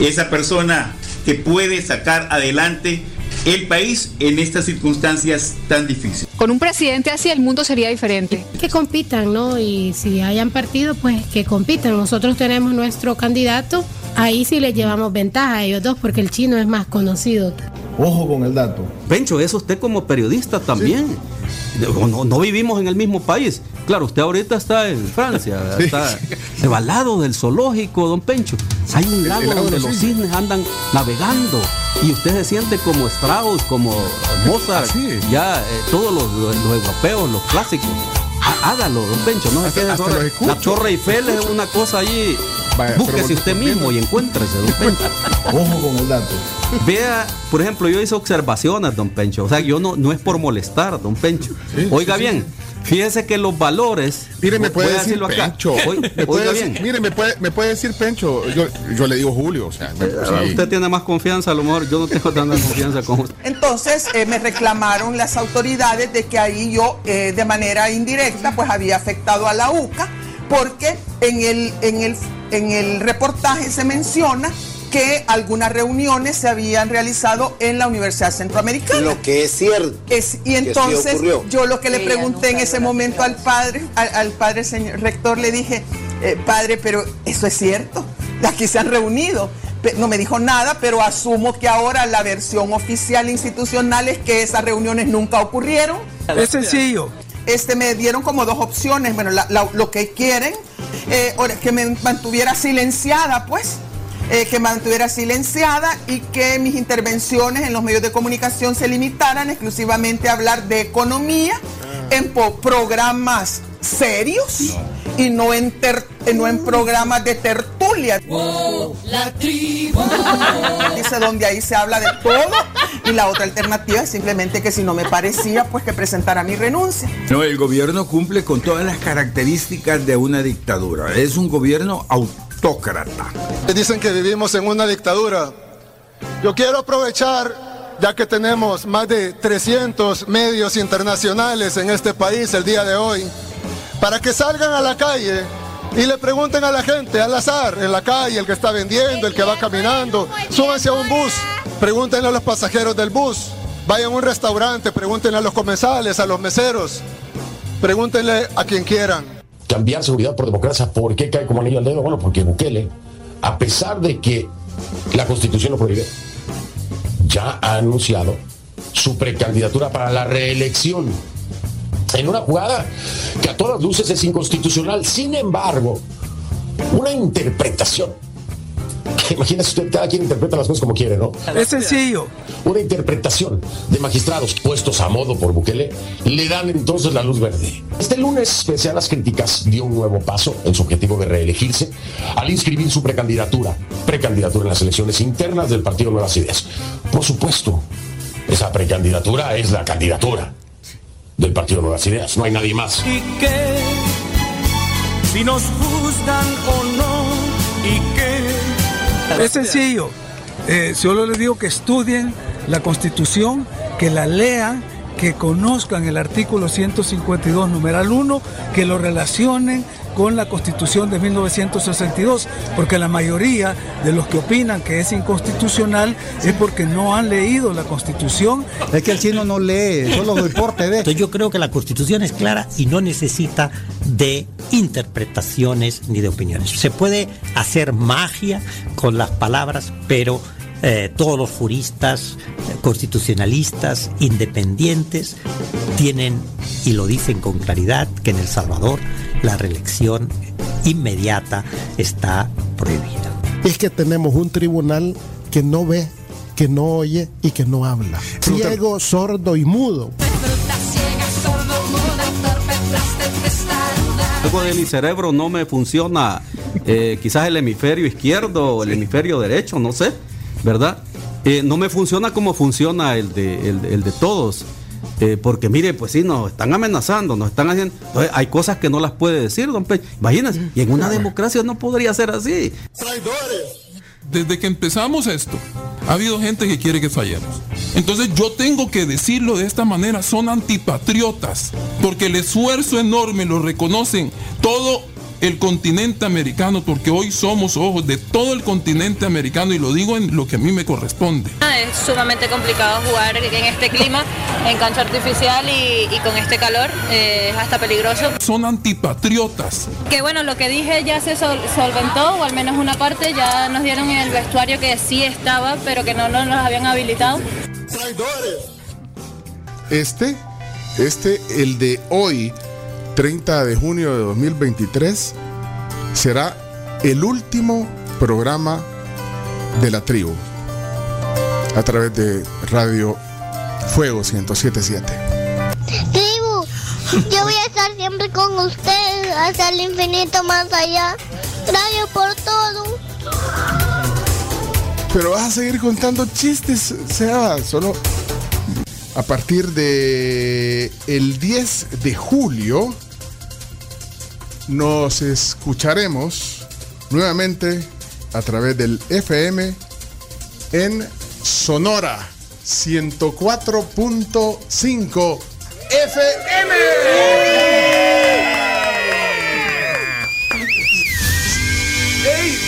esa persona que puede sacar adelante el país en estas circunstancias tan difíciles. Con un presidente así el mundo sería diferente. Que compitan, ¿no? Y si hayan partido, pues que compitan. Nosotros tenemos nuestro candidato, ahí sí le llevamos ventaja a ellos dos porque el chino es más conocido. Ojo con el dato. Pencho, eso usted como periodista también. No, no vivimos en el mismo país. Claro, usted ahorita está en Francia, *laughs* Sí. está devalado del zoológico, don Pencho. Hay un lago El donde los cisnes andan navegando y usted se siente como Strauss, como Mozart, ya eh, todos los, los- los europeos, los clásicos. Há- Hágalo, don Pencho, no se Hasta- quede hasta. La Torre Eiffel es una cosa allí. Vaya, Búsquese pero usted mismo y encuéntrese, don Pencho. *laughs* Ojo con el dato. Vea, por ejemplo, yo hice observaciones, don Pencho. O sea, yo no, no es por molestar, don Pencho. Oiga sí, sí. bien, fíjese que los valores. Mire, me puede decir decirlo acá. Pencho. Me puede decir- bien. mire, me puede, me puede decir Pencho. Yo, yo le digo Julio, o sea. me- sí. Usted tiene más confianza, a lo mejor yo no tengo tanta confianza con usted. Entonces eh, me reclamaron las autoridades de que ahí yo eh, de manera indirecta pues había afectado a la UCA porque en el, en el, en el reportaje se menciona que algunas reuniones se habían realizado en la Universidad Centroamericana. Lo que es cierto. Es- y sí entonces yo lo que le pregunté en ese momento al padre, al, al padre señor rector, le dije, eh, padre, pero eso es cierto, *laughs* aquí se han reunido. No me dijo nada, pero asumo que ahora la versión oficial institucional es que esas reuniones nunca ocurrieron. Es sencillo. Este, me dieron como dos opciones, bueno, la- la- lo que quieren, eh, que me mantuviera silenciada, pues, eh, que mantuviera silenciada y que mis intervenciones en los medios de comunicación se limitaran exclusivamente a hablar de economía en po- programas serios y no en, ter- eh, no en programas de tertulia. La tribu. Dice donde ahí se habla de todo y la otra alternativa es simplemente que si no me parecía, pues que presentara mi renuncia. No, el gobierno cumple con todas las características de una dictadura. Es un gobierno autócrata. Dicen que vivimos en una dictadura. Yo quiero aprovechar, ya que tenemos más de 300 medios internacionales en este país el día de hoy, para que salgan a la calle y le pregunten a la gente al azar, en la calle, el que está vendiendo, el que va caminando, súbanse a un bus, pregúntenle a los pasajeros del bus, vayan a un restaurante, pregúntenle a los comensales, a los meseros, pregúntenle a quien quieran. cambiar seguridad por democracia. ¿Por qué cae como anillo al dedo? Bueno, porque Bukele, a pesar de que la constitución lo prohíbe, ya ha anunciado su precandidatura para la reelección. En una jugada que a todas luces es inconstitucional. Sin embargo, una interpretación. *laughs* Imagínese usted, cada quien interpreta las cosas como quiere, ¿no? Es sencillo. Una interpretación de magistrados puestos a modo por Bukele le dan entonces la luz verde. Este lunes, pese a las críticas, dio un nuevo paso en su objetivo de reelegirse al inscribir su precandidatura, precandidatura en las elecciones internas del Partido Nuevas Ideas. Por supuesto, esa precandidatura es la candidatura del Partido Nuevas Ideas, no hay nadie más. ¿Y qué? Si nos juzgan o no, ¿y qué? Es sencillo. Eh, solo les digo que estudien la Constitución, que la lean, que conozcan el artículo 152, numeral 1, que lo relacionen con la Constitución de 1962, porque la mayoría de los que opinan que es inconstitucional es porque no han leído la Constitución. Es que el chino no lee, solo deporte ve. Entonces yo creo que la Constitución es clara y no necesita de interpretaciones ni de opiniones. Se puede hacer magia con las palabras, pero eh, todos los juristas, eh, constitucionalistas, independientes, tienen y lo dicen con claridad que en El Salvador la reelección inmediata está prohibida. Es que tenemos un tribunal que no ve, que no oye y que no habla. Ciego, sordo y mudo. Algo de mi cerebro no me funciona, eh, quizás el hemisferio izquierdo o el hemisferio derecho, no sé, ¿verdad? Eh, no me funciona como funciona el de, el, el de todos. Eh, porque mire, pues sí, nos están amenazando, nos están haciendo. Entonces, hay cosas que no las puede decir, don Pecho. Imagínense, y en una democracia no podría ser así. Desde que empezamos esto, ha habido gente que quiere que fallemos. Entonces yo tengo que decirlo de esta manera, son antipatriotas, porque el esfuerzo enorme lo reconocen todo el continente americano, porque hoy somos ojos de todo el continente americano y lo digo en lo que a mí me corresponde. Es sumamente complicado jugar en este clima, en cancha artificial y, y con este calor, eh, es hasta peligroso. Son antipatriotas. Que bueno, lo que dije ya se sol- solventó, o al menos una parte, ya nos dieron el vestuario que sí estaba, pero que no no nos habían habilitado. Este, este, el de hoy, 30 de junio de 2023, será el último programa de la tribu a través de Radio Fuego 1077. Tribu, yo voy a estar siempre con ustedes hasta el infinito más allá. Gracias por todo. Pero vas a seguir contando chistes, Seba, solo a partir de el 10 de julio nos escucharemos nuevamente a través del FM en Sonora 104.5 FM. ¡Ey!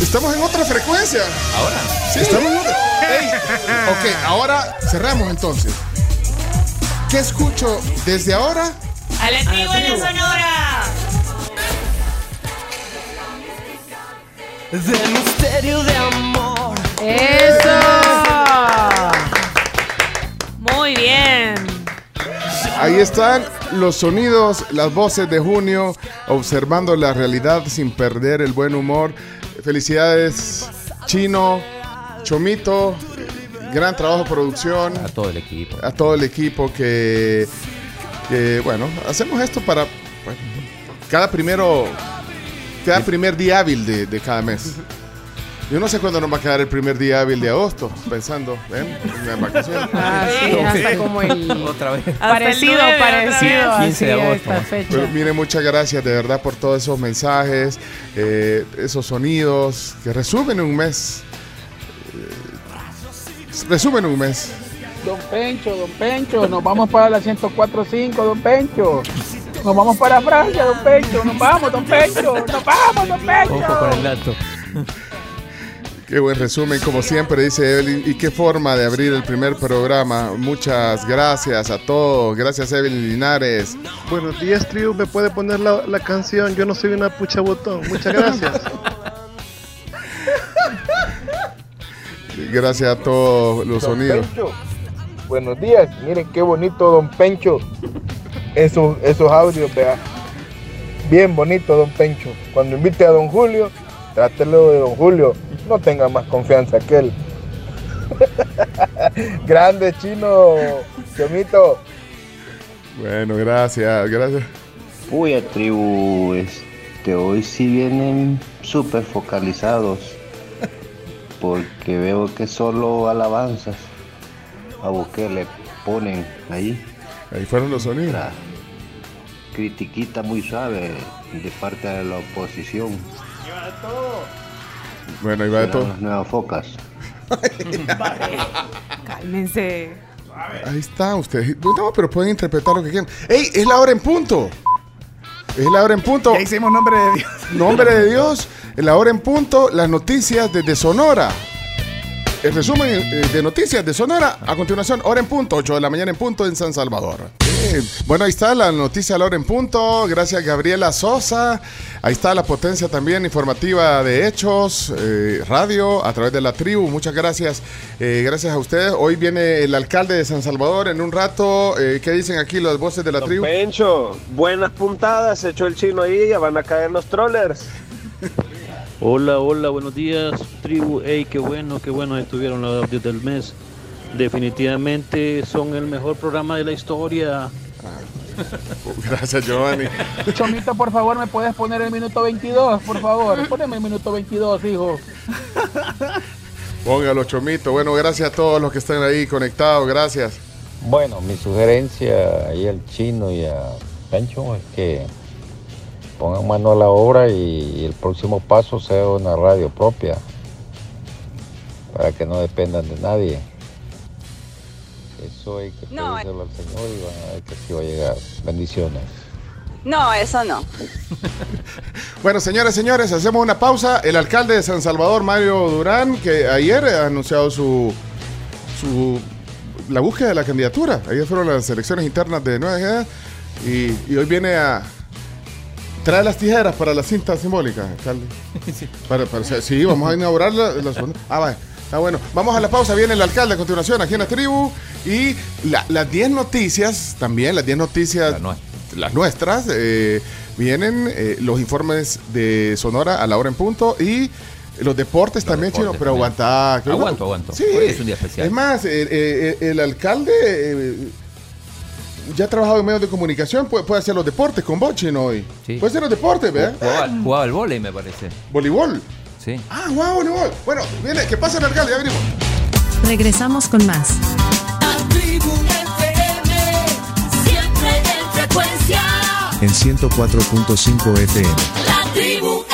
Estamos en otra frecuencia. Ahora. Sí, estamos en otra. Ey, Ok, ahora cerramos entonces. ¿Qué escucho desde ahora? ¡A la tribu en la Sonora! Del misterio de amor. ¡Eso! Muy bien. Ahí están los sonidos, las voces de junio, observando la realidad sin perder el buen humor. Felicidades, Chino, Chomito, gran trabajo de producción. A todo el equipo. A todo el equipo que, que, bueno, hacemos esto para bueno, cada primero, cada primer día hábil de, de cada mes. Yo no sé cuándo nos va a quedar el primer día hábil de agosto, pensando, ¿ven? En vacaciones. Ah, sí, hasta como el Otra vez. parecido, Hasta el nueve, parecido otra así 15 de agosto. esta fecha. Pero mire, muchas gracias de verdad por todos esos mensajes, eh, esos sonidos que resumen un mes. Eh, resumen un mes. Don Pencho, don Pencho, nos vamos para la 104.5, don Pencho. Nos vamos para Francia, don Pencho. Nos vamos, don Pencho. Nos vamos, don Pencho. Ojo con el dato. Qué buen resumen, como siempre dice Evelyn. Y qué forma de abrir el primer programa. Muchas gracias a todos. Gracias Evelyn Linares. Buenos días, tribu. ¿Me puede poner la, la canción? Yo no soy una pucha botón. Muchas gracias. Gracias a todos los Don sonidos. Pencho, buenos días. Miren qué bonito, don Pencho. Esos, esos audios, vea. Bien bonito, don Pencho. Cuando invite a don Julio, trátelo de don Julio. No tenga más confianza que él. *laughs* Grande chino, Chomito. Bueno, gracias, gracias. Puya tribu, este, hoy sí vienen súper focalizados, porque veo que solo alabanzas a Bukele ponen ahí. Ahí fueron los sonidos. La critiquita muy suave de parte de la oposición. Bueno, ahí va de todo. las nuevas focas. *laughs* Cálmense. Ahí está, ustedes. No, pero pueden interpretar lo que quieran. ¡Ey! Es la hora en punto. Es la hora en punto. Ya hicimos nombre de Dios. Nombre de Dios. Es la hora en punto. Las noticias desde Sonora. El resumen eh, de noticias de Sonora. A continuación, hora en punto. 8 de la mañana en punto en San Salvador. Bien. Bueno, ahí está la noticia a la hora en punto. Gracias, Gabriela Sosa. Ahí está la potencia también informativa de Hechos, eh, radio, a través de la tribu. Muchas gracias. eh, gracias a ustedes. Hoy viene el alcalde de San Salvador en un rato. Eh, ¿Qué dicen aquí las voces de la tribu? Pencho, buenas puntadas, se echó el chino ahí, ya van a caer los trollers. *laughs* Hola, hola, buenos días, tribu. Hey, qué bueno, qué bueno estuvieron los audios del mes. Definitivamente son el mejor programa de la historia. *laughs* Gracias, Giovanni. Chomito, por favor, ¿me puedes poner el minuto 22? Por favor, *laughs* poneme el minuto 22, hijo. Póngalo, Chomito. Bueno, gracias a todos los que están ahí conectados. Gracias. Bueno, mi sugerencia ahí al chino y a Pancho es que pongan mano a la obra y el próximo paso sea una radio propia para que no dependan de nadie. Eso hay que No, pedírselo al Señor y van a ver que sí va a llegar. Bendiciones. No, eso no. *laughs* Bueno, señores, señores, hacemos una pausa. El alcalde de San Salvador, Mario Durán, que ayer ha anunciado su, su la búsqueda de la candidatura. Ayer fueron las elecciones internas de Nueva y, y hoy viene a traer las tijeras para la cinta simbólica, alcalde. *laughs* Para, para- sí, vamos a inaugurar la, la segunda. Ah, vaya. Está bueno. Vamos a la pausa. Viene el alcalde a continuación aquí en la tribu. Y la- las 10 noticias, también las 10 noticias, las nuestras, eh, vienen eh, los informes de Sonora a la hora en punto y los deportes también, chino. Pero aguanta. que- Aguanto, aguanto. Sí. Hoy es un día especial. Es más, eh, el alcalde eh, ya ha trabajado en medios de comunicación. Puede, puede hacer los deportes con vos, chino, hoy. Puede hacer los deportes, ¿verdad? Jugaba, jugaba al vóley, me parece. Voleibol. Sí. Ah, wow, voleibol. Bueno, viene, que pase el alcalde, ya venimos. Regresamos con más. Tribu FM, siempre en frecuencia. En 104.5 FM. La tribu.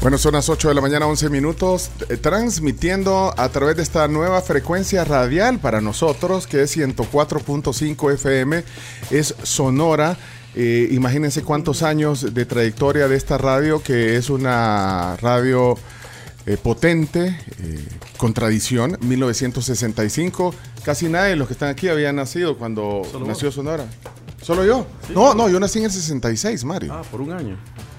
Bueno, son las 8 de la mañana, 11 minutos, eh, transmitiendo a través de esta nueva frecuencia radial para nosotros, que es 104.5 FM, es Sonora. Eh, imagínense cuántos años de trayectoria de esta radio, que es una radio eh, potente, eh, con tradición, 1965. Casi nadie de los que están aquí había nacido cuando Solo nació vos. Sonora. ¿Solo yo? No, no, yo nací en el 66, Mario. Ah, por un año.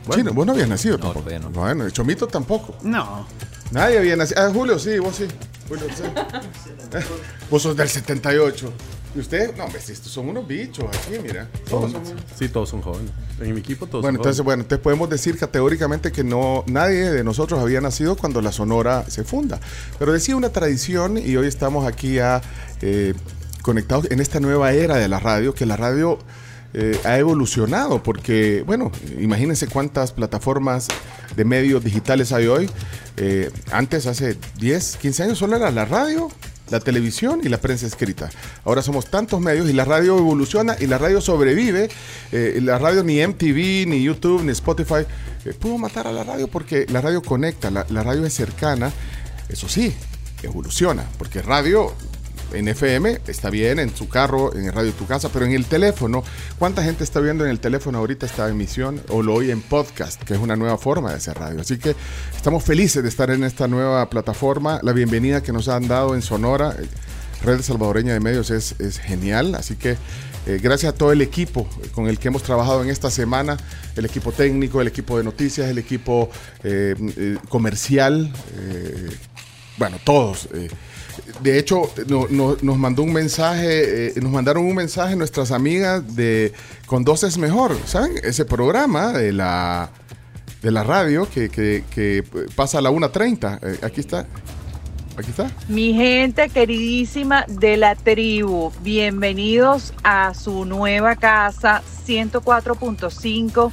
Chino, vos no habías nacido tampoco. Bueno, el Chomito tampoco. No. Nadie había nacido. Ah, Julio, sí, vos sí. Julio, sí. *laughs* Vos sos del 78. ¿Y usted? No, hombre, si estos son unos bichos aquí, mira. Todos Son- son- sí, todos son jóvenes. En mi equipo todos Bueno, son entonces, jóvenes. bueno, entonces podemos decir categóricamente que no nadie de nosotros había nacido cuando la Sonora se funda. Pero decía una tradición y hoy estamos aquí ya eh, conectados en esta nueva era de la radio, que la radio eh, ha evolucionado, porque, bueno, imagínense cuántas plataformas de medios digitales hay hoy. Eh, antes, hace 10, 15 años, solo era la radio, la televisión y la prensa escrita. Ahora somos tantos medios y la radio evoluciona y la radio sobrevive. Eh, la radio ni MTV, ni YouTube, ni Spotify pudo matar a la radio porque la radio conecta, la, la radio es cercana. Eso sí, evoluciona, porque radio en FM está bien, en su carro, en el radio de tu casa, pero en el teléfono, ¿cuánta gente está viendo en el teléfono ahorita esta emisión o lo oye en podcast, que es una nueva forma de hacer radio? Así que estamos felices de estar en esta nueva plataforma. La bienvenida que nos han dado en Sonora, eh, Red Salvadoreña de Medios, es, genial. Así que eh, gracias a todo el equipo con el que hemos trabajado en esta semana, el equipo técnico, el equipo de noticias, el equipo eh, comercial, bueno, todos. De hecho, no- no- nos mandó un mensaje, eh, nos mandaron un mensaje nuestras amigas de Con dos es mejor, ¿saben? Ese programa de la de la radio que pasa a la 1.30. Eh, aquí está. Aquí está. Mi gente queridísima de la tribu, bienvenidos a su nueva casa 104.5.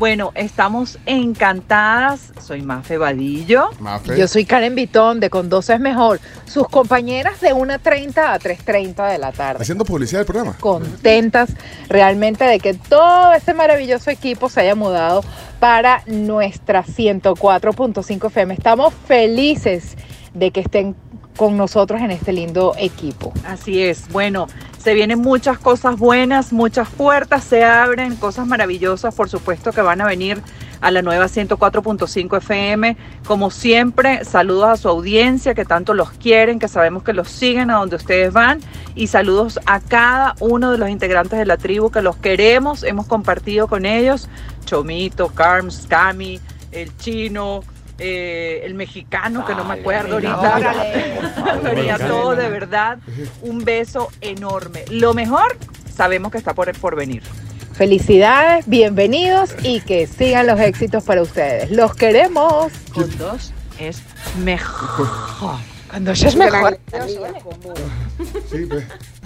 Bueno, estamos encantadas. Soy Mafe Vadillo. Yo soy Karen Vitón de Con 12 es mejor. Sus compañeras de 1.30 a 3.30 de la tarde. Haciendo publicidad del programa. Contentas realmente de que todo este maravilloso equipo se haya mudado para nuestra 104.5 FM. Estamos felices de que estén con nosotros en este lindo equipo. Así es. Bueno, se vienen muchas cosas buenas, muchas puertas se abren, cosas maravillosas, por supuesto, que van a venir a la nueva 104.5 FM. Como siempre, saludos a su audiencia que tanto los quieren, que sabemos que los siguen a donde ustedes van. Y saludos a cada uno de los integrantes de la tribu que los queremos, hemos compartido con ellos. Chomito, Carms, Cami, el chino. Eh, el mexicano, que no me acuerdo ahorita. Pero y a todos, de verdad, un beso enorme. Lo mejor, sabemos que está por, por venir. Felicidades, bienvenidos y que sigan los éxitos para ustedes. Los queremos. Con dos es mejor. Cuando ya es Gran mejor. letanía como- Sí.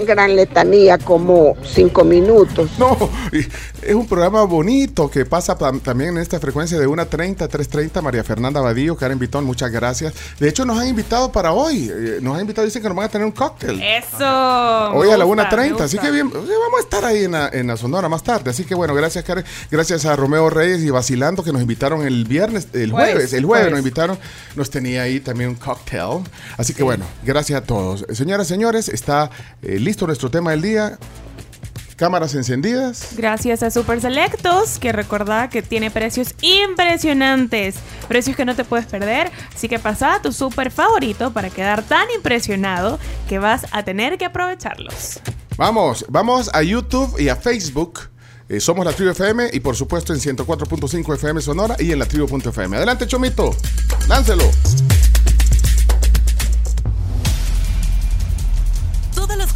Gran letanía, como cinco minutos. No, es un programa bonito que pasa tam- también en esta frecuencia de 1.30 a 3.30. María Fernanda Badillo, Karen Vitón, muchas gracias. De hecho, nos han invitado para hoy. eh, Nos han invitado, dicen que nos van a tener un cóctel. Eso. Hoy a la gusta, 1.30, me así que bien, vamos a estar ahí en la, en la Sonora más tarde. Así que bueno, gracias Karen, gracias a Romeo Reyes y Vacilando que nos invitaron el viernes, el jueves, Jueves, el jueves jueves. nos invitaron, nos tenía ahí también un cóctel. Así que bueno, gracias a todos. Señoras, señores, está eh, listo nuestro tema del día. Cámaras encendidas. Gracias a Super Selectos, que recordá que tiene precios impresionantes. Precios que no te puedes perder. Así que pasa a tu super favorito para quedar tan impresionado que vas a tener que aprovecharlos. Vamos, vamos a YouTube y a Facebook. Eh, somos la Tribu FM y por supuesto en 104.5 FM Sonora y en la tribu.fm. Adelante, Chomito. Láncelo.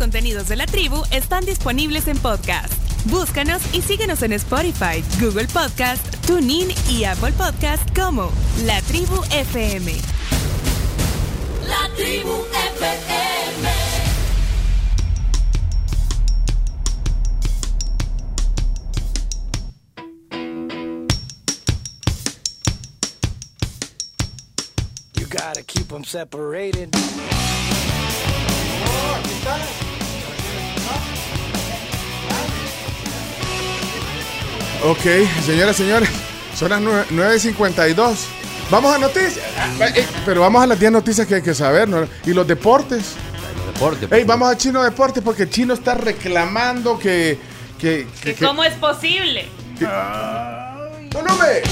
Contenidos de la tribu están disponibles en podcast. Búscanos y síguenos en Spotify, Google Podcast, TuneIn y Apple Podcast como La Tribu FM. La tribu FM. You gotta keep them separated. Ok, señoras, señores, son las nueve- 9.52. Vamos a noticias. Ah, eh, Pero vamos a las 10 noticias que hay que saber. ¿no? Y los deportes. Deporte. Ey, vamos a Chino Deportes porque Chino está reclamando que... que, que- que- ¿Cómo es posible? ¡No, no me!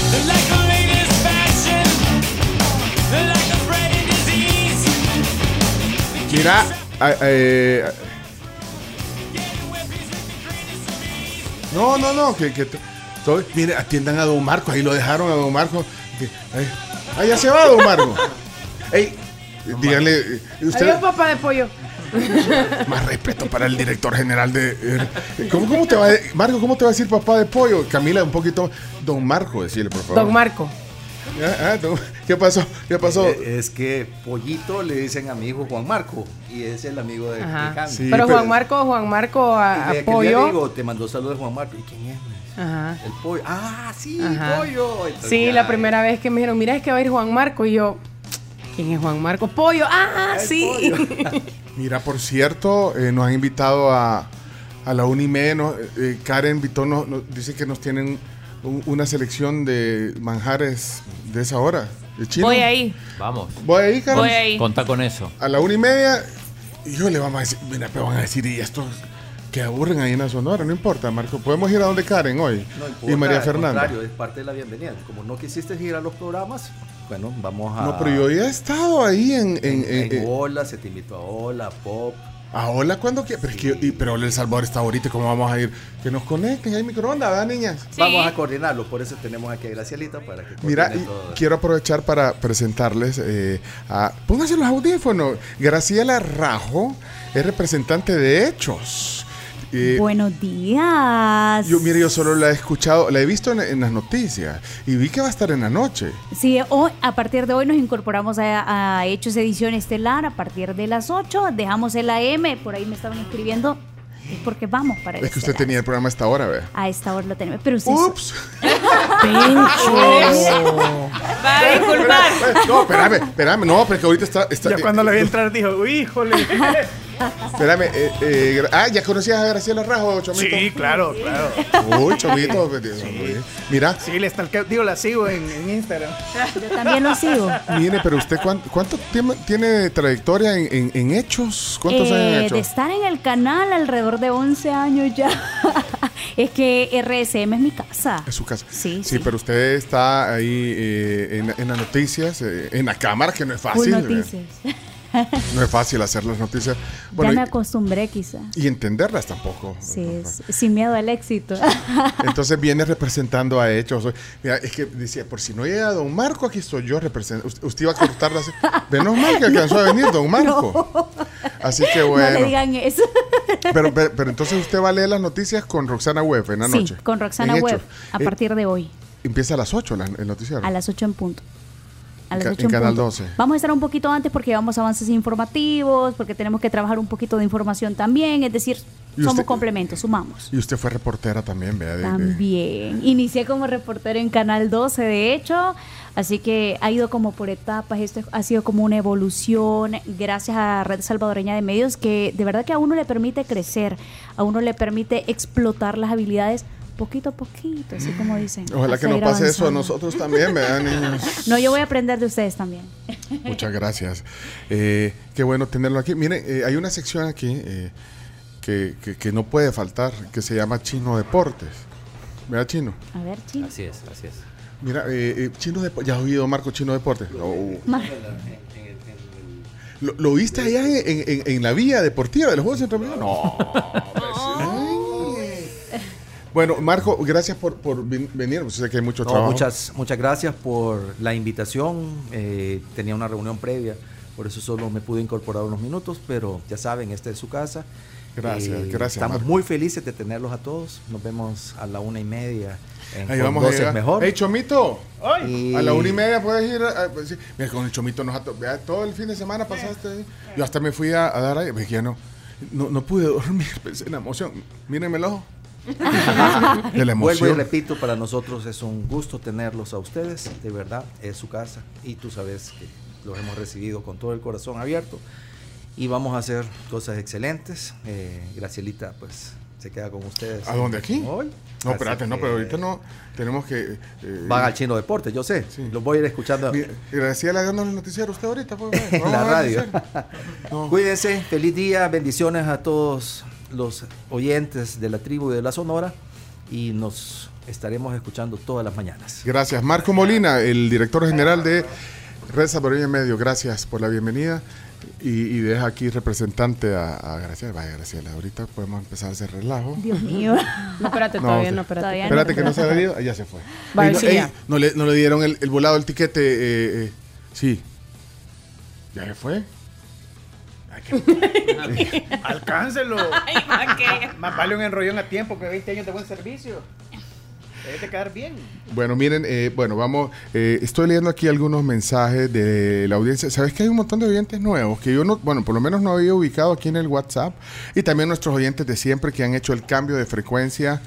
Mira, ah, eh, no, no, no, que, que todo- mire, atiendan a Don Marco, ahí lo dejaron a Don Marco. que- ay, ah, ya se va Don Marco. *laughs* Ey, díganle, eh, usted, Adiós, papá de pollo. *laughs* más respeto para el director general de... eh, ¿Cómo, cómo te va a, Marco, cómo te va a decir papá de pollo? Camila, un poquito, Don Marco, decirle, por favor. Don Marco. Ah, ah, don- ¿Qué pasó? ¿Qué pasó? Eh, Es que Pollito le dicen a mi hijo Juan Marco y es el amigo de, de. Sí, pero pero- Juan Marco, Juan Marco a, a pollo. digo, te mandó saludos de Juan Marco. ¿Y quién es? Ajá. El pollo. Ah, sí, Ajá. pollo. Entonces Sí, ya- la primera vez que me dijeron, mira, es que va a ir Juan Marco. Y yo, ¿quién es Juan Marco? Pollo. Ah, El sí. pollo. *laughs* Mira, por cierto, eh, nos han invitado a, a la Unime. no, eh, Karen Vitón nos, nos dice que nos tienen un- una selección de manjares de esa hora. de chino. Voy ahí. Vamos. Voy ahí, Karen. Voy ahí. Conta con eso. A la una y media. Y yo le vamos a decir, mira, me van a decir, y estos que aburren ahí en la Sonora, no importa, Marco. Podemos ir a donde Karen hoy. No importa, y María al Fernanda. contrario, es parte de la bienvenida. Como no quisiste ir a los programas, bueno, vamos a. No, pero yo ya he estado ahí en. en, En, en- en en- Hola, se te invitó a Hola, Pop. a Hola, cuando quieras. Pero, es que, pero El Salvador está ahorita, ¿cómo vamos a ir? Que nos conecten, hay microondas, ¿verdad, niñas? Sí. Vamos a coordinarlo, por eso tenemos aquí a Gracielita para que Mira, coordine y todo. quiero aprovechar para presentarles eh, a. Pónganse los audífonos. Graciela Rajo es representante de Hechos. Eh, Buenos días. yo, mire, yo solo la he escuchado, la he visto en, en las noticias y vi que va a estar en la noche. Sí, hoy, a partir de hoy nos incorporamos a, a Hechos Edición Estelar a partir de las 8. Dejamos el AM, por ahí me estaban escribiendo. Es porque vamos para Es que usted tenía el programa a esta hora, ¿ve? A esta hora lo tenemos. Pero usted. ¡Ups! *laughs* Va a disculpar. No, espérame, espérame, no, porque ahorita está. está Ya cuando le vi entrar dijo, híjole. *laughs* Espérame, eh, eh, ah, ¿ya conocías a Graciela Rajo, Chomito? Sí, claro, claro. Uy, Chomito. Mira, Sí, le stalkeo- digo, la sigo en, en Instagram. Yo también lo sigo. mire, pero usted, ¿cuánto, cuánto tiempo tiene de trayectoria en, en- en hechos? ¿Cuántos años en Eh, de estar en el canal alrededor de 11 años ya. *laughs* es que RSM es mi casa. En su casa. Sí, Sí, pero usted está ahí eh, en, en las noticias, eh, en la cámara, que no es fácil. noticias. *laughs* No es fácil hacer las noticias. ya Bueno, me y- acostumbré quizá. y, entenderlas tampoco. Sí, es- sin miedo al éxito. *laughs* Entonces viene representando a Hechos. Mira, es que decía, por si no llega Don Marco, aquí estoy yo representando. Usted, usted iba a cortarla así. *laughs* Menos mal que alcanzó a venir Don Marco. Así que No le bueno. digan eso. pero, pero, pero entonces usted va a leer las noticias con Roxana Webb en la sí, noche. con Roxana Webb, a Eh, partir de hoy, empieza a las 8 la- el noticiero. a las 8 en punto. A las Ca- 8 en Canal punto. 12. Vamos a estar un poquito antes porque llevamos avances informativos, porque tenemos que trabajar un poquito de información también, es decir, ¿Y somos usted- complementos, sumamos. Y usted fue reportera también, vea. de- También. Inicié como reportera en Canal 12, de hecho, así que ha ido como por etapas, esto ha sido como una evolución gracias a Red Salvadoreña de Medios que de verdad que a uno le permite crecer, a uno le permite explotar las habilidades poquito a poquito, así como dicen. Ojalá que no pase eso a nosotros también, ¿verdad, niños? *laughs* No, yo voy a aprender de ustedes también. *laughs* Muchas gracias. Eh, qué bueno tenerlo aquí. Miren, eh, hay una sección aquí eh, que, que- que no puede faltar, que se llama Chino Deportes. ¿Verdad, Chino? A ver, chino. Así es, así es. Mira, eh, eh, Chino Deportes. ¿Ya has oído, Marco, Chino Deportes? No. Mar- ¿Lo, lo viste allá en, en- en- la vía deportiva de los Juegos Centroamericanos? No. Bueno, Marco, gracias por, por ven- venir. Pues sé que hay mucho No, trabajo. muchas, muchas gracias por la invitación. Eh, tenía una reunión previa, por eso solo me pude incorporar unos minutos, pero ya saben, esta es su casa. Eh, Gracias, gracias, Estamos Marco. muy felices de tenerlos a todos. Nos vemos a la una y media. En Ahí vamos a 12 llegar. mejor. Hey, Chomito. Y- A la una y media puedes ir. a- pues, sí. Mira, con el Chomito nos vea, todo el fin de semana pasaste ahí. Yo hasta me fui a, a dar ahí. Pues, ya no, no, no pude dormir. *laughs* Pensé en la emoción. Mírenme el ojo. *laughs* De la Vuelvo y emoción. repito, para nosotros es un gusto tenerlos a ustedes, de verdad, es su casa y tú sabes que los hemos recibido con todo el corazón abierto y vamos a hacer cosas excelentes. Eh, Gracielita, pues se queda con ustedes. ¿A dónde aquí? Hoy. No, espérate, no, pero ahorita no. Tenemos que. eh, Van al Chino Deporte, yo sé. Los voy a ir escuchando Graciela dando el noticiero usted ahorita. Pues, *laughs* vamos la radio. Cuídense, feliz día, bendiciones a todos los oyentes de la tribu y de la Sonora y nos estaremos escuchando todas las mañanas. Gracias. Marco Molina, el director general de Red Salvadoreña Medio. Gracias por la bienvenida. Y, y deja aquí representante a, a Graciela. Vaya, Graciela, ahorita podemos empezar a hacer relajo. Dios mío. No, espérate, todavía no, espérate. Todavía Espérate que no se ha ido. Ah, Ya se fue. No, sí ey, ya. no le, no le dieron el, el volado, el tiquete. eh, eh, sí. ¿Ya se fue? *laughs* Alcáncelo. Más vale un enrollón a tiempo que 20 años de buen servicio. Debe de quedar bien. Bueno, miren, eh, bueno, vamos, eh, estoy leyendo aquí algunos mensajes de la audiencia. Sabes que hay un montón de oyentes nuevos que yo no, bueno, por lo menos no había ubicado aquí en el WhatsApp y también nuestros oyentes de siempre que han hecho el cambio de frecuencia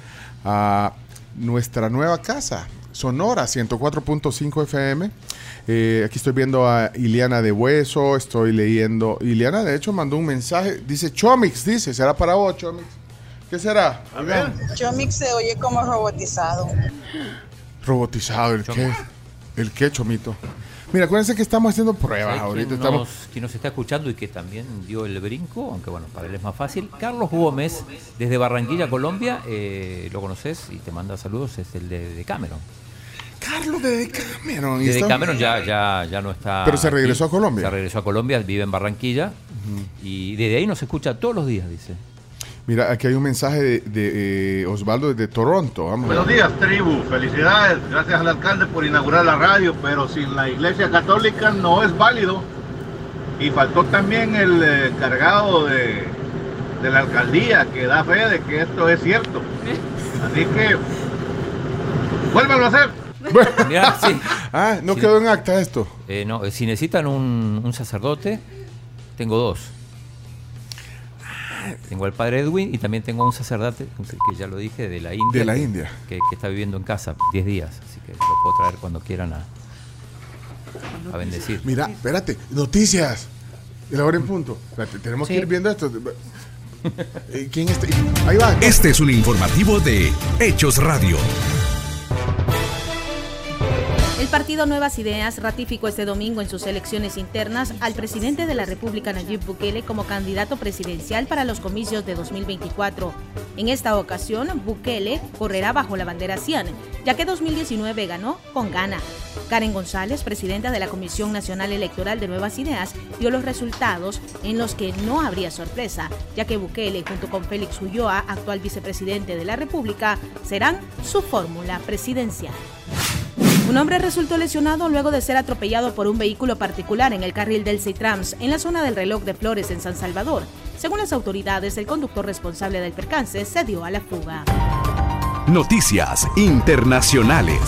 a nuestra nueva casa, Sonora 104.5 FM. Eh, aquí estoy viendo a Iliana de Hueso, estoy leyendo, Iliana de hecho mandó un mensaje, dice Chomix, dice, ¿será para vos, Chomix? ¿Qué será? Chomix se oye como robotizado. Robotizado, ¿el qué? ¿El qué, Chomito? Mira, acuérdense que estamos haciendo pruebas ¿Sabe ahorita. quién Estamos... nos, quién nos está escuchando y que también dio el brinco, aunque bueno, para él es más fácil. Carlos Gómez, desde Barranquilla, Colombia, eh, lo conoces y te manda saludos, es el de, de Cameron. Carlos de Cameron. y Desde está- Cameron ya, ya, ya no está. Pero se regresó aquí. a Colombia. Se regresó a Colombia, vive en Barranquilla y desde ahí nos escucha todos los días, dice. Mira, aquí hay un mensaje de, de, eh, Osvaldo desde Toronto. Vamos. Buenos días, tribu. Felicidades. Gracias al alcalde por inaugurar la radio, pero sin la iglesia católica no es válido. Y faltó también el eh, cargado de, de la alcaldía que da fe de que esto es cierto. *laughs* Así que, vuélvanlo a hacer. *laughs* Mira, sí. Ah, no Sí. quedó en acta esto. Eh, no, eh, si necesitan un, un sacerdote, tengo dos. Tengo al padre Edwin y también tengo un sacerdote, que ya lo dije, de la India. De la que- India. Que, que está viviendo en casa 10 días, así que lo puedo traer cuando quieran a, a bendecir. Mira, espérate, noticias. De la hora en punto. Espérate, tenemos que ir viendo esto. Eh, ¿Quién está? Ahí va. Este es un informativo de Hechos Radio. El partido Nuevas Ideas ratificó este domingo en sus elecciones internas al presidente de la República Nayib Bukele como candidato presidencial para los comicios de 2024. En esta ocasión, Bukele correrá bajo la bandera CIAN, ya que 2019 ganó con gana. Karen González, presidenta de la Comisión Nacional Electoral de Nuevas Ideas, dio los resultados en los que no habría sorpresa, ya que Bukele, junto con Félix Ulloa, actual vicepresidente de la República, serán su fórmula presidencial. Un hombre resultó lesionado luego de ser atropellado por un vehículo particular en el carril del Citrams en la zona del reloj de Flores en San Salvador. Según las autoridades, el conductor responsable del percance se dio a la fuga. Noticias internacionales.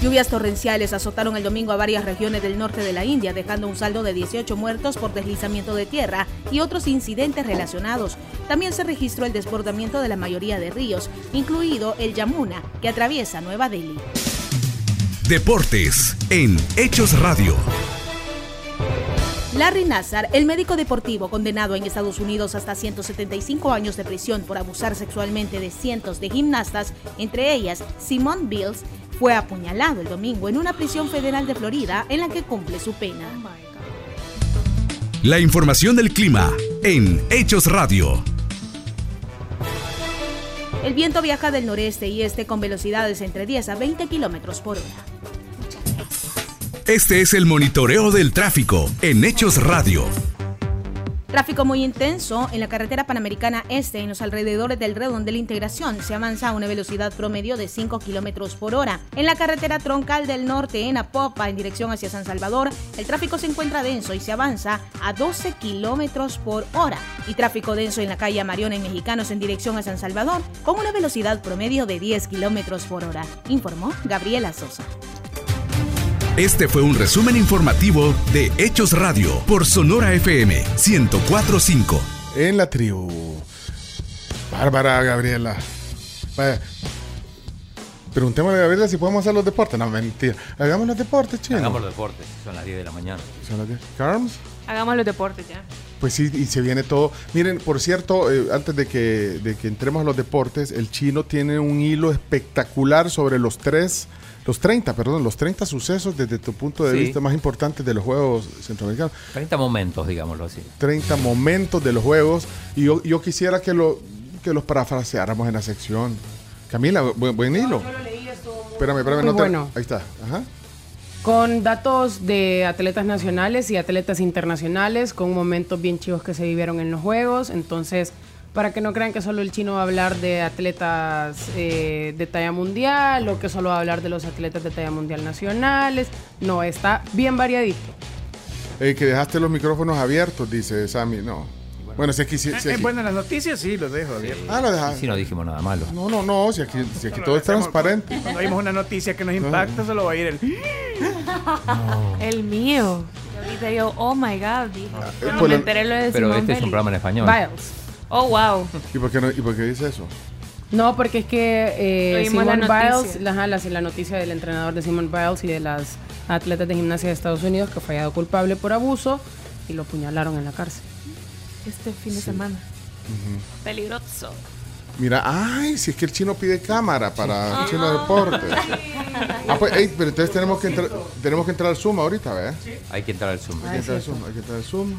Lluvias torrenciales azotaron el domingo a varias regiones del norte de la India, dejando un saldo de 18 muertos por deslizamiento de tierra y otros incidentes relacionados. También se registró el desbordamiento de la mayoría de ríos, incluido el Yamuna, que atraviesa Nueva Delhi. Deportes en Hechos Radio. Larry Nassar, el médico deportivo condenado en Estados Unidos hasta 175 años de prisión por abusar sexualmente de cientos de gimnastas, entre ellas Simone Bills, fue apuñalado el domingo en una prisión federal de Florida en la que cumple su pena. La información del clima en Hechos Radio. El viento viaja del noreste y este con velocidades entre 10 a 20 kilómetros por hora. Este es el monitoreo del tráfico en Hechos Radio. Tráfico muy intenso en la carretera panamericana este en los alrededores del redón de la integración. Se avanza a una velocidad promedio de 5 kilómetros por hora. En la carretera troncal del norte en Apopa en dirección hacia San Salvador, el tráfico se encuentra denso y se avanza a 12 kilómetros por hora. Y tráfico denso en la calle Mariona en Mexicanos en dirección a San Salvador con una velocidad promedio de 10 kilómetros por hora. Informó Gabriela Sosa. Este fue un resumen informativo de Hechos Radio por Sonora FM 1045. En la tribu. Bárbara, Gabriela. Vaya. Preguntémosle a Gabriela si podemos hacer los deportes. No, mentira. Hagamos los deportes, chino. Hagamos los deportes, son las 10 de la mañana. Son las 10. ¿Carms? Hagamos los deportes ya. Pues sí, y se viene todo. Miren, por cierto, eh, antes de que, de que entremos a los deportes, el chino tiene un hilo espectacular sobre los tres, los 30, perdón, los 30 sucesos desde tu punto de Sí. vista más importantes de los Juegos Centroamericanos. 30 momentos, digámoslo así. 30 momentos de los Juegos. Y yo, yo quisiera que, lo, que los parafraseáramos en la sección. Camila, buen, buen hilo. Espérame, espérame, Muy no te- bueno. Ahí está. Ajá. Con datos de atletas nacionales y atletas internacionales, con momentos bien chivos que se vivieron en los Juegos. Entonces, para que no crean que solo el chino va a hablar de atletas eh, de talla mundial o que solo va a hablar de los atletas de talla mundial nacionales. No, está bien variadito. Eh, que dejaste los micrófonos abiertos, dice Sammy. No. Bueno, si aquí... Si, si Eh, aquí- bueno, las noticias sí, los dejo abiertos. Ah, lo dejaste. Sí, no dijimos nada malo. No, no, no, si aquí, si aquí todo es transparente. Cuando vimos una noticia que nos impacta, solo va a ir el. El mío. *laughs* Y ahorita yo, oh my god, dije. Cuando pues me enteré lo de Pero este es un programa en español. Biles. Oh, wow. ¿Y por qué, no, ¿y por qué dice eso? No, porque es que eh, la Simone noticia. Biles, la, la, la noticia del entrenador de Simone Biles y de las atletas de gimnasia de Estados Unidos que fue hallado culpable por abuso y lo apuñalaron en la cárcel. Este fin de semana. Peligroso. Mira, ay, si es que el chino pide cámara para el chino deporte. *laughs* Ah, pues, ey, pero entonces tenemos que entrar, tenemos que entrar al Zoom ahorita, ¿verdad? Hay que entrar al Zoom. Hay que entrar al Zoom, hay que entrar al Zoom.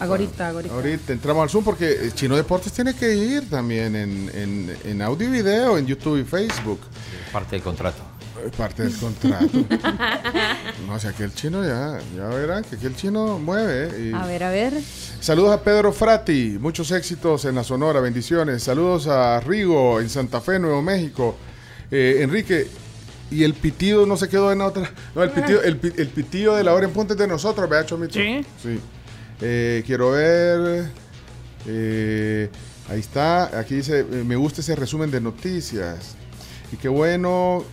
Ahorita, ahorita. Ahorita entramos al Zoom porque el Chino Deportes tiene que ir también en, en, en audio y video, en YouTube y Facebook. Parte del contrato. Parte del contrato. *laughs* no, o sea, que el chino ya, ya verán que aquí el chino mueve. ¿eh? Y- A ver, a ver. Saludos a Pedro Frati, muchos éxitos en la Sonora, bendiciones. Saludos a Rigo en Santa Fe, Nuevo México. Eh, Enrique, y el pitido no se quedó en otra. No, el pitido, el, el pitido de la hora en punta es de nosotros, ¿verdad, Chomito? Sí. Sí. Eh, quiero ver. eh, ahí está. Aquí dice: eh, Me gusta ese resumen de noticias. Y qué bueno.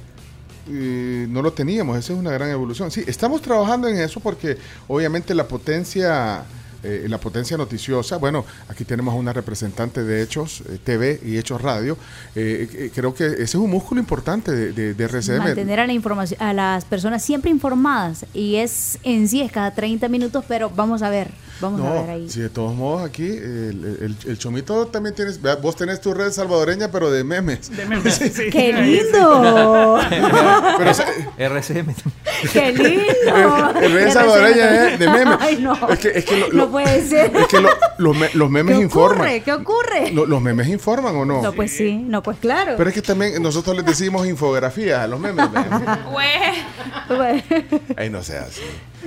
eh, no lo teníamos, esa es una gran evolución. Sí, estamos trabajando en eso porque obviamente la potencia, eh, la potencia noticiosa, bueno, aquí tenemos a una representante de Hechos eh, TV y Hechos Radio, eh, eh, creo que ese es un músculo importante de, de, de RCM. Mantener a la información, a las personas siempre informadas. Y es en sí, es cada 30 minutos, pero vamos a ver. Vamos a ver ahí. sí, de todos modos aquí el, el- el Chomito también tienes, vos tenés tu red salvadoreña pero de memes. De memes, *laughs* sí. ¡Qué lindo! *laughs* Pero, RCM. ¡Qué lindo! el red salvadoreña eh, de memes. *laughs* Ay, no. Es que, es que lo- No puede ser. Es que lo- los, me- los memes ¿Qué informan. ocurre? ¿Qué ocurre? Lo- ¿Los memes informan o no? No, pues sí, no, pues claro. Pero es que también nosotros les decimos infografías a los memes. Ahí *laughs* no sea así.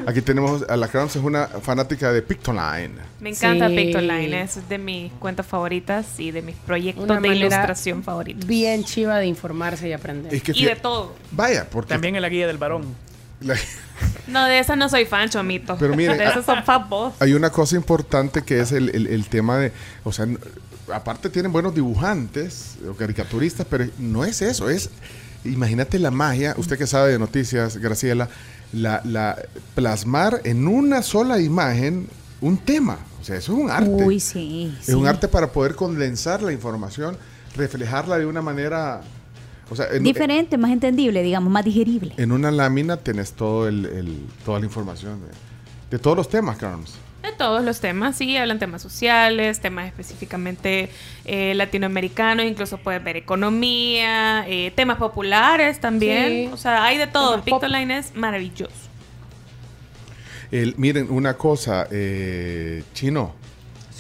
Aquí tenemos a la Crowns, es una fanática de Pictoline. Me encanta Sí. Pictoline, es de mis cuentas favoritas y de mis proyectos Una de ilustración favoritos. Bien chiva de informarse y aprender. Es que Y de todo. Vaya, porque También en la guía del varón. la- *laughs* *laughs* No, de esa no soy fan, chomito. Pero miren, de esas son fan vos. hay una cosa importante que es el, el- el tema de, o sea, aparte tienen buenos dibujantes o caricaturistas, pero no es eso, es imagínate la magia, usted que sabe de noticias, Graciela, la, la plasmar en una sola imagen un tema. O sea, eso es un arte. Uy, sí. Es un arte para poder condensar la información, reflejarla de una manera. O sea, en, Diferente, más entendible, digamos, más digerible. en una lámina tenés todo el, el- toda la información de, de todos los temas, Carlos. De todos los temas, sí, hablan temas sociales, temas específicamente eh, latinoamericanos, incluso puedes ver economía, eh, temas populares también. Sí. O sea, hay de todo. Pictoline es maravilloso. El- miren, una cosa, eh, Chino.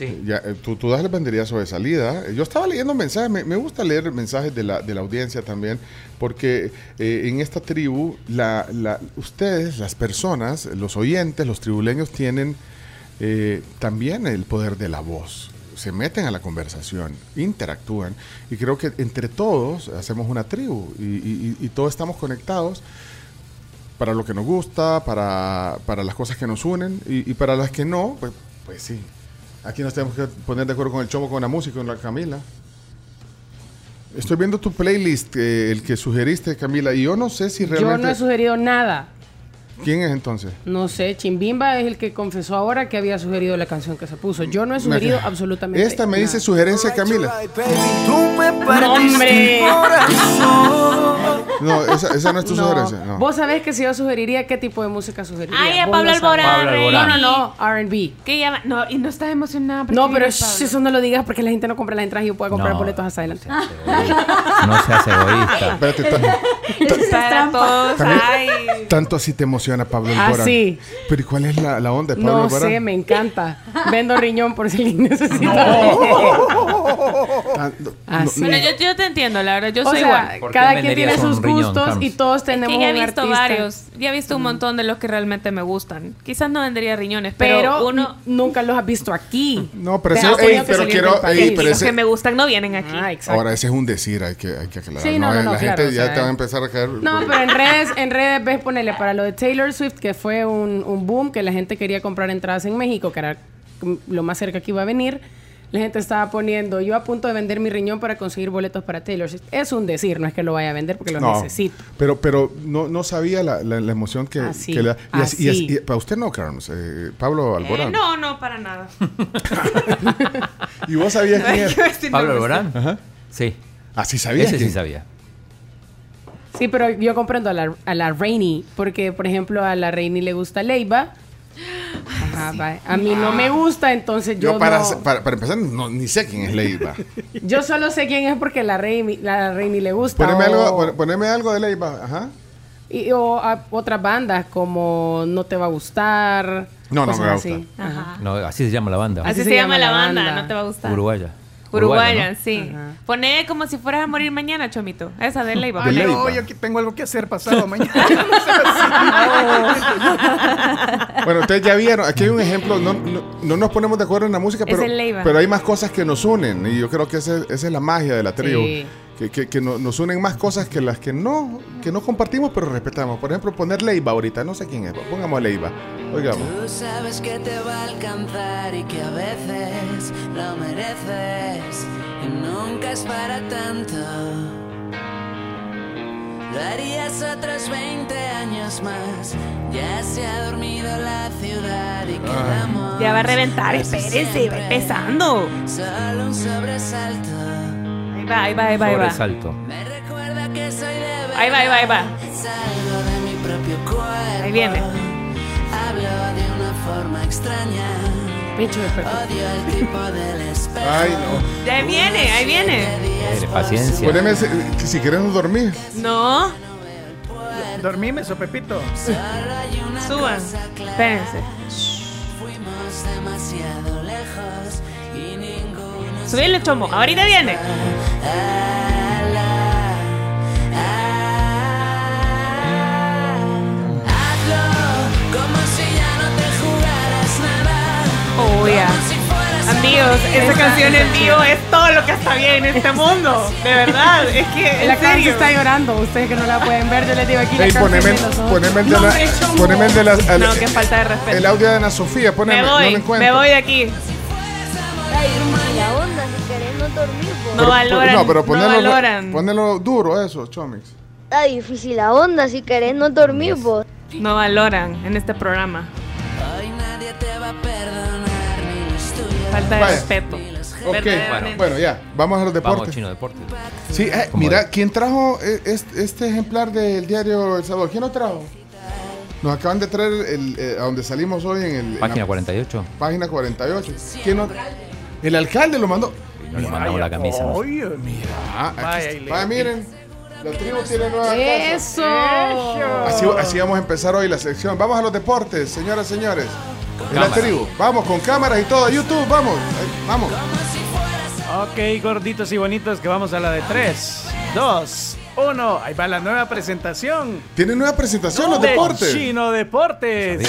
Sí. Ya, eh, tú, tú das el banderillazo de salida. Eh, Yo estaba leyendo mensajes, me, me gusta leer mensajes de la, de la audiencia también, porque eh, en esta tribu, la, la- ustedes, las personas, los oyentes, los tribuleños tienen eh, también el poder de la voz. Se meten a la conversación, interactúan, y creo que entre todos hacemos una tribu y- y todos estamos conectados para lo que nos gusta, para, para las cosas que nos unen y, y para las que no, pues, pues sí. Aquí nos tenemos que poner de acuerdo con el chomo, con la música, con la Camila. Estoy viendo tu playlist, eh, el que sugeriste, Camila, y yo no sé si Yo realmente... no he sugerido nada. ¿Quién es entonces? No sé, Chimbimba es el que confesó ahora que había sugerido la canción que se puso. Yo no he sugerido Me- absolutamente Esta me dice sugerencia, Camila. No, hombre. No, esa, esa no es tu No. sugerencia. No. Vos sabés que si yo sugeriría, ¿qué tipo de música sugeriría? Ay, a Pablo. Alborán. No, no, no, R&B. ¿Qué llama? No, y no estás emocionada. No, pero shh, eso no lo digas porque la gente no compra las entradas y yo puedo comprar No, boletos hasta adelante. No seas egoísta. *laughs* Espérate, ta- Para todos, También- ay. tanto así te emociona Pablo Ah, Alborán. sí. Pero ¿y cuál es la, la onda de Pablo No Alborán? sé, me encanta. Vendo riñón por si *laughs* necesita. *laughs* Así. Bueno, yo, yo te entiendo, la verdad, yo O soy sea, igual. ¿Por qué cada quien tiene sus riñón, gustos Carlos? y todos Es que tenemos ya he visto artista. varios, ya he visto un montón de los que realmente me gustan. Quizás no vendería riñones, pero, Pero uno... nunca los has visto aquí. No, pero ey, pero salir quiero- ey, pero los que me gustan no vienen aquí. Ah, exacto. Ahora, ese es un decir, hay que, hay que aclarar. Sí, no, no, no, la claro, gente o ya sea, te va a empezar a caer. No, pero en *laughs* redes, en redes ves ponerle para lo de Taylor Swift, que fue un, un boom, que la gente quería comprar entradas en México, que era mm, lo más cerca que iba a venir. La gente estaba poniendo, yo a punto de vender mi riñón para conseguir boletos para Taylor Swift. Es un decir, no es que lo vaya a vender porque lo No, necesito. Pero, pero no, no sabía la, la, la emoción que, Así, que le da. Y así- y así- así. y para usted no, Carlos. eh, Pablo Eh, Alborán. no, no, para nada. *laughs* ¿Y vos sabías quién era? *laughs* Pablo. Alborán. Ajá. Sí. Así sabías Ese sí sabía. Sí, pero yo comprendo a la, a la Rainy, porque por ejemplo a la Rainy le gusta Leiva. Ajá. A mí no me gusta, entonces yo, Yo, para, no- para, para empezar, no, ni sé quién es Leiva. *laughs* yo solo sé quién es porque la Rainy, la Rainy le gusta. poneme, o- algo, pon- poneme algo de Leiva. Ajá. Y, o a otras bandas como No te va a gustar. No, no me va a así. gustar. Ajá. No, así se llama la banda. Así, se, llama la banda, no te va a gustar. Uruguaya. Uruguaya, ¿no? sí. Poné como si fueras a morir mañana, Chomito. Esa de Leiva. Leiva. no, yo aquí tengo algo que hacer pasado mañana. *laughs* Bueno, ustedes ya vieron, aquí hay un ejemplo, no, no, no nos ponemos de acuerdo en la música, pero, pero hay más cosas que nos unen y yo creo que ese- esa es la magia de la tribu, Sí. Que, que- que no- nos unen más cosas que las que no, que no compartimos pero respetamos. Por ejemplo, poner Leiva ahorita, no sé quién es, pongamos Leiva, oigamos. Tú sabes que te va a alcanzar y que a veces lo mereces y nunca es para tanto. Lo harías otros 20 años más. Ya se ha dormido la ciudad y quedamos. Ya va a reventar, espérense, va empezando. Solo un sobresalto. Ahí va, ahí va, ahí va, ahí va. Sobresalto. Ahí va, ahí va, ahí va. Salgo de mi propio cuerpo. Ahí viene. Hablo de una forma extraña. Pincho de. Ay, no. Ya ahí viene, ahí viene. Paciencia. Poneme, ese- que si queremos dormir. No, Dormime, Sopepito. Solo hay una suban. Espérense. Fuimos demasiado lejos y ninguno Subirle chomo, ahorita viene. Hazlo como si ya no te jugaras nada. Oh, a Amigos, esta Esta canción en vivo es todo lo que está bien en este mundo. De verdad, es que. La en serio. está llorando. Ustedes que no la pueden ver, yo les digo aquí la Ey, canción poneme, poneme el de No, la, chomo. poneme el de la, el, No, qué falta de respeto. el audio de Ana Sofía, poneme, me no voy, encuentro. me voy de aquí. La queremos dormir. No valoran. No, pero no ponelo, valoran. ponelo duro eso, Chomix. Está difícil la onda, si querés no dormir vos. No valoran en este programa. Falta de Vaya. respeto. Ok, bueno, ya, vamos a los deportes. Vamos, chino deporte. Sí, eh, mira, ¿quién trajo este, este ejemplar del diario El Salvador? ¿Quién lo trajo? Nos acaban de traer el, eh, a donde salimos hoy en el en Página la 48. página 48. ¿Quién no- El alcalde lo mandó. No le mandamos la camisa. ¿no? Oye, mira. Aquí Vaya, está. y le- Vaya, miren. La tribu tiene nueva ¡Eso! casa. Así, así vamos a empezar hoy la sección. Vamos a los deportes, señoras y señores. En la tribu. Vamos, con cámaras y todo. YouTube, vamos. Vamos. Ok, gorditos y bonitos, que vamos a la de 3, 2, 1. Ahí va la nueva presentación. Tienen nueva presentación los de deportes. Chino Deportes.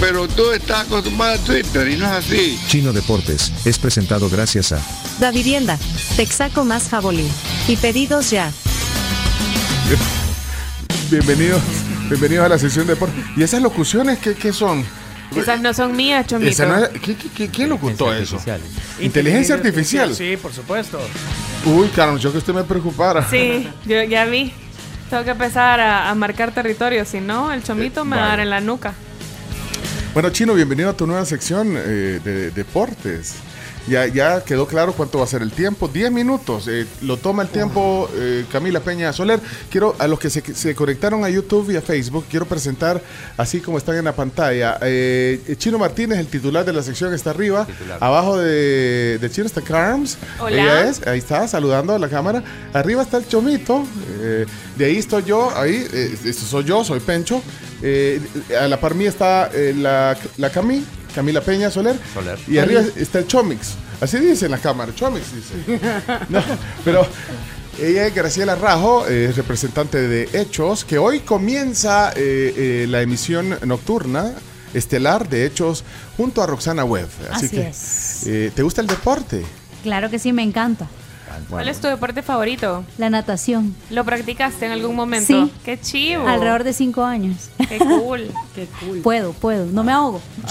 Pero tú estás acostumbrado a Twitter y no es así. Chino Deportes es presentado gracias a Da Vivienda, Texaco más Jabolí. Y pedidos ya. Bienvenidos, bienvenidos a la sección de deportes. ¿Y esas locuciones qué, qué son? Esas no son mías, Chomito. Esa no es- ¿qué- qué- qué- ¿Quién locutó eso? Inteligencia artificial. Sí, por supuesto. Uy, Carlos, yo que usted me preocupara. Sí, yo ya vi. Tengo que empezar a, a marcar territorio, si no, el chomito me va a dar en la nuca. Bueno, Chino, bienvenido a tu nueva sección eh, de deportes. Ya, ya quedó claro cuánto va a ser el tiempo. 10 minutos. eh, lo toma el tiempo eh, Camila Peña Soler. Quiero, a los que se, se conectaron a YouTube y a Facebook, quiero presentar, así como están en la pantalla, eh, Chino Martínez, el titular de la sección, está arriba. Abajo de, de Chino está Carms. Hola. Ella es, ahí está, saludando a la cámara. Arriba está el Chomito. eh, de ahí estoy yo, ahí, soy yo, soy Pencho. Eh, a la par mía está eh, la, la Cami, Camila Peña Soler. Soler. Y arriba está el Chomix. Así dice en la cámara, Chomix dice. *laughs* No, pero ella es Graciela Rajo, eh, es representante de Hechos, que hoy comienza eh, eh, la emisión nocturna estelar de Hechos junto a Roxana Webb. Así, Así que, es. eh, ¿te gusta el deporte? Claro que sí, me encanta. ¿Cuál es tu deporte favorito? La natación. ¿Lo practicaste en algún momento? Sí. ¡Qué chivo! Alrededor de cinco años. ¡Qué cool! *laughs* ¡Qué cool! Puedo, puedo. No me ahogo. *laughs*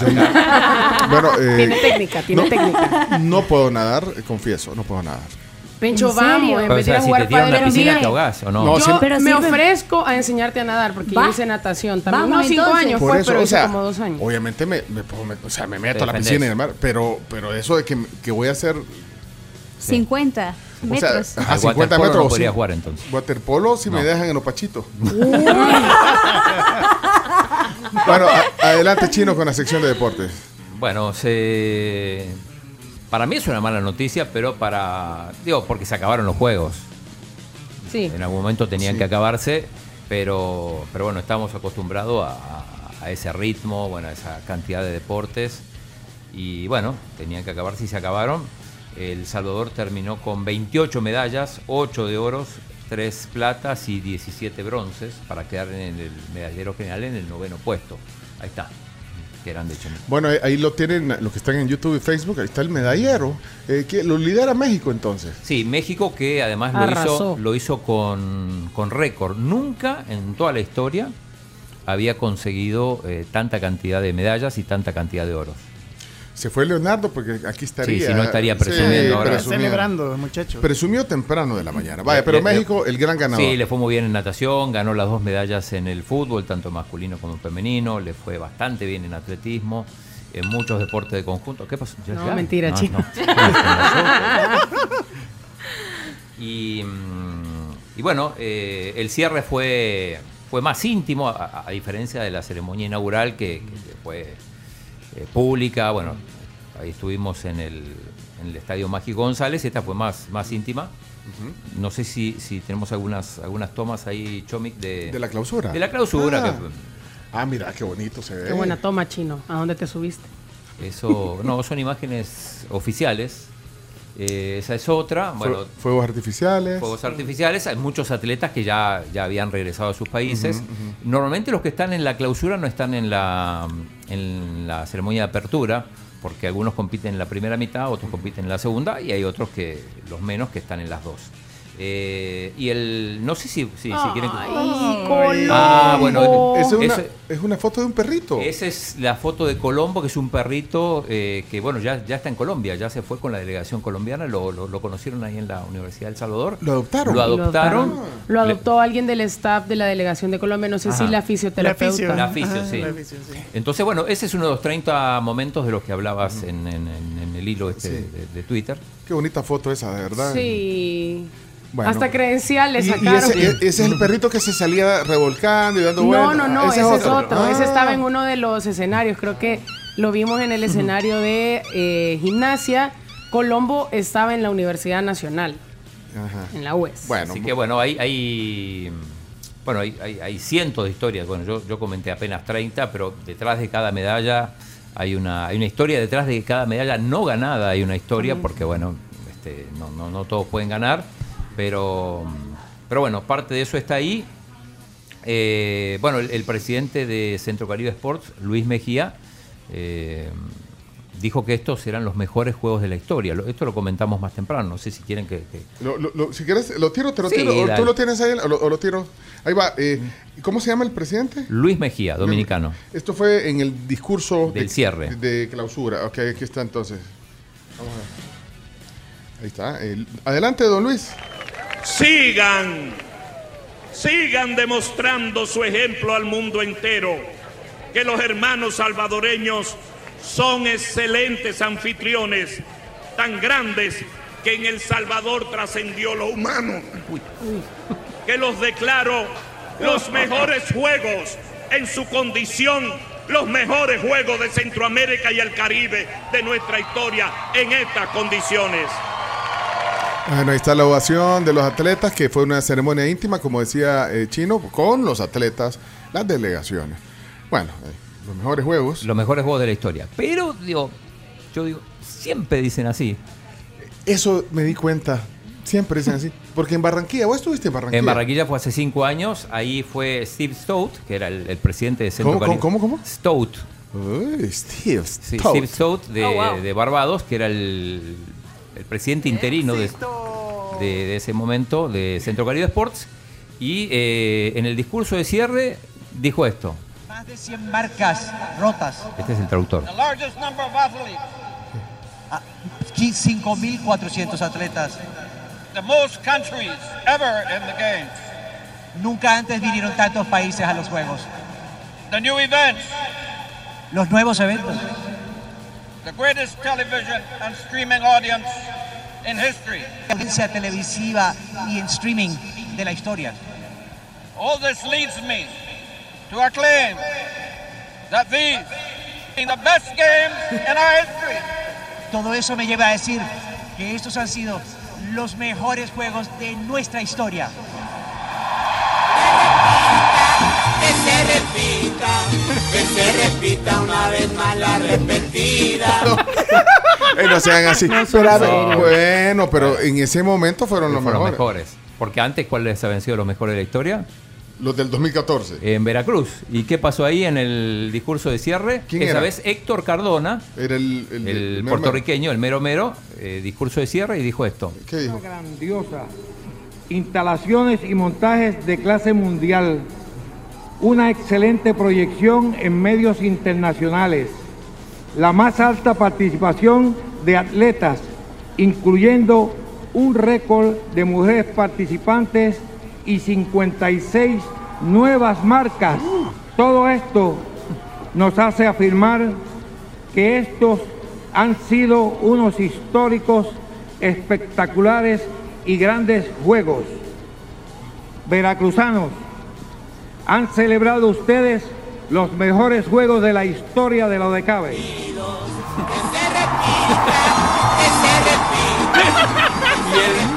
Bueno, eh, Tiene técnica, tiene no, técnica. No puedo nadar, eh, confieso, no puedo nadar. Pencho, vamos, en O vez de ir sea, a si jugar te pádel una piscina. ¿te ahogás o no? No, Yo Pero me ofrezco a enseñarte a nadar porque Va. yo hice natación también. Vamos, Unos cinco entonces. años Por fue, eso, pero o hice sea, como dos años. obviamente me, me o sea, me meto a la piscina y el mar, pero, pero eso de que, que voy a hacer 50 O sea, metros. a Al 50 waterpolo metros. no podría sí. jugar entonces. Waterpolo si me dejan en Opachito. *laughs* bueno, a- adelante Chino con la sección de deportes. Bueno, se... para mí es una mala noticia, pero para... Digo, porque se acabaron los juegos. Sí. En algún momento tenían Sí. que acabarse, pero, pero bueno, estamos acostumbrados a, a- a ese ritmo, bueno, a esa cantidad de deportes. Y bueno, tenían que acabarse y se acabaron. El Salvador terminó con 28 medallas, 8 de oros, 3 platas y 17 bronces para quedar en el medallero general en el noveno puesto. Ahí está. Qué grande Chomito. Bueno, ahí- ahí lo tienen los que están en YouTube y Facebook. Ahí está el medallero. Eh, que lo lidera México entonces. Sí, México que además lo Arrasó. hizo, lo hizo con, con récord. Nunca en toda la historia había conseguido eh, tanta cantidad de medallas y tanta cantidad de oros. Se fue Leonardo porque aquí estaría. Sí, si no estaría presumiendo ahora. presumió. Celebrando, muchachos. Presumió temprano de la mañana. Vaya, pero le- México, el gran ganador. Sí, le fue muy bien en natación, ganó las dos medallas en el fútbol, tanto masculino como femenino, le fue bastante bien en atletismo, en muchos deportes de conjunto. ¿Qué pasó? ¿Ya- No, ya? mentira, No. *laughs* Y, mm, y bueno, eh, el cierre fue, fue más íntimo, a, diferencia de la ceremonia inaugural que fue eh, pública. Bueno, ahí estuvimos en el, en el Estadio Mágico González, esta fue más, más íntima. No sé si, si tenemos algunas, algunas tomas ahí, Chomic, de, De la clausura. De la clausura. Ah. que- Ah, mira, qué bonito se ve. Qué buena toma, chino. ¿A dónde te subiste? eso, no, son imágenes oficiales. Eh, esa es otra. Bueno, Fue- fuegos artificiales. Fuegos artificiales, hay muchos atletas que ya, ya habían regresado a sus países. Normalmente los que están en la clausura no están en la, en la ceremonia de apertura, porque algunos compiten en la primera mitad, otros compiten en la segunda, y hay otros que, los menos, que están en las dos. Eh, y el, no sé si, si, si quieren... Ah, bueno, es una, ese- es una foto de un perrito. esa es la foto de Colombo, que es un perrito eh, que, bueno, ya, ya está en Colombia, ya se fue con la delegación colombiana, lo, lo- lo conocieron ahí en la Universidad de El Salvador. Lo adoptaron. Lo adoptaron. Lo adoptó alguien del staff de la delegación de Colombia, no sé si la fisioterapeuta. La fisio, sí. Entonces, bueno, ese es uno de los 30 momentos de los que hablabas en, en- en- en el hilo este Sí. de, de Twitter. Qué bonita foto esa, de verdad. Sí. Bueno. Hasta credenciales y sacaron. ese, ese es el perrito que se salía revolcando y dando No, vueltas. no, no, ese, es otro. Ese Ah. estaba en uno de los escenarios. Creo que lo vimos en el escenario de eh, gimnasia. Colombo estaba en la Universidad Nacional, Ajá. en la UES. Así que bueno, hay, hay bueno, hay, hay- hay cientos de historias. Bueno, yo, yo comenté apenas 30, pero detrás de cada medalla hay una, hay una historia, detrás de cada medalla no ganada hay una historia, porque bueno, este, no, no, no todos pueden ganar, pero, pero bueno, parte de eso está ahí. Eh, bueno, el, el presidente de Centro Caribe Sports, Luis Mejía, eh, dijo que estos eran los mejores juegos de la historia. Esto lo comentamos más temprano, no sé si quieren que- que, Lo- lo- lo- si quieres, lo tiro, te lo Sí, tiro. O. ¿Tú lo tienes ahí o lo, o lo tiro? Ahí va. eh, ¿Cómo se llama el presidente? Luis Mejía, dominicano. Esto fue en el discurso Del de, cierre. de clausura. Ok, aquí está entonces. Vamos a ver. Ahí está. El- adelante, don Luis. Sigan, sigan demostrando su ejemplo al mundo entero, que los hermanos salvadoreños son excelentes anfitriones, tan grandes que en El Salvador trascendió lo humano. Que los declaro los mejores juegos en su condición, los mejores juegos de Centroamérica y el Caribe de nuestra historia en estas condiciones. Bueno, ahí está la ovación de los atletas, que fue una ceremonia íntima, como decía eh, Chino, con los atletas, las delegaciones. Bueno, eh, los mejores juegos. Los mejores juegos de la historia. Pero, digo, yo digo, siempre dicen así. Eso me di cuenta. Siempre dicen así. Porque en Barranquilla, ¿vos estuviste en Barranquilla? En Barranquilla fue hace cinco años, ahí fue Steve Stout, que era el, el presidente de Centro ¿Cómo, cómo, cómo? Stout. Uy, Steve Sí, Stout. Steve Stout de, Oh, wow. de Barbados, que era el, el presidente interino de, de- de ese momento de Centro Caribe Sports. Y eh, en el discurso de cierre dijo esto. Más de 100 marcas rotas. Este es el traductor. The largest number of athletes. Ah, 5.400 atletas. The most countries ever in the games. Nunca antes vinieron tantos países a los Juegos. The new events, Los nuevos eventos. The greatest television and streaming audience in history. La audiencia televisiva y en streaming de la historia. All this leads me to acclaim that these are the best games in our history. Todo eso me lleva a decir que estos han sido los mejores juegos de nuestra historia. Que se repita, que se repita una vez más la repetida. *laughs* Eh, no sean así. No Pero, bueno, pero en ese momento fueron los Fueron mejores. mejores. Porque antes, ¿cuáles habían sido los mejores de la historia? Los del 2014. En Veracruz. ¿Y qué pasó ahí en el discurso de cierre? ¿Quién Esa era? vez Héctor Cardona, Era el, el- el, el mero puertorriqueño, el mero mero, eh, discurso de cierre y dijo esto. ¿Qué dijo? grandiosa, instalaciones y montajes de clase mundial, una excelente proyección en medios internacionales, la más alta participación de atletas, incluyendo un récord de mujeres participantes y 56 nuevas marcas. Todo esto nos hace afirmar que estos han sido unos históricos, espectaculares y grandes juegos. Veracruzanos, han celebrado ustedes los mejores juegos de la historia de lo de Cabe. Y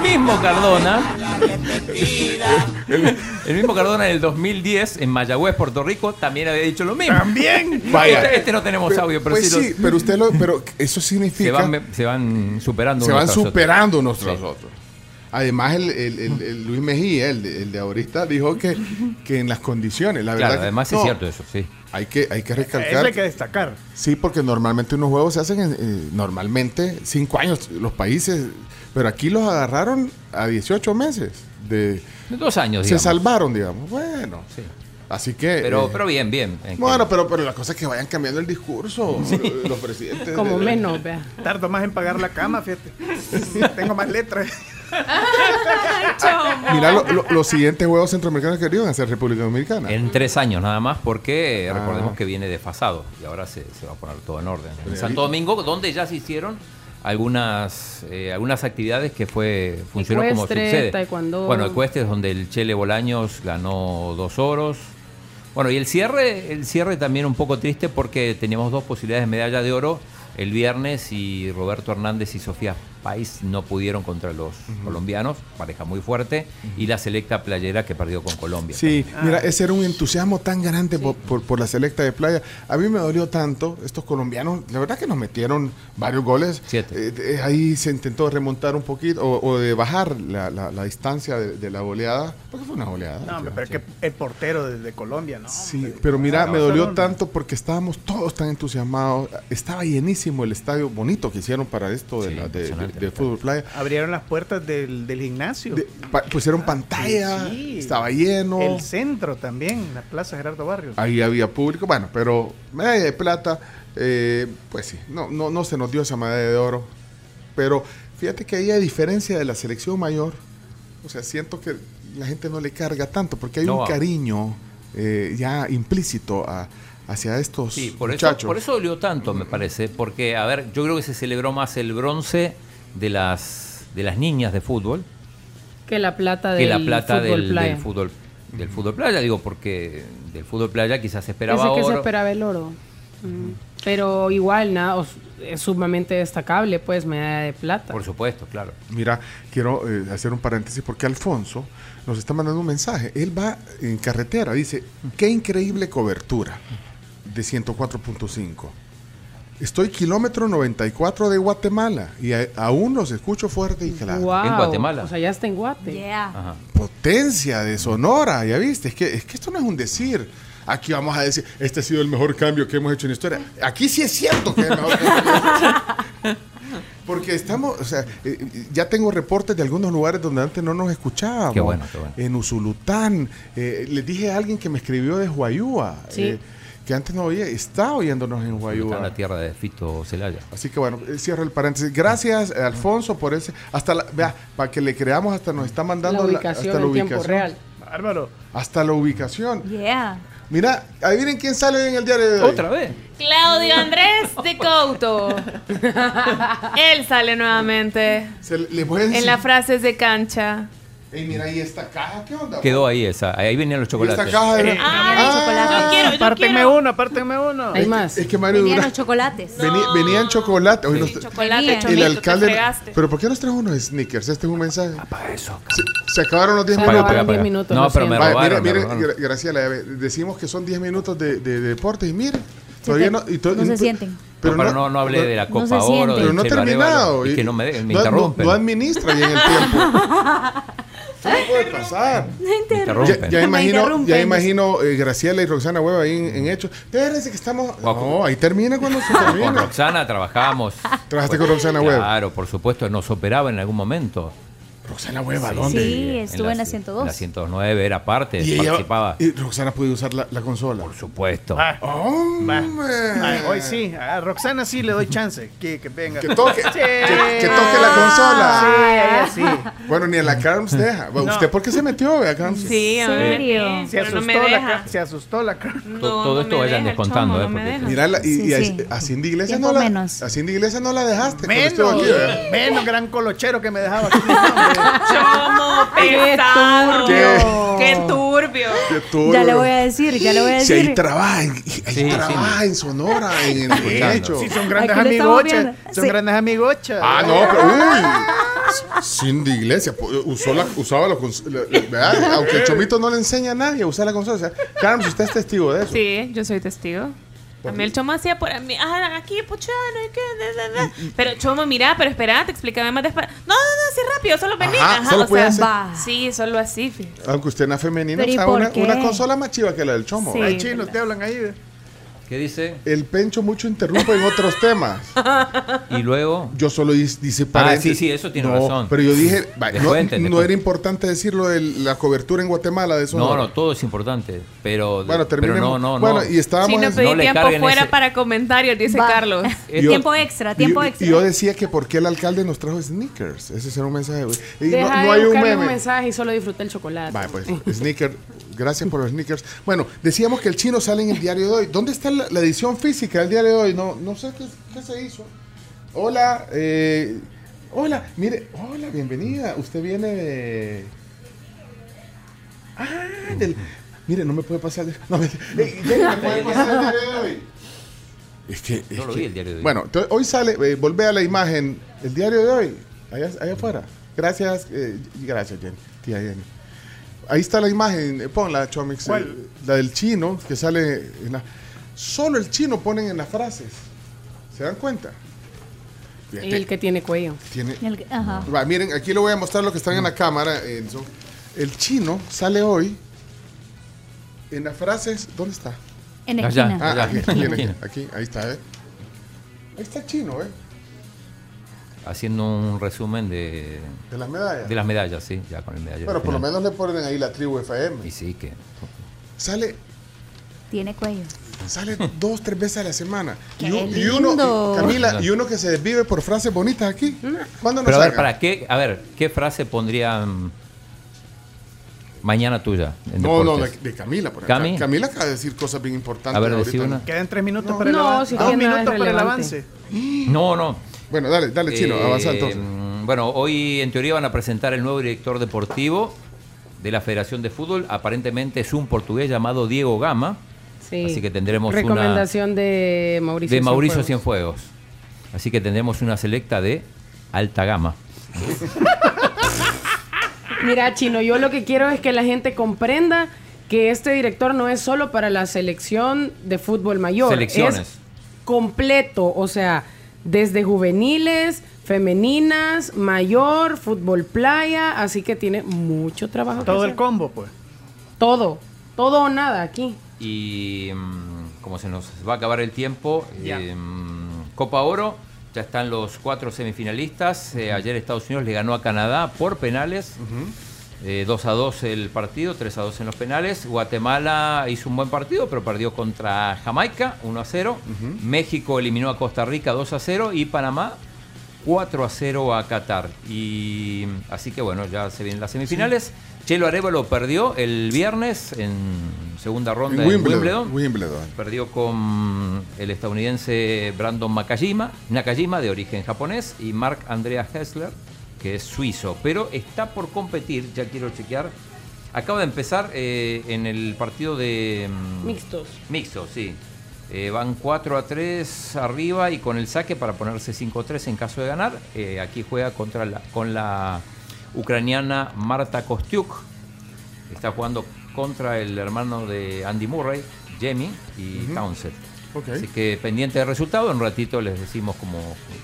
el mismo Cardona, el mismo Cardona en el 2010 en Mayagüez, Puerto Rico, también había dicho lo mismo. También. Este, este no tenemos audio, pero Pues sí, los- pero usted lo, pero eso significa se van, se van superando. se unos van tras otros. superando unos tras Sí. otros. Además, el, el- el- el Luis Mejía, el de, el de ahorita, dijo que, que en las condiciones, la Claro, verdad. que- además es no, cierto eso, sí. Hay que, hay que Eso recalcar. hay que destacar. Sí, porque normalmente unos juegos se hacen en, eh, normalmente cinco años los países, pero aquí los agarraron a 18 meses. De, Dos años, Se digamos. salvaron, digamos. Bueno, así que. Pero, eh, pero bien, bien. En que- bueno, pero, pero la cosa es que vayan cambiando el discurso *laughs* eh, los presidentes. Como de- menos, vea. Tardo más en pagar la cama, fíjate. *laughs* Tengo más letras. Mira lo- lo- los siguientes juegos centroamericanos que iban a ser República Dominicana. En tres años nada más, porque Ah. recordemos que viene desfasado y ahora se, se va a poner todo en orden. En Santo Domingo, donde ya se hicieron algunas eh, algunas actividades que fue funcionó como sucede. taekwondo. Bueno, Ecuestre es donde el Chele Bolaños ganó dos oros. Bueno, y el cierre, el cierre también un poco triste porque teníamos dos posibilidades de medalla de oro el viernes y Roberto Hernández y Sofía País no pudieron contra los colombianos, pareja muy fuerte, y la selecta playera que perdió con Colombia. Sí, Ah. mira, ese era un entusiasmo tan grande por, por- por la selecta de playa. A mí me dolió tanto, estos colombianos, la verdad que nos metieron varios goles. Eh, eh, ahí se intentó remontar un poquito o, o de bajar la, la- la distancia de, de la goleada, porque fue una goleada. No, pero es que el portero de, de Colombia, ¿no? Sí, pero mira, me dolió tanto porque estábamos todos tan entusiasmados. Estaba llenísimo el estadio bonito que hicieron para esto de, la- de- de- de fútbol playa. Abrieron las puertas del, del gimnasio. Pa- pusieron pantalla, Sí. estaba lleno. El centro también, la Plaza Gerardo Barrios. Ahí había público, bueno, pero medalla de plata, eh, pues sí, no, no, no se nos dio esa medalla de oro. Pero fíjate que ahí, a diferencia de la selección mayor, o sea, siento que la gente no le carga tanto porque hay No. un cariño eh, ya implícito a- hacia estos Sí, por eso, muchachos. por eso dolió tanto, me parece, porque, a ver, yo creo que se celebró más el bronce de las, de las niñas de fútbol Que la plata que del la plata fútbol del, playa. del fútbol del fútbol playa, digo, porque del fútbol playa quizás se esperaba Ese que se oro. esperaba el oro. Mm. Pero igual, nada, es sumamente destacable, pues, medalla de plata. Por supuesto, claro. Mira, quiero eh, hacer un paréntesis porque Alfonso nos está mandando un mensaje. Él va en carretera, dice, qué increíble cobertura de 104.5. Estoy kilómetro 94 de Guatemala y a- aún los escucho fuerte y claro. Wow, O sea, ya está en Guate. Potencia de Sonora, ya viste, es que, es que esto no es un decir. Aquí vamos a decir, este ha sido el mejor cambio que hemos hecho en la historia. Aquí sí es cierto que es el mejor cambio que hemos hecho. *laughs* Porque estamos, o sea, eh, ya tengo reportes de algunos lugares donde antes no nos escuchábamos. Qué bueno, qué bueno. En Usulután. eh, les dije a alguien que me escribió de Huayúa. Sí. eh, que antes no oía, está oyéndonos en Está Huayúa. en la tierra de Fito Celaya. Así que bueno, eh, cierro el paréntesis. Gracias, eh, Alfonso, por ese. Hasta la, vea, para que le creamos, hasta nos está mandando La la- ubicación hasta la tiempo real. Bárbaro. Hasta la ubicación. Yeah. Mira, adivinen quién sale en el diario de hoy. Otra vez. Claudio Andrés de Couto. *laughs* Él sale nuevamente. Se le, le voy a En las frases de cancha. Ey, mira ahí esta caja, ¿qué onda? Quedó ahí esa, ahí venían los chocolates. caja de- Ah, yo quiero, yo Apártenme quiero. uno, apártenme uno. Es que- Es que Mario Venían Durán. los chocolates. veni- venían chocolate. Hoy nos- Chocolate, el alcalde. te. Pero ¿por qué nos trajo unos sneakers? Este es un mensaje. Para eso. Se, se acabaron los 10 Paga, minutos. paga, paga. 10 minutos, No, lo pero me robaron, mire, Graciela, ve, decimos que son 10 minutos de, de, de deporte y mire. Todavía no. y to- no se sienten. Pero no, no, no hablé de la no Copa Oro. Pero no he terminado. Y y- que no me, me no- no- interrumpen. No, administra bien el tiempo. *laughs* ¿Qué puede pasar? *laughs* Interrumpen. Ya, ya imagino, ya imagino eh, Graciela y Roxana Hueva ahí en, en hechos. Espérense que estamos. No, ahí termina cuando se *laughs* Con termina. Roxana trabajábamos. ¿Trabajaste con Roxana Webb? Claro, por supuesto, nos operaba en algún momento. Roxana Hueva, Sí, ¿dónde? estuve en la 102. La 109 era parte, Y ella- participaba. Y Roxana puede usar la, la consola. Por supuesto. Va. ¡Hombre! Va. Hoy sí, a Roxana sí le doy chance. Que, que venga. Que toque, Sí. que, que toque la consola. Sí, ella sí. Bueno, ni en la Carms deja. Bueno, No. ¿Usted por qué se metió, vea, Carms? Sí, a ver. serio? Se no asustó, me la, se asustó la cara. No, todo no esto vayan descontando, chomo, ¿eh? no. Mira, la- y, Sí, y a, sí. a Cindy Iglesias Tiempo no la, menos. a Cindy Iglesias no la dejaste. Menos, estuvo menos gran colochero que me dejaba aquí. Chomo *laughs* pesado. ¿Qué? Qué turbio. Qué turbio. Ya le voy a decir, ya le voy a Si decir. ahí trabaja, en, ahí Sí, trabaja en Sonora, en el hecho. Sí, son grandes amigochas. Son Sí. grandes amigochas. Ah, no, *laughs* pero uy. Cindy Iglesia pu- usó la, usaba la consola. ¿verdad? Aunque el chomito no le enseña a nadie a usar la consola. O sea, Carms, usted es testigo de eso. Sí, yo soy testigo. A mí el chomo hacía por mí, ah, aquí, pucha, no hay que. da, da, da. Pero chomo, mira, pero espérate, explícame más despacio. No, no, no, así rápido, solo vení. Ajá, Ajá, solo o sea, hacer. sí, solo así. fíjate. Aunque usted en la femenina ¿Pero y usa por una, una consola más chiva que la del chomo. Sí. Ay, Ay, chino, te hablan ahí. ¿Qué dice? El pencho mucho interrumpe en otros temas. Y luego. Yo solo dice Ah, paréntesis. sí, sí, eso tiene No, razón. Pero yo dije, va, no, era importante decirlo de la cobertura en Guatemala de eso. No, no, todo es importante. Pero, Bueno, pero terminemos. no, no, Bueno, no. y estábamos Sí, no en- pedí No le tiempo fuera ese- para comentarios, dice Va. Carlos. Yo- tiempo extra, tiempo extra. y yo decía que por qué el alcalde nos trajo sneakers. Ese será un mensaje. Y no, Deja no de hay un buscarle meme. un mensaje y solo disfruta el chocolate. Vale, pues, sneaker. Gracias por los sneakers. Bueno, decíamos que el chino sale en el diario de hoy. ¿Dónde está la, la edición física del diario de hoy? No, no sé qué, qué se hizo. Hola, eh, hola, mire, hola, bienvenida. Usted viene de... Ah, del... Mire, no me puede pasar... de- No, me, Ey, Jenny, ¿me puede pasar el diario de hoy? Es que, es No lo que- vi el diario de hoy. Bueno, hoy sale, eh, volvé a la imagen, el diario de hoy, allá, allá afuera. Gracias, eh, gracias, Jenny, tía Jenny. Ahí está la imagen, eh, ponla, Chomix, ¿Cuál? eh, la del chino, que sale en la... Solo el chino ponen en las frases. ¿Se dan cuenta? Fíjate, El que tiene cuello. tiene, El- ajá. Va, miren, aquí le voy a mostrar lo que están en la cámara. Enzo. El chino sale hoy en las frases. ¿Dónde está? En Allá, esquina. Ah, allá. aquí, aquí, aquí, aquí, ahí está, ¿eh? Ahí está el chino, ¿eh? Haciendo un resumen de, De las medallas. de las medallas, sí, ya con el medallero. Bueno, por lo menos le ponen ahí la tribu FM. Y sí, que. Sale, Tiene cuello. sale *laughs* dos, tres veces a la semana. ¡Qué y, un- y uno, y- Camila, y uno que se desvive por frases bonitas aquí. ¿Cuándo nos Pero a ver? ¿para qué? A ver, ¿qué frase pondrían mañana tuya? En No, no, de, Camila, por acá. ¿Cami? Camila acaba de decir cosas bien importantes. A ver, decí una. Quedan tres minutos No. para el No, avance. si Dos tiene nada minutos para el avance. No, no. Bueno, dale, dale, chino, Eh, avanza entonces. Bueno, hoy en teoría van a presentar el nuevo director deportivo de la Federación de Fútbol. Aparentemente es un portugués llamado Diego Gama. Sí. Así que tendremos una Recomendación de Mauricio de Mauricio Cienfuegos. Cienfuegos. Así que tendremos una selecta de alta gama. *laughs* Mira, Chino, yo lo que quiero es que la gente comprenda que este director no es solo para la selección de fútbol mayor. Selecciones. Es completo, o sea, desde juveniles, femeninas, mayor, fútbol playa, así que tiene mucho trabajo. que Todo el hacer. combo, pues. Todo, todo o nada aquí. Y mm, como se nos va a acabar el tiempo, Ya. eh, mm, Copa Oro, ya están los cuatro semifinalistas. Eh, ayer Estados Unidos le ganó a Canadá por penales. Eh, 2 a 2 el partido, 3 a 2 en los penales. Guatemala hizo un buen partido, pero perdió contra Jamaica, 1 a 0. México eliminó a Costa Rica, 2 a 0. Y Panamá, 4 a 0 a Qatar. Y así que bueno, ya se vienen las semifinales. Chelo Arevalo perdió el viernes en segunda ronda En en Wimbledon, Wimbledon. Wimbledon. Perdió con el estadounidense Brandon Nakajima, Nakajima de origen japonés, y Mark Andrea Hessler, que es suizo. Pero está por competir, ya quiero chequear. Acaba de empezar eh, en el partido de. mm, Mixtos. Mixto, sí. Eh, van 4 a 3 arriba y con el saque para ponerse 5 a 3 en caso de ganar. Eh, aquí juega contra la, con la ucraniana Marta Kostiuk. Está jugando contra el hermano de Andy Murray, Jamie y Townsend. Ok. Así que pendiente del resultado, en un ratito les decimos cómo,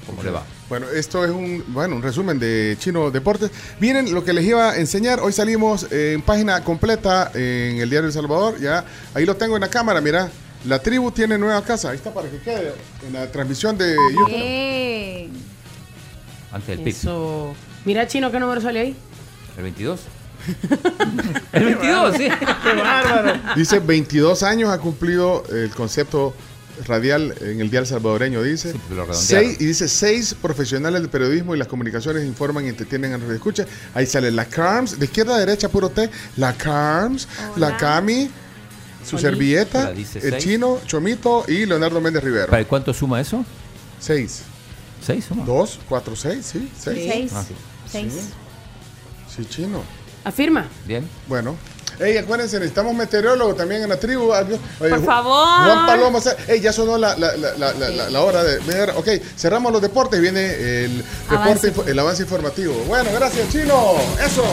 cómo le va. Bueno, esto es un, bueno, un resumen de Chino Deportes. Miren lo que les iba a enseñar. Hoy salimos en página completa en el Diario El Salvador. Ya, ahí lo tengo en la cámara, mira. La tribu tiene nueva casa. Ahí está para que quede en la transmisión de YouTube. Bien. Antes del pico. Eso. Mira, Chino, ¿qué número sale ahí? ¿El 22? *laughs* el 22, sí. ¡Qué bárbaro! Dice 22 años ha cumplido el concepto radial en el dial salvadoreño, dice. redondearon. Seis, y dice seis profesionales del periodismo y las comunicaciones informan y entretienen en radio escucha. Ahí sale la CARMS, de izquierda a derecha, puro T. La CARMS, la Cami, su Oli. servilleta, el seis. chino, Chomito y Leonardo Méndez Rivero. ¿Para cuánto suma eso? Seis. ¿Seis suma? Dos, cuatro, seis, sí. Seis. Seis. Ah, sí. Seis. Sí, chino. Afirma. Bien. Bueno, Ey, acuérdense, necesitamos meteorólogo también en la tribu. Oye, Por favor. Juan Paloma, ey, ya sonó la, la, la, hora de. ver. Ok, cerramos los deportes. Viene el deporte, el avance informativo. Bueno, gracias, Chino. Eso.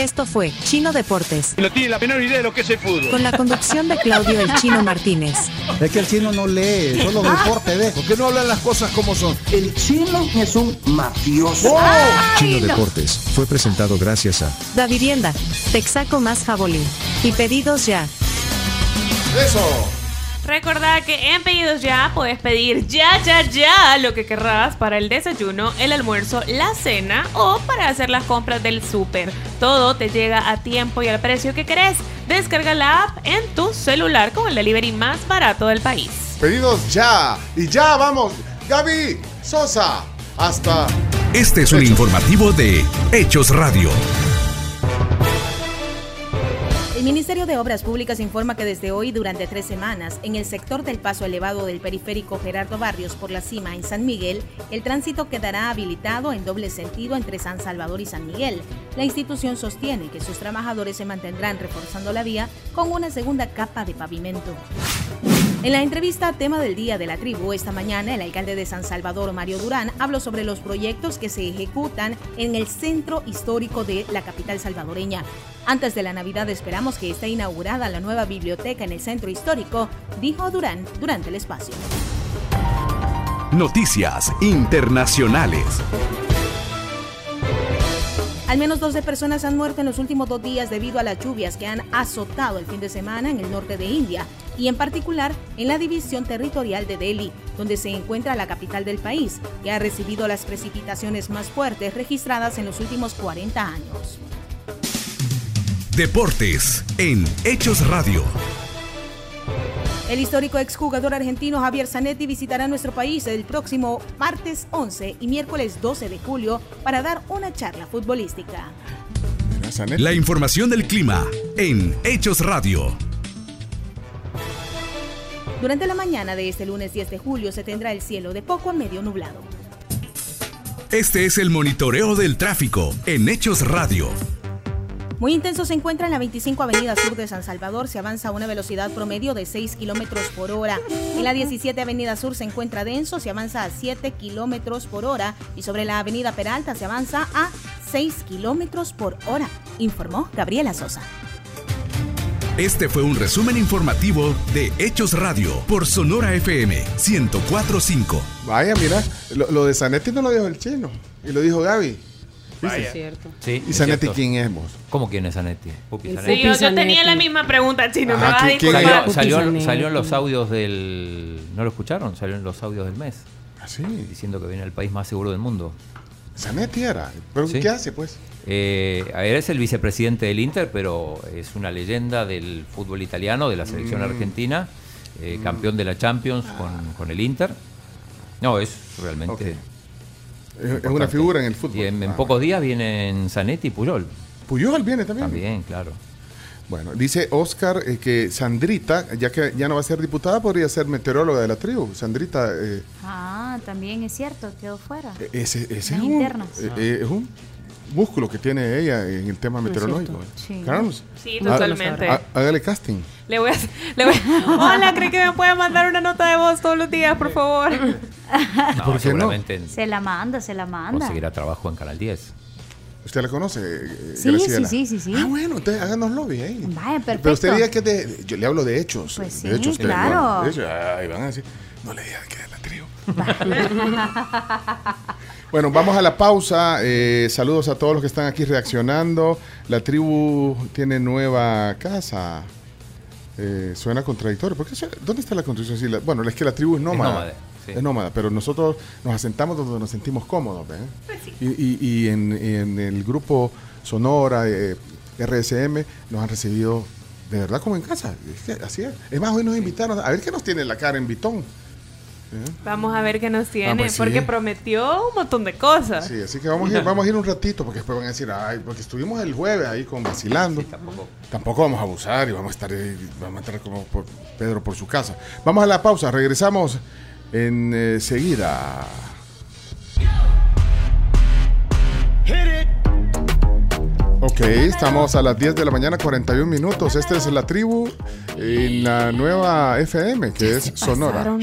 Esto fue Chino Deportes, No tiene la menor idea de lo que es el fútbol. con la conducción de Claudio El Chino *laughs* Martínez. Es que el chino no lee, solo deporte ve. ¿Por qué no hablan las cosas como son? El chino es un mafioso. Chino Deportes fue presentado gracias a Da Vivienda, Texaco más Jabolín. Y pedidos ya. Eso. Recordá que en Pedidos Ya puedes pedir ya, ya, ya lo que querrás para el desayuno, el almuerzo, la cena o para hacer las compras del súper. Todo te llega a tiempo y al precio que querés. Descarga la app en tu celular con el delivery más barato del país. Pedidos ya. Y ya vamos. Gaby Sosa. Hasta. Este es un informativo de Hechos Radio. El Ministerio de Obras Públicas informa que desde hoy, durante tres semanas, en el sector del paso elevado del periférico Gerardo Barrios por la cima en San Miguel, el tránsito quedará habilitado en doble sentido entre San Salvador y San Miguel. La institución sostiene que sus trabajadores se mantendrán reforzando la vía con una segunda capa de pavimento. En la entrevista tema del Día de la Tribu, esta mañana el alcalde de San Salvador, Mario Durán, habló sobre los proyectos que se ejecutan en el centro histórico de la capital salvadoreña. Antes de la Navidad esperamos que esté inaugurada la nueva biblioteca en el centro histórico, dijo Durán durante el espacio. Noticias Internacionales. Al menos 12 personas han muerto en los últimos dos días debido a las lluvias que han azotado el fin de semana en el norte de India y en particular en la división territorial de Delhi, donde se encuentra la capital del país, que ha recibido las precipitaciones más fuertes registradas en los últimos 40 años. Deportes en Hechos Radio. El histórico exjugador argentino Javier Zanetti visitará nuestro país el próximo martes 11 y miércoles 12 de julio para dar una charla futbolística. La información del clima en Hechos Radio. Durante la mañana de este lunes 10 de julio se tendrá el cielo de poco a medio nublado. Este es el monitoreo del tráfico en Hechos Radio. Muy intenso se encuentra en la 25 Avenida Sur de San Salvador. Se avanza a una velocidad promedio de 6 kilómetros por hora. En la 17 Avenida Sur se encuentra denso. Se avanza a 7 kilómetros por hora. Y sobre la Avenida Peralta se avanza a 6 kilómetros por hora. Informó Gabriela Sosa. Este fue un resumen informativo de Hechos Radio por Sonora FM 1045. Vaya, mira, lo, lo de Zanetti no lo dijo el chino. Y lo dijo Gaby. Vaya. Es cierto. Sí, ¿Y Zanetti quién es vos? ¿Cómo quién es Zanetti? Pupi Sí, Zanetti. yo, yo tenía la misma pregunta, chino. me Ajá, vas a. Salió, salió en los audios del. ¿No lo escucharon? Salió en los audios del mes. ¿Ah, sí? Diciendo que viene el país más seguro del mundo. Zanetti era. ¿Pero Sí. qué hace, pues? Eh, es el vicepresidente del Inter, pero es una leyenda del fútbol italiano, de la selección Mm. argentina, eh, campeón de la Champions con, con el Inter. No, es realmente. Es- es una figura en el fútbol. Y en, en Ah. pocos días vienen Zanetti y Puyol. Puyol viene también. También, claro. Bueno, dice Oscar eh, que Sandrita, ya que ya no va a ser diputada, podría ser meteoróloga de la tribu. Sandrita, eh, Ah, también es cierto, quedó fuera. ese, ese Las es, un, internas. eh, es un músculo que tiene ella en el tema Es meteorológico. sí. Carlos, Sí, totalmente. hágale casting. Le voy a, le voy a- *laughs* Hola, ¿cree que me puede mandar una nota de voz todos los días, por favor? *laughs* No, ¿Por qué no? seguramente Se la manda, se la manda. conseguirá trabajo en Canal 10. ¿Usted la conoce, eh, Sí, Graciela? sí, sí, sí, sí. Ah, bueno, entonces háganos lobby ahí. Vaya, perfecto. Pero usted diga que es de, yo le hablo de hechos. Pues de hechos, claro. de hechos, ay, van a decir, no le digas que es la tribu. *laughs* Bueno, vamos a la pausa. Eh, saludos a todos los que están aquí reaccionando. La tribu tiene nueva casa. Eh, suena contradictorio. ¿Por qué suena- ¿Dónde está la contradicción? Sí, la- bueno, es que la tribu es nómada. nómada, sí. Es nómada, pero nosotros nos asentamos donde nos sentimos cómodos. ¿ven? Y, y- y en, en el grupo Sonora, eh, RSM, nos han recibido de verdad como en casa. Es que así es. Es más, hoy nos invitaron a ver qué nos tiene la cara en Vitón. ¿Eh? Vamos a ver qué nos tiene, Ah, pues sí. porque prometió un montón de cosas. Sí, así que vamos a, ir, *laughs* vamos a ir un ratito porque después van a decir, ay, porque estuvimos el jueves ahí con vacilando. tampoco. vamos a abusar y vamos a estar, ahí, vamos a estar como por- Pedro por su casa. Vamos a la pausa, regresamos enseguida. Ok, estamos a las 10 de la mañana, 41 minutos. Esta es la tribu en la nueva FM, que es Sonora. Pasaron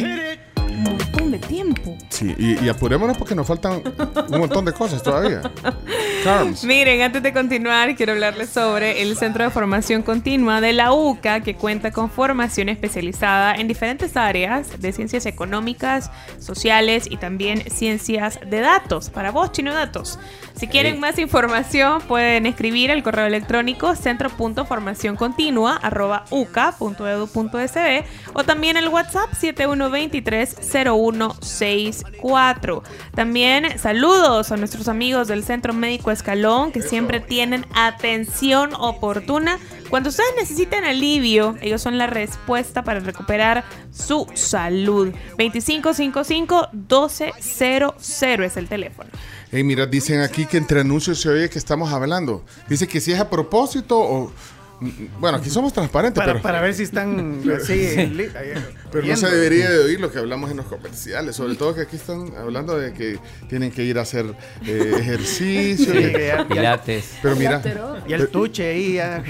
tiempo. Sí, y, y apurémonos porque nos faltan un montón de cosas todavía. Carms. Miren, antes de continuar, quiero hablarles sobre el Centro de Formación Continua de la UCA, que cuenta con formación especializada en diferentes áreas de ciencias económicas, sociales y también ciencias de datos. Para vos, Chino Datos. Si quieren más información, pueden escribir al correo electrónico centro.formacioncontinua.uca.edu.sb o también el WhatsApp 7123-0164. También saludos a nuestros amigos del Centro Médico Escalón que siempre tienen atención oportuna. Cuando ustedes necesiten alivio, ellos son la respuesta para recuperar su salud. 2555-1200 es el teléfono. Hey, mira, dicen aquí que entre anuncios se oye que estamos hablando. Dice que si es a propósito o. Bueno, aquí somos transparentes, Para, pero. para ver si están *laughs* así. ahí, Pero no se debería de oír lo que hablamos en los comerciales, sobre todo que aquí están hablando de que tienen que ir a hacer eh, *laughs* ejercicio. Sí, que- que ya- Pilates. Pero mira, Y el tuche ahí ya.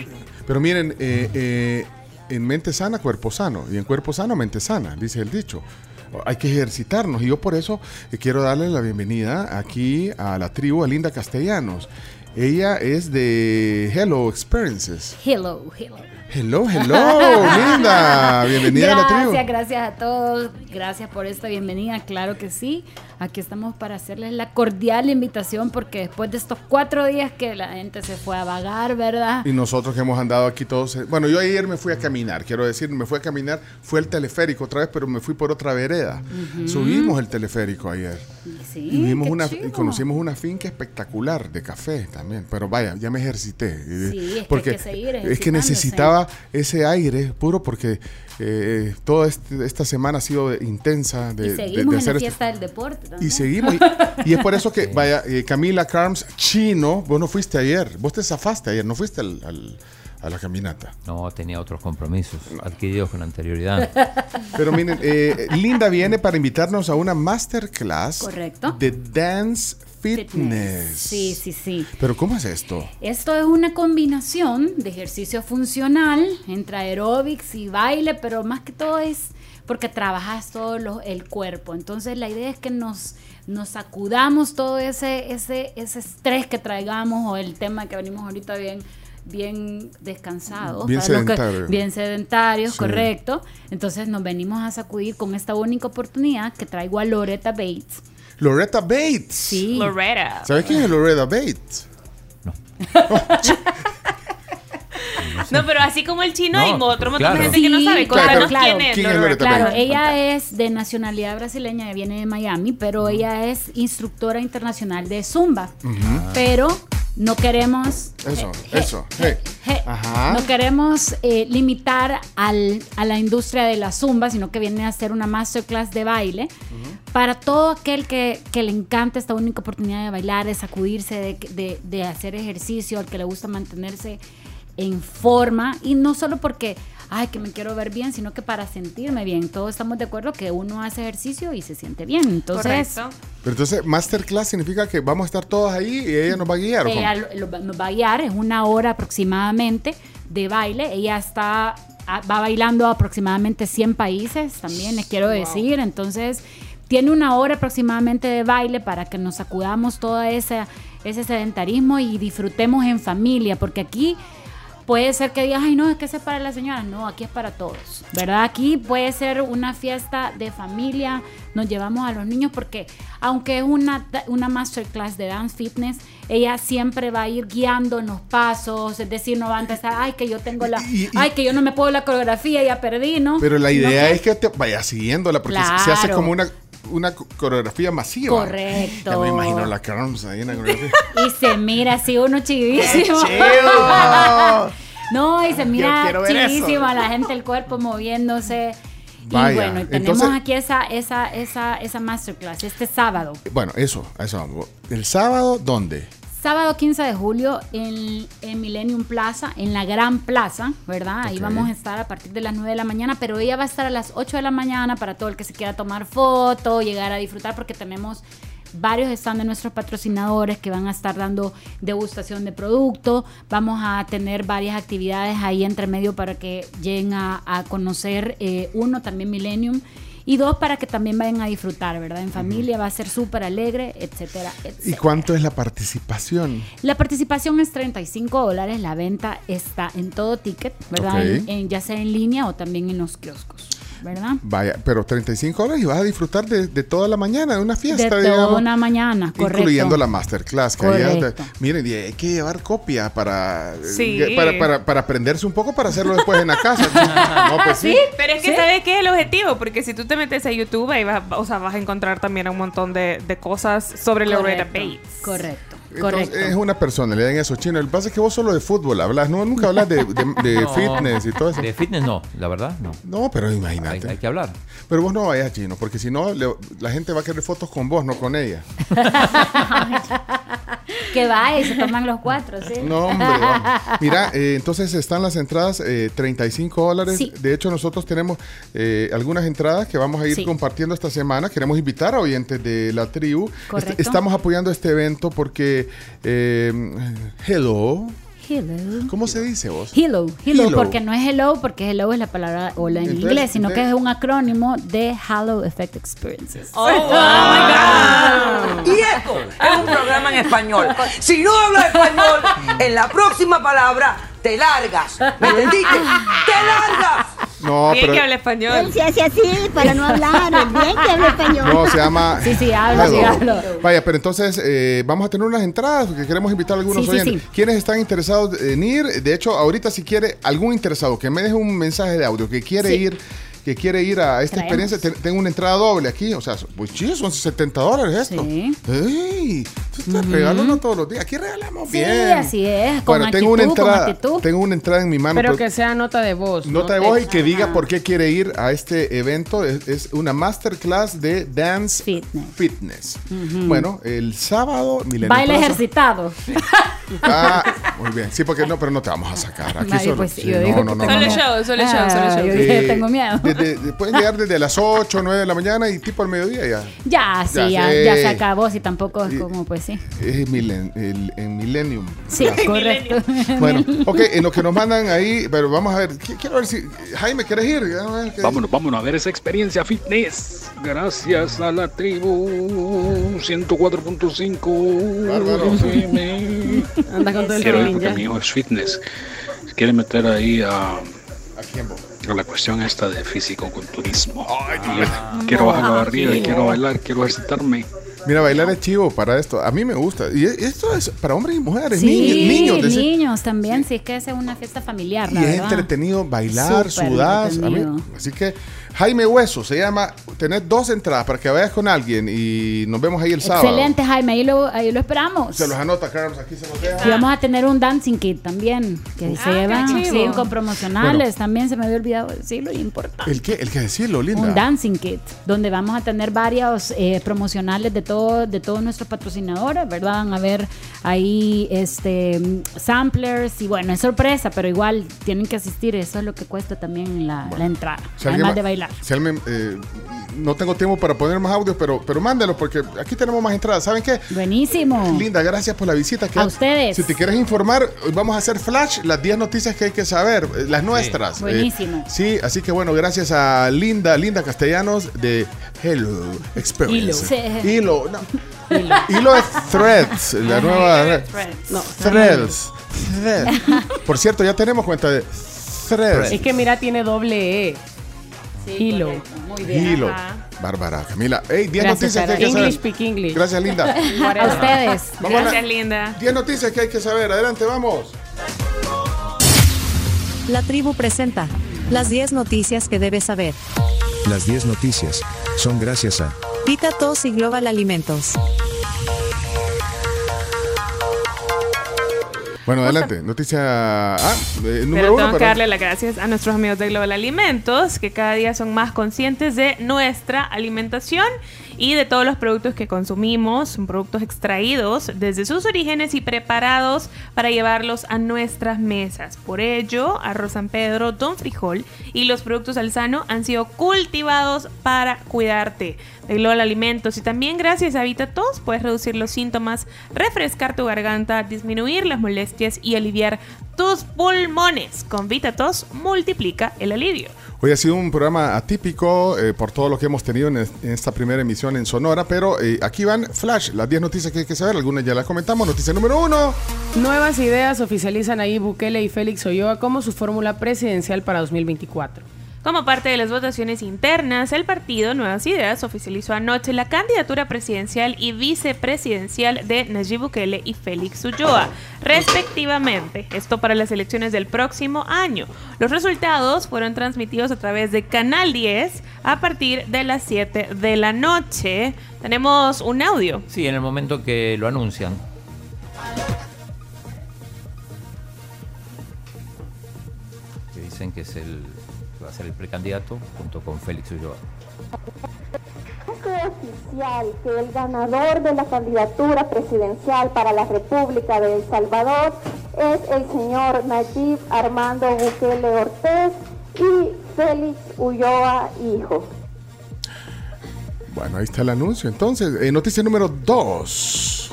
Pero miren, eh, eh, en mente sana, cuerpo sano, y en cuerpo sano, mente sana, dice el dicho. Hay que ejercitarnos y yo por eso eh, quiero darle la bienvenida aquí a la tribu a Linda Castellanos. Ella es de Hello Experiences. Hello, hello. Hello, hello, *laughs* Linda. Bienvenida a la tribu. Gracias, gracias a todos. Gracias por esta bienvenida. Claro que sí. Aquí estamos para hacerles la cordial invitación porque después de estos cuatro días que la gente se fue a vagar, ¿verdad? Y nosotros que hemos andado aquí todos. eh, Bueno, yo ayer me fui a caminar, quiero decir, me fui a caminar, fui al teleférico otra vez, pero me fui por otra vereda. Subimos el teleférico ayer. Sí, y vimos una, y conocimos una finca espectacular de café también. Pero vaya, ya me ejercité. Sí, es que hay porque que seguir es que necesitaba ese aire puro porque eh, toda este- esta semana ha sido intensa de, y de- seguimos de en la hacer este- fiesta del deporte. y seguimos. Y, y es por eso que, vaya, eh, Camila Carms, chino, vos no fuiste ayer. Vos te zafaste ayer, no fuiste al- al- a la caminata. No, tenía otros compromisos adquiridos con anterioridad. *laughs* Pero miren, eh, Linda viene para invitarnos a una masterclass Correcto. de Dance Fitness. Sí, sí, sí. Pero ¿cómo es esto? Esto es una combinación de ejercicio funcional entre aeróbics y baile, pero más que todo es porque trabajas todo lo- el cuerpo. Entonces la idea es que nos, nos sacudamos todo ese, ese, ese estrés que traigamos o el tema que venimos ahorita bien bien descansados, Bien para los que- sedentario. bien sedentarios, Sí. correcto. Entonces nos venimos a sacudir con esta única oportunidad que traigo a Loretta Bates. Loretta Bates. Sí. Loretta. ¿Sabes quién es Loretta Bates? No, *laughs* pero así como el chino No, hay otro montón claro. de gente que no sabe. claro, quién es. ¿Quién es Loretta. Loretta Claro, Bates? ella es de nacionalidad brasileña, viene de Miami, pero ella es instructora internacional de Zumba. Pero no queremos... Eso, je- eso. Hey. je- Ajá. No queremos eh, limitar al- a la industria de la Zumba, sino que viene a ser una masterclass de baile para todo aquel que, que le encanta esta única oportunidad de bailar, de sacudirse, de, de- de hacer ejercicio, al que le gusta mantenerse en forma y no solo porque, ay, que me quiero ver bien, sino que para sentirme bien. Todos estamos de acuerdo que uno hace ejercicio y se siente bien. Entonces, Correcto. Pero entonces, masterclass significa que vamos a estar todos ahí y ella nos va a guiar. ella lo- lo- nos va a guiar, es una hora aproximadamente de baile. Ella está, va bailando a aproximadamente 100 países, también les quiero decir. Entonces, tiene una hora aproximadamente de baile para que nos sacudamos todo ese, ese sedentarismo y disfrutemos en familia, porque aquí puede ser que digas, ay, no, es que ese es para las señoras. No, aquí es para todos, ¿verdad? Aquí puede ser una fiesta de familia, nos llevamos a los niños, porque aunque es una, una masterclass de dance fitness, ella siempre va a ir guiando en los pasos, es decir, no va a empezar, ay, que yo tengo la, ay, que yo no me puedo la coreografía, ya perdí, ¿no? Pero la idea es que te vayas siguiéndola porque se- se hace como una, una co- coreografía masiva. Correcto. Ya me imagino la Carms ahí en la coreografía. *laughs* Y se mira así uno chivísimo. chido! *laughs* no, y se mira chivísimo a la gente el cuerpo moviéndose. Vaya, y bueno, y tenemos entonces- aquí esa, esa, esa, esa masterclass este sábado. Bueno, eso, a eso vamos. El sábado, ¿dónde? Sábado 15 de julio en, en Millennium Plaza, en la Gran Plaza, ¿verdad? Ahí vamos a estar a partir de las 9 de la mañana, pero ella va a estar a las 8 de la mañana para todo el que se quiera tomar foto, llegar a disfrutar, porque tenemos varios están de nuestros patrocinadores que van a estar dando degustación de producto. Vamos a tener varias actividades ahí entre medio para que lleguen a, a conocer eh, uno también Millennium y dos para que también vayan a disfrutar, ¿verdad? En familia va a ser súper alegre, etcétera, ¿Y etcétera. cuánto es la participación? La participación es 35 dólares, la venta está en todo ticket, ¿verdad? En- ya sea en línea o también en los kioscos, ¿verdad? Vaya, pero 35 horas y vas a disfrutar de, de toda la mañana, de una fiesta, de toda digamos. una mañana, correcto. Incluyendo la masterclass. Que de- miren, y hay que llevar copia para, Sí. eh, para, para, para aprenderse un poco para hacerlo después en la casa. no, *laughs* pues sí. Pero es que Sí. ¿sabes qué es el objetivo? Porque si tú te metes a YouTube, ahí vas, o sea, vas a encontrar también un montón de, de cosas sobre Loretta Correcto, Bates. Correcto, Entonces, correcto. es una personalidad en eso, chino. El pasa es que vos solo de fútbol hablas, no, nunca hablas de, de- *laughs* de No, fitness y todo eso. De fitness no, la verdad, no. No, pero Hay, imagínate. hay que hablar. Pero vos no vayas, chino, porque si no, le- la gente va a querer fotos con vos, no con ella. *laughs* *laughs* que va y se toman los cuatro, ¿sí? No, hombre. vamos. *laughs* Mira, eh, entonces están las entradas, eh, 35 dólares. Sí. De hecho, nosotros tenemos eh, algunas entradas que vamos a ir Sí. compartiendo esta semana. Queremos invitar a oyentes de la tribu. Correcto. Est- estamos apoyando este evento porque, eh, hello, Hello. ¿cómo se dice vos? Hello, hello, Hello. porque no es hello, porque hello es la palabra hola en Entonces, inglés, sino que es un acrónimo de Halo Effect Experiences. Oh, my Y esto es un programa en español. Si no hablas español, en la próxima palabra te largas. ¿Me entendiste? ¡Te largas! No, Bien pero que habla español. Él se hace así para no hablar. *laughs* Bien que habla español. no, se llama... Sí, sí, hablo, sí, hablo. Vaya, pero entonces eh, vamos a tener unas entradas porque queremos invitar a algunos Sí, sí, oyentes. sí. ¿Quiénes están interesados en ir? De hecho, ahorita si quiere algún interesado que me deje un mensaje de audio que quiere Sí. ir que quiere ir a esta Traemos. experiencia, te- tengo una entrada doble aquí, o sea, pues sí, son 70 dólares esto. Sí. ¡Ey! No todos los días. Aquí regalamos Sí, bien. así es, con Bueno, tengo una entrada, tengo una entrada en mi mano. Pero pero- que sea nota de voz. ¿no? Nota de voz y que diga por qué quiere ir a este evento. Es, es una masterclass de Dance Fitness. Fitness. Bueno, el sábado, Milenio Baile Plaza. ejercitado. *laughs* Ah, muy bien. Sí, porque no, pero no te vamos a sacar. Aquí Ay, solo. pues sí, sí, yo no, digo no, no, Solo no, show, solo show, solo Ah, show. yo dije, Eh, tengo miedo. Desde- pueden llegar desde las 8, 9 de la mañana y tipo al mediodía ya. Ya, sí, Ya ya, se acabó, si tampoco es como, pues sí. Es milen- el- en Millennium. Sí, *laughs* correcto. *laughs* Bueno, ok, en lo que nos mandan ahí, pero vamos a ver, qu- quiero ver si. Jaime, ¿quieres ir? A ver, ¿qué- Vámonos, vámonos a ver esa experiencia fitness. Gracias a la tribu 104.5 Bárbaro. FM. Anda con todo el Quiero ir porque mi hijo es fitness. Quiere meter ahí a, ¿A quién vos? A la cuestión esta de físico-culturismo. Y quiero bajar la barriga, quiero bailar, quiero ejercitarme. Mira, bailar es chivo para esto. A mí me gusta. Y e- esto es para hombres y mujeres, Sí, niños, niños. niños también, sí, es que es una fiesta familiar, y la es verdad. entretenido bailar, Súper sudar. entretenido. Así que Jaime Hueso se llama. Tener dos entradas para que vayas con alguien y nos vemos ahí el sábado. Excelente, Jaime, ahí lo, ahí lo esperamos. Se los anota, Carlos. Aquí se los deja. Y vamos a tener un dancing kit también, que se qué llevan con promocionales. Bueno. También se me había olvidado decirlo, y importante. ¿El qué? El que decirlo, linda. Un dancing kit, donde vamos a tener varios eh, promocionales de todo, de todos nuestros patrocinadores, ¿verdad? Van a ver ahí este samplers y bueno, es sorpresa, pero igual tienen que asistir, eso es lo que cuesta también la, la entrada, Si además de bailar. Si alguien, eh, no tengo tiempo para poner más audios, pero, pero porque aquí tenemos más entradas. ¿Saben qué? Buenísimo. Linda, gracias por la visita. A ustedes. Si te quieres informar, hoy vamos a hacer flash, las 10 noticias que hay que saber, eh, las nuestras. Buenísimo. Eh, sí, así que bueno, gracias a Linda, Linda Castellanos de Hello Experience. Hilo. Sí. Hilo, no. Hilo de Threads, la nueva. No, Threads. Threads. Por cierto, ya tenemos cuenta de Threads. Es que mira, tiene doble E. Hilo. Muy Hilo. Bárbara, Camila. Hey, 10 Gracias, noticias que hay que saber. English speak English. Gracias, Linda. *laughs* A ustedes. Vamos a Gracias, linda. 10 noticias que hay que saber. Adelante, vamos. La tribu presenta las 10 noticias que debes saber. Las 10 noticias son gracias a Pita Tos y Global Alimentos. Bueno, adelante. Noticia eh, número Pero uno. tengo que darle las gracias a nuestros amigos de Global Alimentos, que cada día son más conscientes de nuestra alimentación y de todos los productos que consumimos, son productos extraídos desde sus orígenes y preparados para llevarlos a nuestras mesas. Por ello, Arroz San Pedro, Don Frijol y los productos Alzano han sido cultivados para cuidarte de Global Alimentos y también gracias a VitaTos puedes reducir los síntomas, refrescar tu garganta, disminuir las molestias y aliviar tus pulmones. Con VitaTos multiplica el alivio. Hoy ha sido un programa atípico eh, por todo lo que hemos tenido en, es- en esta primera emisión en Sonora, pero eh, aquí van Flash, las 10 noticias que hay que saber, algunas ya las comentamos. Noticia número uno. Nuevas ideas oficializan ahí Bukele y Félix Olloa como su fórmula presidencial para 2024. Como parte de las votaciones internas, el partido Nuevas Ideas oficializó anoche la candidatura presidencial y vicepresidencial de Nayib Bukele y Félix Ulloa, respectivamente. Esto para las elecciones del próximo año. Los resultados fueron transmitidos a través de Canal 10 a partir de las 7 de la noche. Tenemos un audio. Sí, en el momento que lo anuncian. Que dicen que es el va a ser el precandidato junto con Félix Ulloa. Es oficial que el ganador de la candidatura presidencial para la República de El Salvador es el señor Nayib Armando Bukele Ortez y Félix Ulloa Hijo. Bueno, ahí está el anuncio. Entonces, eh, noticia número 2.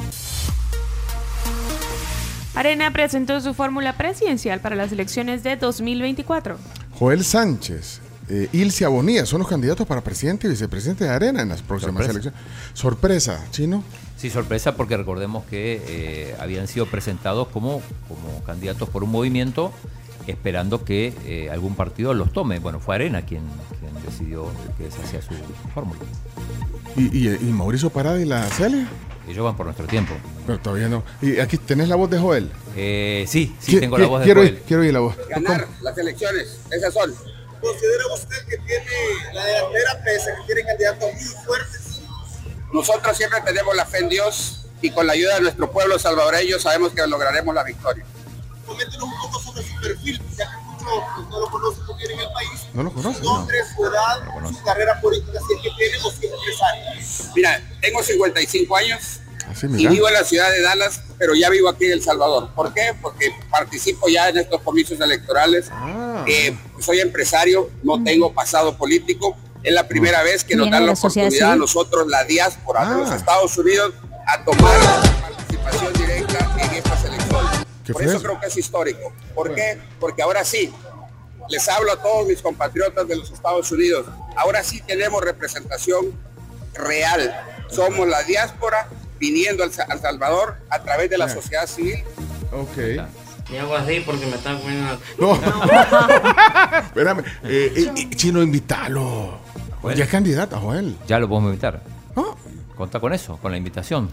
Arena presentó su fórmula presidencial para las elecciones de 2024. Joel Sánchez, eh, Ilse Bonilla son los candidatos para presidente y vicepresidente de Arena en las próximas Sorpresa. elecciones. Sorpresa, chino. Sí, sorpresa porque recordemos que eh, habían sido presentados como, como candidatos por un movimiento esperando que eh, algún partido los tome. Bueno, fue Arena quien, quien decidió que esa sea su fórmula. ¿Y, y, y Mauricio Parada y la Celia? Ellos van por nuestro tiempo. Pero todavía no. ¿Y aquí tenés la voz de Joel? Eh, sí, sí, tengo la voz de quiero Joel. quiero oír la voz. ganar las elecciones. Esas son. ¿Considera usted que tiene la delantera pese a que tiene candidatos muy fuertes? Nosotros siempre tenemos la fe en Dios y con la ayuda de nuestro pueblo salvadoreño sabemos que lograremos la victoria. Coméntenos un poco sobre su perfil, ya que muchos no lo conocen muy bien en el país. No lo conoce. Su nombre, su edad, su carrera política, si es que tiene o si es empresario. Mira, tengo 55 años Así, y vivo en la ciudad de Dallas, pero ya vivo aquí en El Salvador. ¿Por qué? Porque participo ya en estos comicios electorales. Eh, soy empresario, no tengo pasado político. Es la primera vez que nos dan la la oportunidad a nosotros, la diáspora de los Estados Unidos, a tomar participación Por fue eso eso? creo que es histórico. ¿Por qué? Porque ahora sí, les hablo a todos mis compatriotas de los Estados Unidos. Ahora sí tenemos representación real. Somos la diáspora viniendo al, Sa- al Salvador a través de la sociedad civil. Ok. Y hago así porque me están comiendo la... No. *laughs* *laughs* Espérame. Eh, eh, eh, chino, invítalo. Joel. Ya es candidata, Joel. Ya lo podemos invitar. Conta con eso, con la invitación.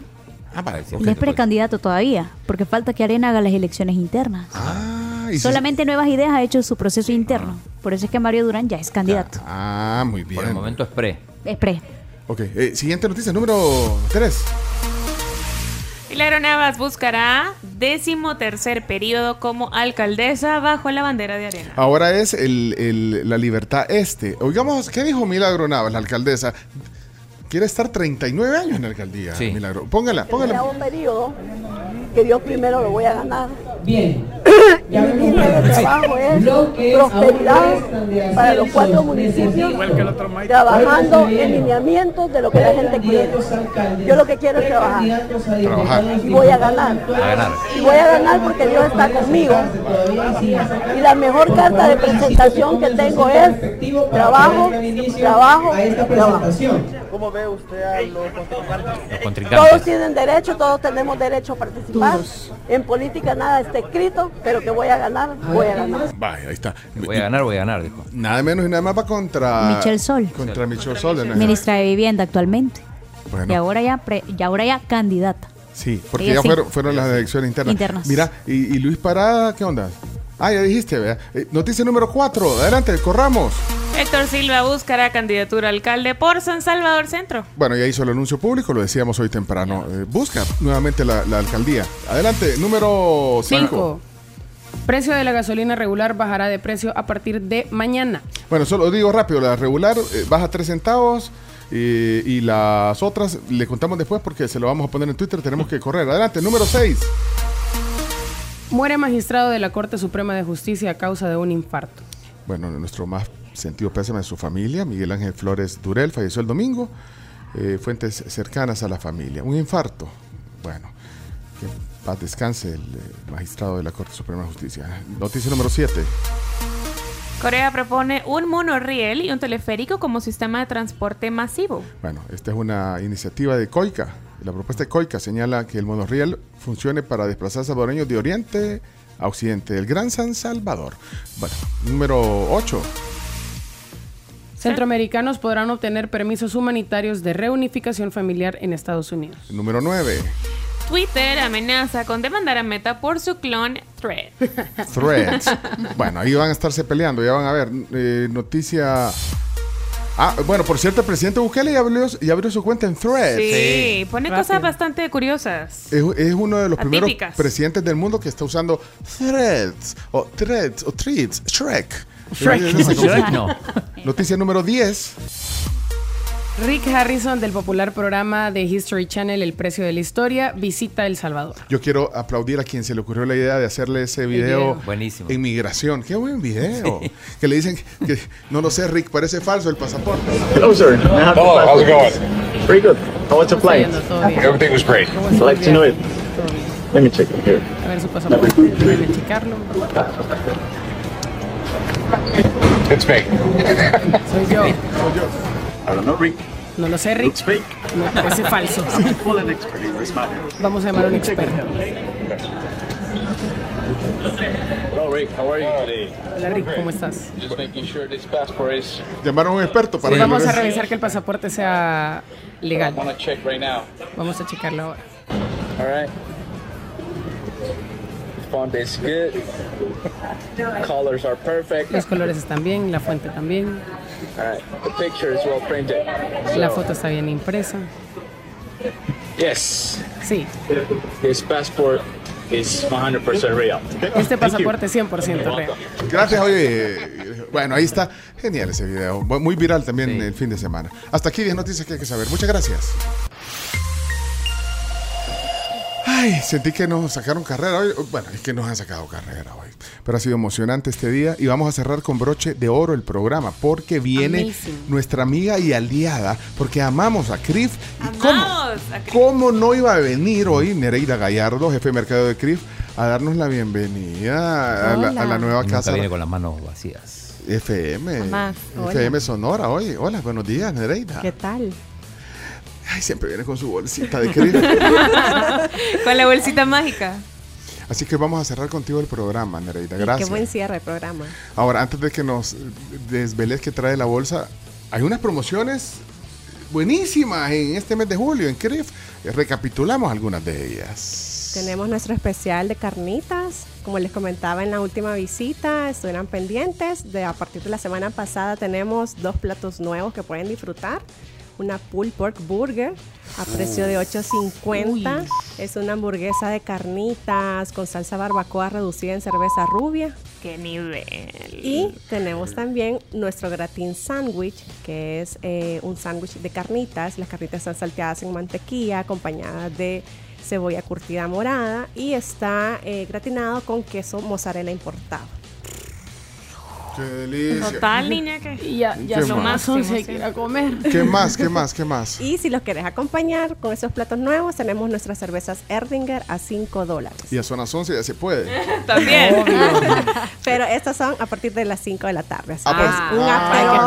Ah, vale. No es precandidato todavía, porque falta que Arena haga las elecciones internas. Ah, y si- Solamente Nuevas Ideas ha hecho su proceso interno. Por eso es que Mario Durán ya es candidato. Ah, muy bien. Por el momento es pre. Es pre. Ok, eh, siguiente noticia, número 3. Milagro Navas buscará décimo tercer periodo como alcaldesa bajo la bandera de Arena. Ahora es el, el- la libertad este. Oigamos, ¿qué dijo Milagro Navas, la alcaldesa? Quiere estar 39 años en la alcaldía, Milagro. Póngala, póngala. un periodo que yo primero lo voy a ganar. Bien. *clears throat* Y mi línea de trabajo es prosperidad para los cuatro municipios, trabajando en lineamientos de lo que la gente quiere. Yo lo que quiero es trabajar. Trabajar. Y voy a ganar. A ganar. Y voy a ganar porque Dios está conmigo. Y la mejor carta de presentación que tengo es trabajo, trabajo, trabajo. ¿Cómo ve usted a los Los Todos contrincantes. tienen derecho, todos tenemos derecho a participar. En política nada está escrito, pero que voy a ganar, voy a ganar. Vaya, ahí está. Voy a ganar, voy a ganar, dijo. Nada menos y nada más va contra... Michelle Sol. Contra Michelle Sol. de nuestra- Ministra de Vivienda actualmente. Bueno. Y ahora ya, pre- y ahora ya candidata. Sí, porque Ella ya sí. fueron, fueron las elecciones internas. Internas. Mira, y, y Luis Parada, ¿qué onda? Ah, ya dijiste, ¿verdad? Eh, noticia número 4, adelante, corramos. Héctor Silva buscará candidatura a alcalde por San Salvador Centro. Bueno, ya hizo el anuncio público, lo decíamos hoy temprano. Eh, busca nuevamente la, la alcaldía. Adelante, número 5. 5. Precio de la gasolina regular bajará de precio a partir de mañana. Bueno, solo digo rápido, la regular eh, baja 3 centavos Y, y las otras le contamos después porque se lo vamos a poner en Twitter. Tenemos que correr. Adelante, número 6. Muere magistrado de la Corte Suprema de Justicia a causa de un infarto. Bueno, nuestro más sentido pésame a su familia. Miguel Ángel Flores Durel falleció el domingo. Eh, fuentes cercanas a la familia. Un infarto. Bueno, paz descanse el eh, magistrado de la Corte Suprema de Justicia. Noticia número 7. Corea propone un monorriel y un teleférico como sistema de transporte masivo. Bueno, esta es una iniciativa de COICA. La propuesta de COICA señala que el monorriel funcione para desplazar salvadoreños de oriente a occidente del Gran San Salvador. Bueno, número 8. Centroamericanos podrán obtener permisos humanitarios de reunificación familiar en Estados Unidos. Número 9. Twitter amenaza con demandar a Meta por su clon Thread. *laughs* Threads. bueno, ahí van a estarse peleando, ya van a ver. Eh, noticia. Ah, bueno, por cierto, el presidente Bukele ya abrió, ya abrió su cuenta en Threads. Sí, pone cosas bastante curiosas. Es, es uno de los primeros presidentes del mundo que está usando Threads, o Threads, o Threads, Shrek. Shrek. No se Shrek llama. Noticia número 10. Rick Harrison del popular programa de History Channel El Precio de la Historia visita El Salvador. Yo quiero aplaudir a quien se le ocurrió la idea de hacerle ese video, video. Buenísimo. en migración. Qué buen video. Que le dicen que, no lo sé, Rick, parece falso el pasaporte. Hello, sir. Hello, your how's it going? Very good. How was the flight? Everything was great. I'd like to know it. Let me check it here. A ver su pasaporte, déjame checarlo. It's me. Soy yo. I don't know, Rick. No lo sé, Rick. Looks fake. Parece falso. I'm full an expert in this matter. Vamos a llamar a un experto. Hello, Rick. How are you today? Hola, Rick, ¿cómo estás? Just making sure this passport is. Llamaron a un experto para Sí, vamos a revisar que el pasaporte sea legal. Check right now. Vamos a checarlo ahora. All right. Font is good. Colors are perfect. Los colores están bien, la fuente también, All right. The picture is well printed. la foto está bien impresa. Yes. Sí, This passport is 100% real. este pasaporte es 100% real. Gracias, oye. Bueno, ahí está. Genial ese video. Muy viral también el fin de semana. Hasta aquí 10 noticias que hay que saber. Muchas gracias. Ay, sentí que nos sacaron carrera hoy. Bueno, es que nos han sacado carrera hoy. Pero ha sido emocionante este día. Y vamos a cerrar con broche de oro el programa. Porque viene Amazing. nuestra amiga y aliada. Porque amamos a CRIF. ¿Y cómo, a cómo no iba a venir hoy Nereida Gallardo, jefe de mercado de CRIF, a darnos la bienvenida a la, a la nueva Nunca casa? viene con las manos vacías. FM. FM Sonora hoy. Hola, buenos días, Nereida. ¿Qué tal? Ay, siempre viene con su bolsita de CRIF. *laughs* Con la bolsita mágica. Así que vamos a cerrar contigo el programa, Nereida. Gracias. Qué buen cierre de programa. Ahora, antes de que nos desveles que trae la bolsa, hay unas promociones buenísimas en este mes de julio en CRIF. Recapitulamos algunas de ellas. Tenemos nuestro especial de carnitas. Como les comentaba en la última visita, estuvieran pendientes. De, a partir de la semana pasada tenemos dos platos nuevos que pueden disfrutar. Una pulled pork burger a precio de 8.50. Es una hamburguesa de carnitas con salsa barbacoa reducida en cerveza rubia. ¡Qué nivel! Y tenemos también nuestro gratín sándwich, que es eh, un sándwich de carnitas. Las carnitas están salteadas en mantequilla, acompañadas de cebolla curtida morada y está eh, gratinado con queso mozzarella importado. Qué delicia. Total, niña, que Y ya, ya ¿Qué son más? más 11 Sí, que ir a comer. ¿Qué más? ¿Qué más? ¿Qué más? Y si los quieres acompañar con esos platos nuevos, tenemos nuestras cervezas Erdinger a 5 dólares. Y a zonas 11 ya se puede. *laughs* También. *laughs* Pero estas son a partir de las 5 de la tarde. Así Ah, que pues, es un ah,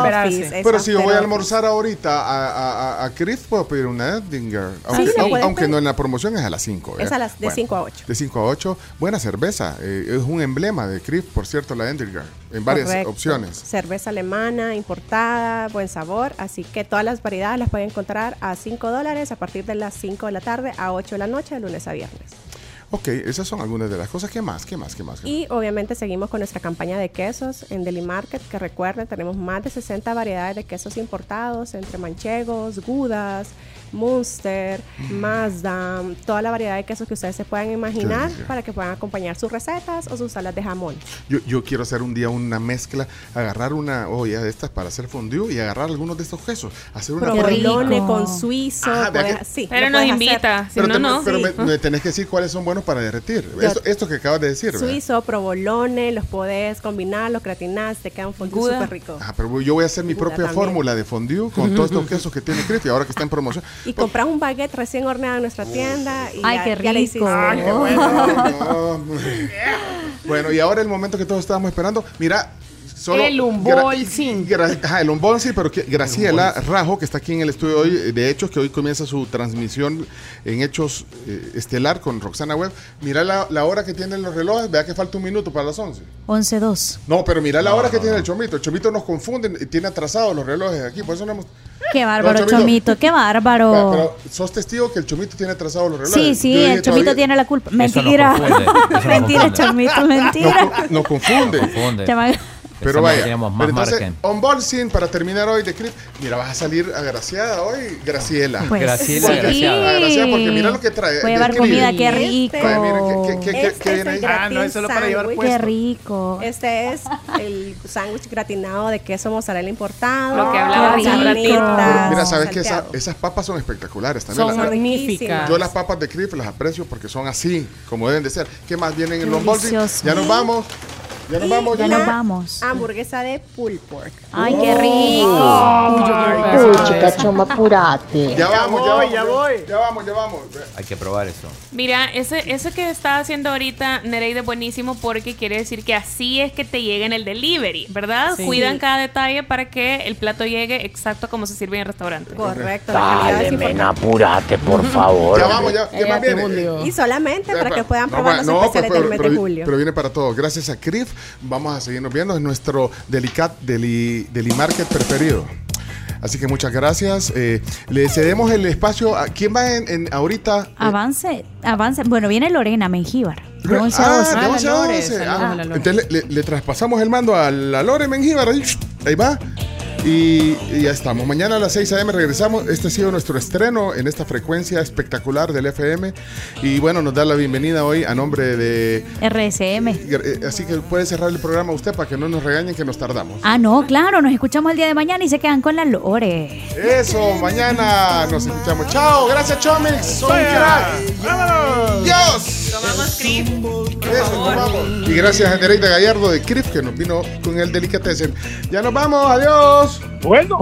after hay que office, es Pero si yo voy a almorzar ahorita a, a, a, a CRIF, puedo pedir una Erdinger. Aunque, sí, aunque pedir. no en la promoción es a las 5. Es a las de 5 a 8. De 5 a 8. Buena cerveza. eh, es un emblema de CRIF, por cierto, la Erdinger. En varias Correcto. opciones. Cerveza alemana, importada, buen sabor. Así que todas las variedades las pueden encontrar a 5 dólares a partir de las 5 de la tarde a 8 de la noche, de lunes a viernes. Ok, esas son algunas de las cosas. ¿Qué más? ¿Qué más? ¿Qué más? ¿Qué más? Y obviamente seguimos con nuestra campaña de quesos en Deli Market, que recuerden, tenemos más de 60 variedades de quesos importados, entre manchegos, gudas, Munster, Mazda, toda la variedad de quesos que ustedes se puedan imaginar para que puedan acompañar sus recetas o sus salas de jamón. Yo, yo quiero hacer un día una mezcla, agarrar una olla de estas para hacer fondue y agarrar algunos de estos quesos. Hacer una Provolone con suizo. Ajá, vea puedes- que- sí, Pero nos invita, si Pero, no, te- no. pero Sí. me, me tenés que decir cuáles son buenos para derretir. Yo- Esto, esto que acabas de decir. ¿verdad? Suizo, provolone, los podés combinar, los gratinás, te queda un fondue súper rico. Ah, pero yo voy a hacer mi propia también. fórmula de fondue con todos estos *laughs* quesos que tiene Crispy ahora que está en promoción. Y compras un baguette recién horneado en nuestra tienda. Y Ay, ya- qué ya le hiciste. rico. Ay, qué bueno. *laughs* Bueno, y ahora el momento que todos estábamos esperando. Mira, solo. El unboxing. Ajá, el unboxing, pero que Graciela Rajo, que está aquí en el estudio hoy, de Hechos, que hoy comienza su transmisión en Hechos eh, Estelar con Roxana Web. Mira la, la hora que tienen los relojes. Vea que falta un minuto para las 11. 11-2. No, pero mira la hora que tiene el chomito. El chomito nos confunde y tiene atrasados los relojes aquí. Por eso no hemos. Qué bárbaro, No, Chomito, qué bárbaro. Pero sos testigo que el chomito tiene atrasados los relojes. Sí, sí, dije el Chomito todavía- tiene la culpa. Eso nos Mentira. confunde, eso nos mentira, confunde. Chomito, mentira. Nos, nos confunde. Confunde. Pero que vaya, teníamos más pero entonces, margen. unboxing para terminar hoy de Clip. Mira, vas a salir agraciada hoy, Graciela. Pues Graciela, sí. Graciela. Agraciada porque mira lo que trae. Puede de llevar comida, qué rico. Vaya, mira, ¿qué, qué, qué, qué- Este qué es viene ahí? Ah, no, es solo para llevar puesto. Qué rico. Este es el sándwich gratinado de queso mozzarella importado. Lo que hablábamos hace ratito. Mira, sabes que esa- esas papas son espectaculares también. Son Las- magníficas. yo las papas de Clip las aprecio porque son así, como deben de ser. ¿Qué más vienen en el unboxing? Ya nos vamos. Ya nos vamos. Ya nos vamos. Hamburguesa de pulled pork. Ay, qué Oh. rico. Pucha, choma, apurate. Ya vamos, ya voy, vamos. ya voy. Ya vamos, ya vamos. Hay que probar eso. Mira, ese, ese que está haciendo ahorita Nereida es buenísimo porque quiere decir que así es que te llega en el delivery, ¿verdad? Sí. Cuidan cada detalle para que el plato llegue exacto como se sirve en el restaurante. Correcto. la calidad es Dale, men, apurate, por favor. Ya vamos, ya. ¿Qué más viene? hundió. Y solamente para que puedan No, probar los no, especiales pero- del mes pero- de julio. Pero viene para todos. Gracias a CRIF vamos a seguirnos viendo. Es nuestro delicat, deli, deli market preferido. Así que muchas gracias. Eh, le cedemos el espacio a quién va en, en ahorita. Eh, Avance, avance. Bueno, viene Lorena Mengíbar. De 11 a 12. de 11 a la Lore, 12. saludos Ah, a la Lore. entonces le, le- le traspasamos el mando a la Lore Mengíbar. Ahí, ahí va. Y, y ya estamos. Mañana a las 6 a.m. regresamos. Este ha sido nuestro estreno en esta frecuencia espectacular del FM. Y bueno, nos da la bienvenida hoy a nombre de RSM. Eh, Así que puede cerrar el programa usted para que no nos regañen que nos tardamos. Ah, no, claro, nos escuchamos el día de mañana y se quedan con la Lore. Eso, mañana nos escuchamos. Chao, gracias Chomix. Soy. ¡Vámonos! Dios. Tomamos creep. Eso, nos vamos. Y gracias a Nereida Gallardo de CRIF que nos vino con el delicatessen. Ya nos vamos, adiós. Bueno,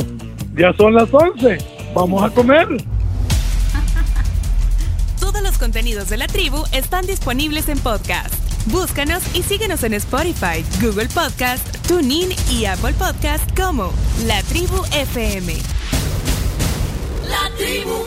ya son las 11. Vamos a comer. *laughs* Todos los contenidos de la tribu están disponibles en podcast. Búscanos y síguenos en Spotify, Google Podcast, TuneIn y Apple Podcast como La Tribu FM. La tribu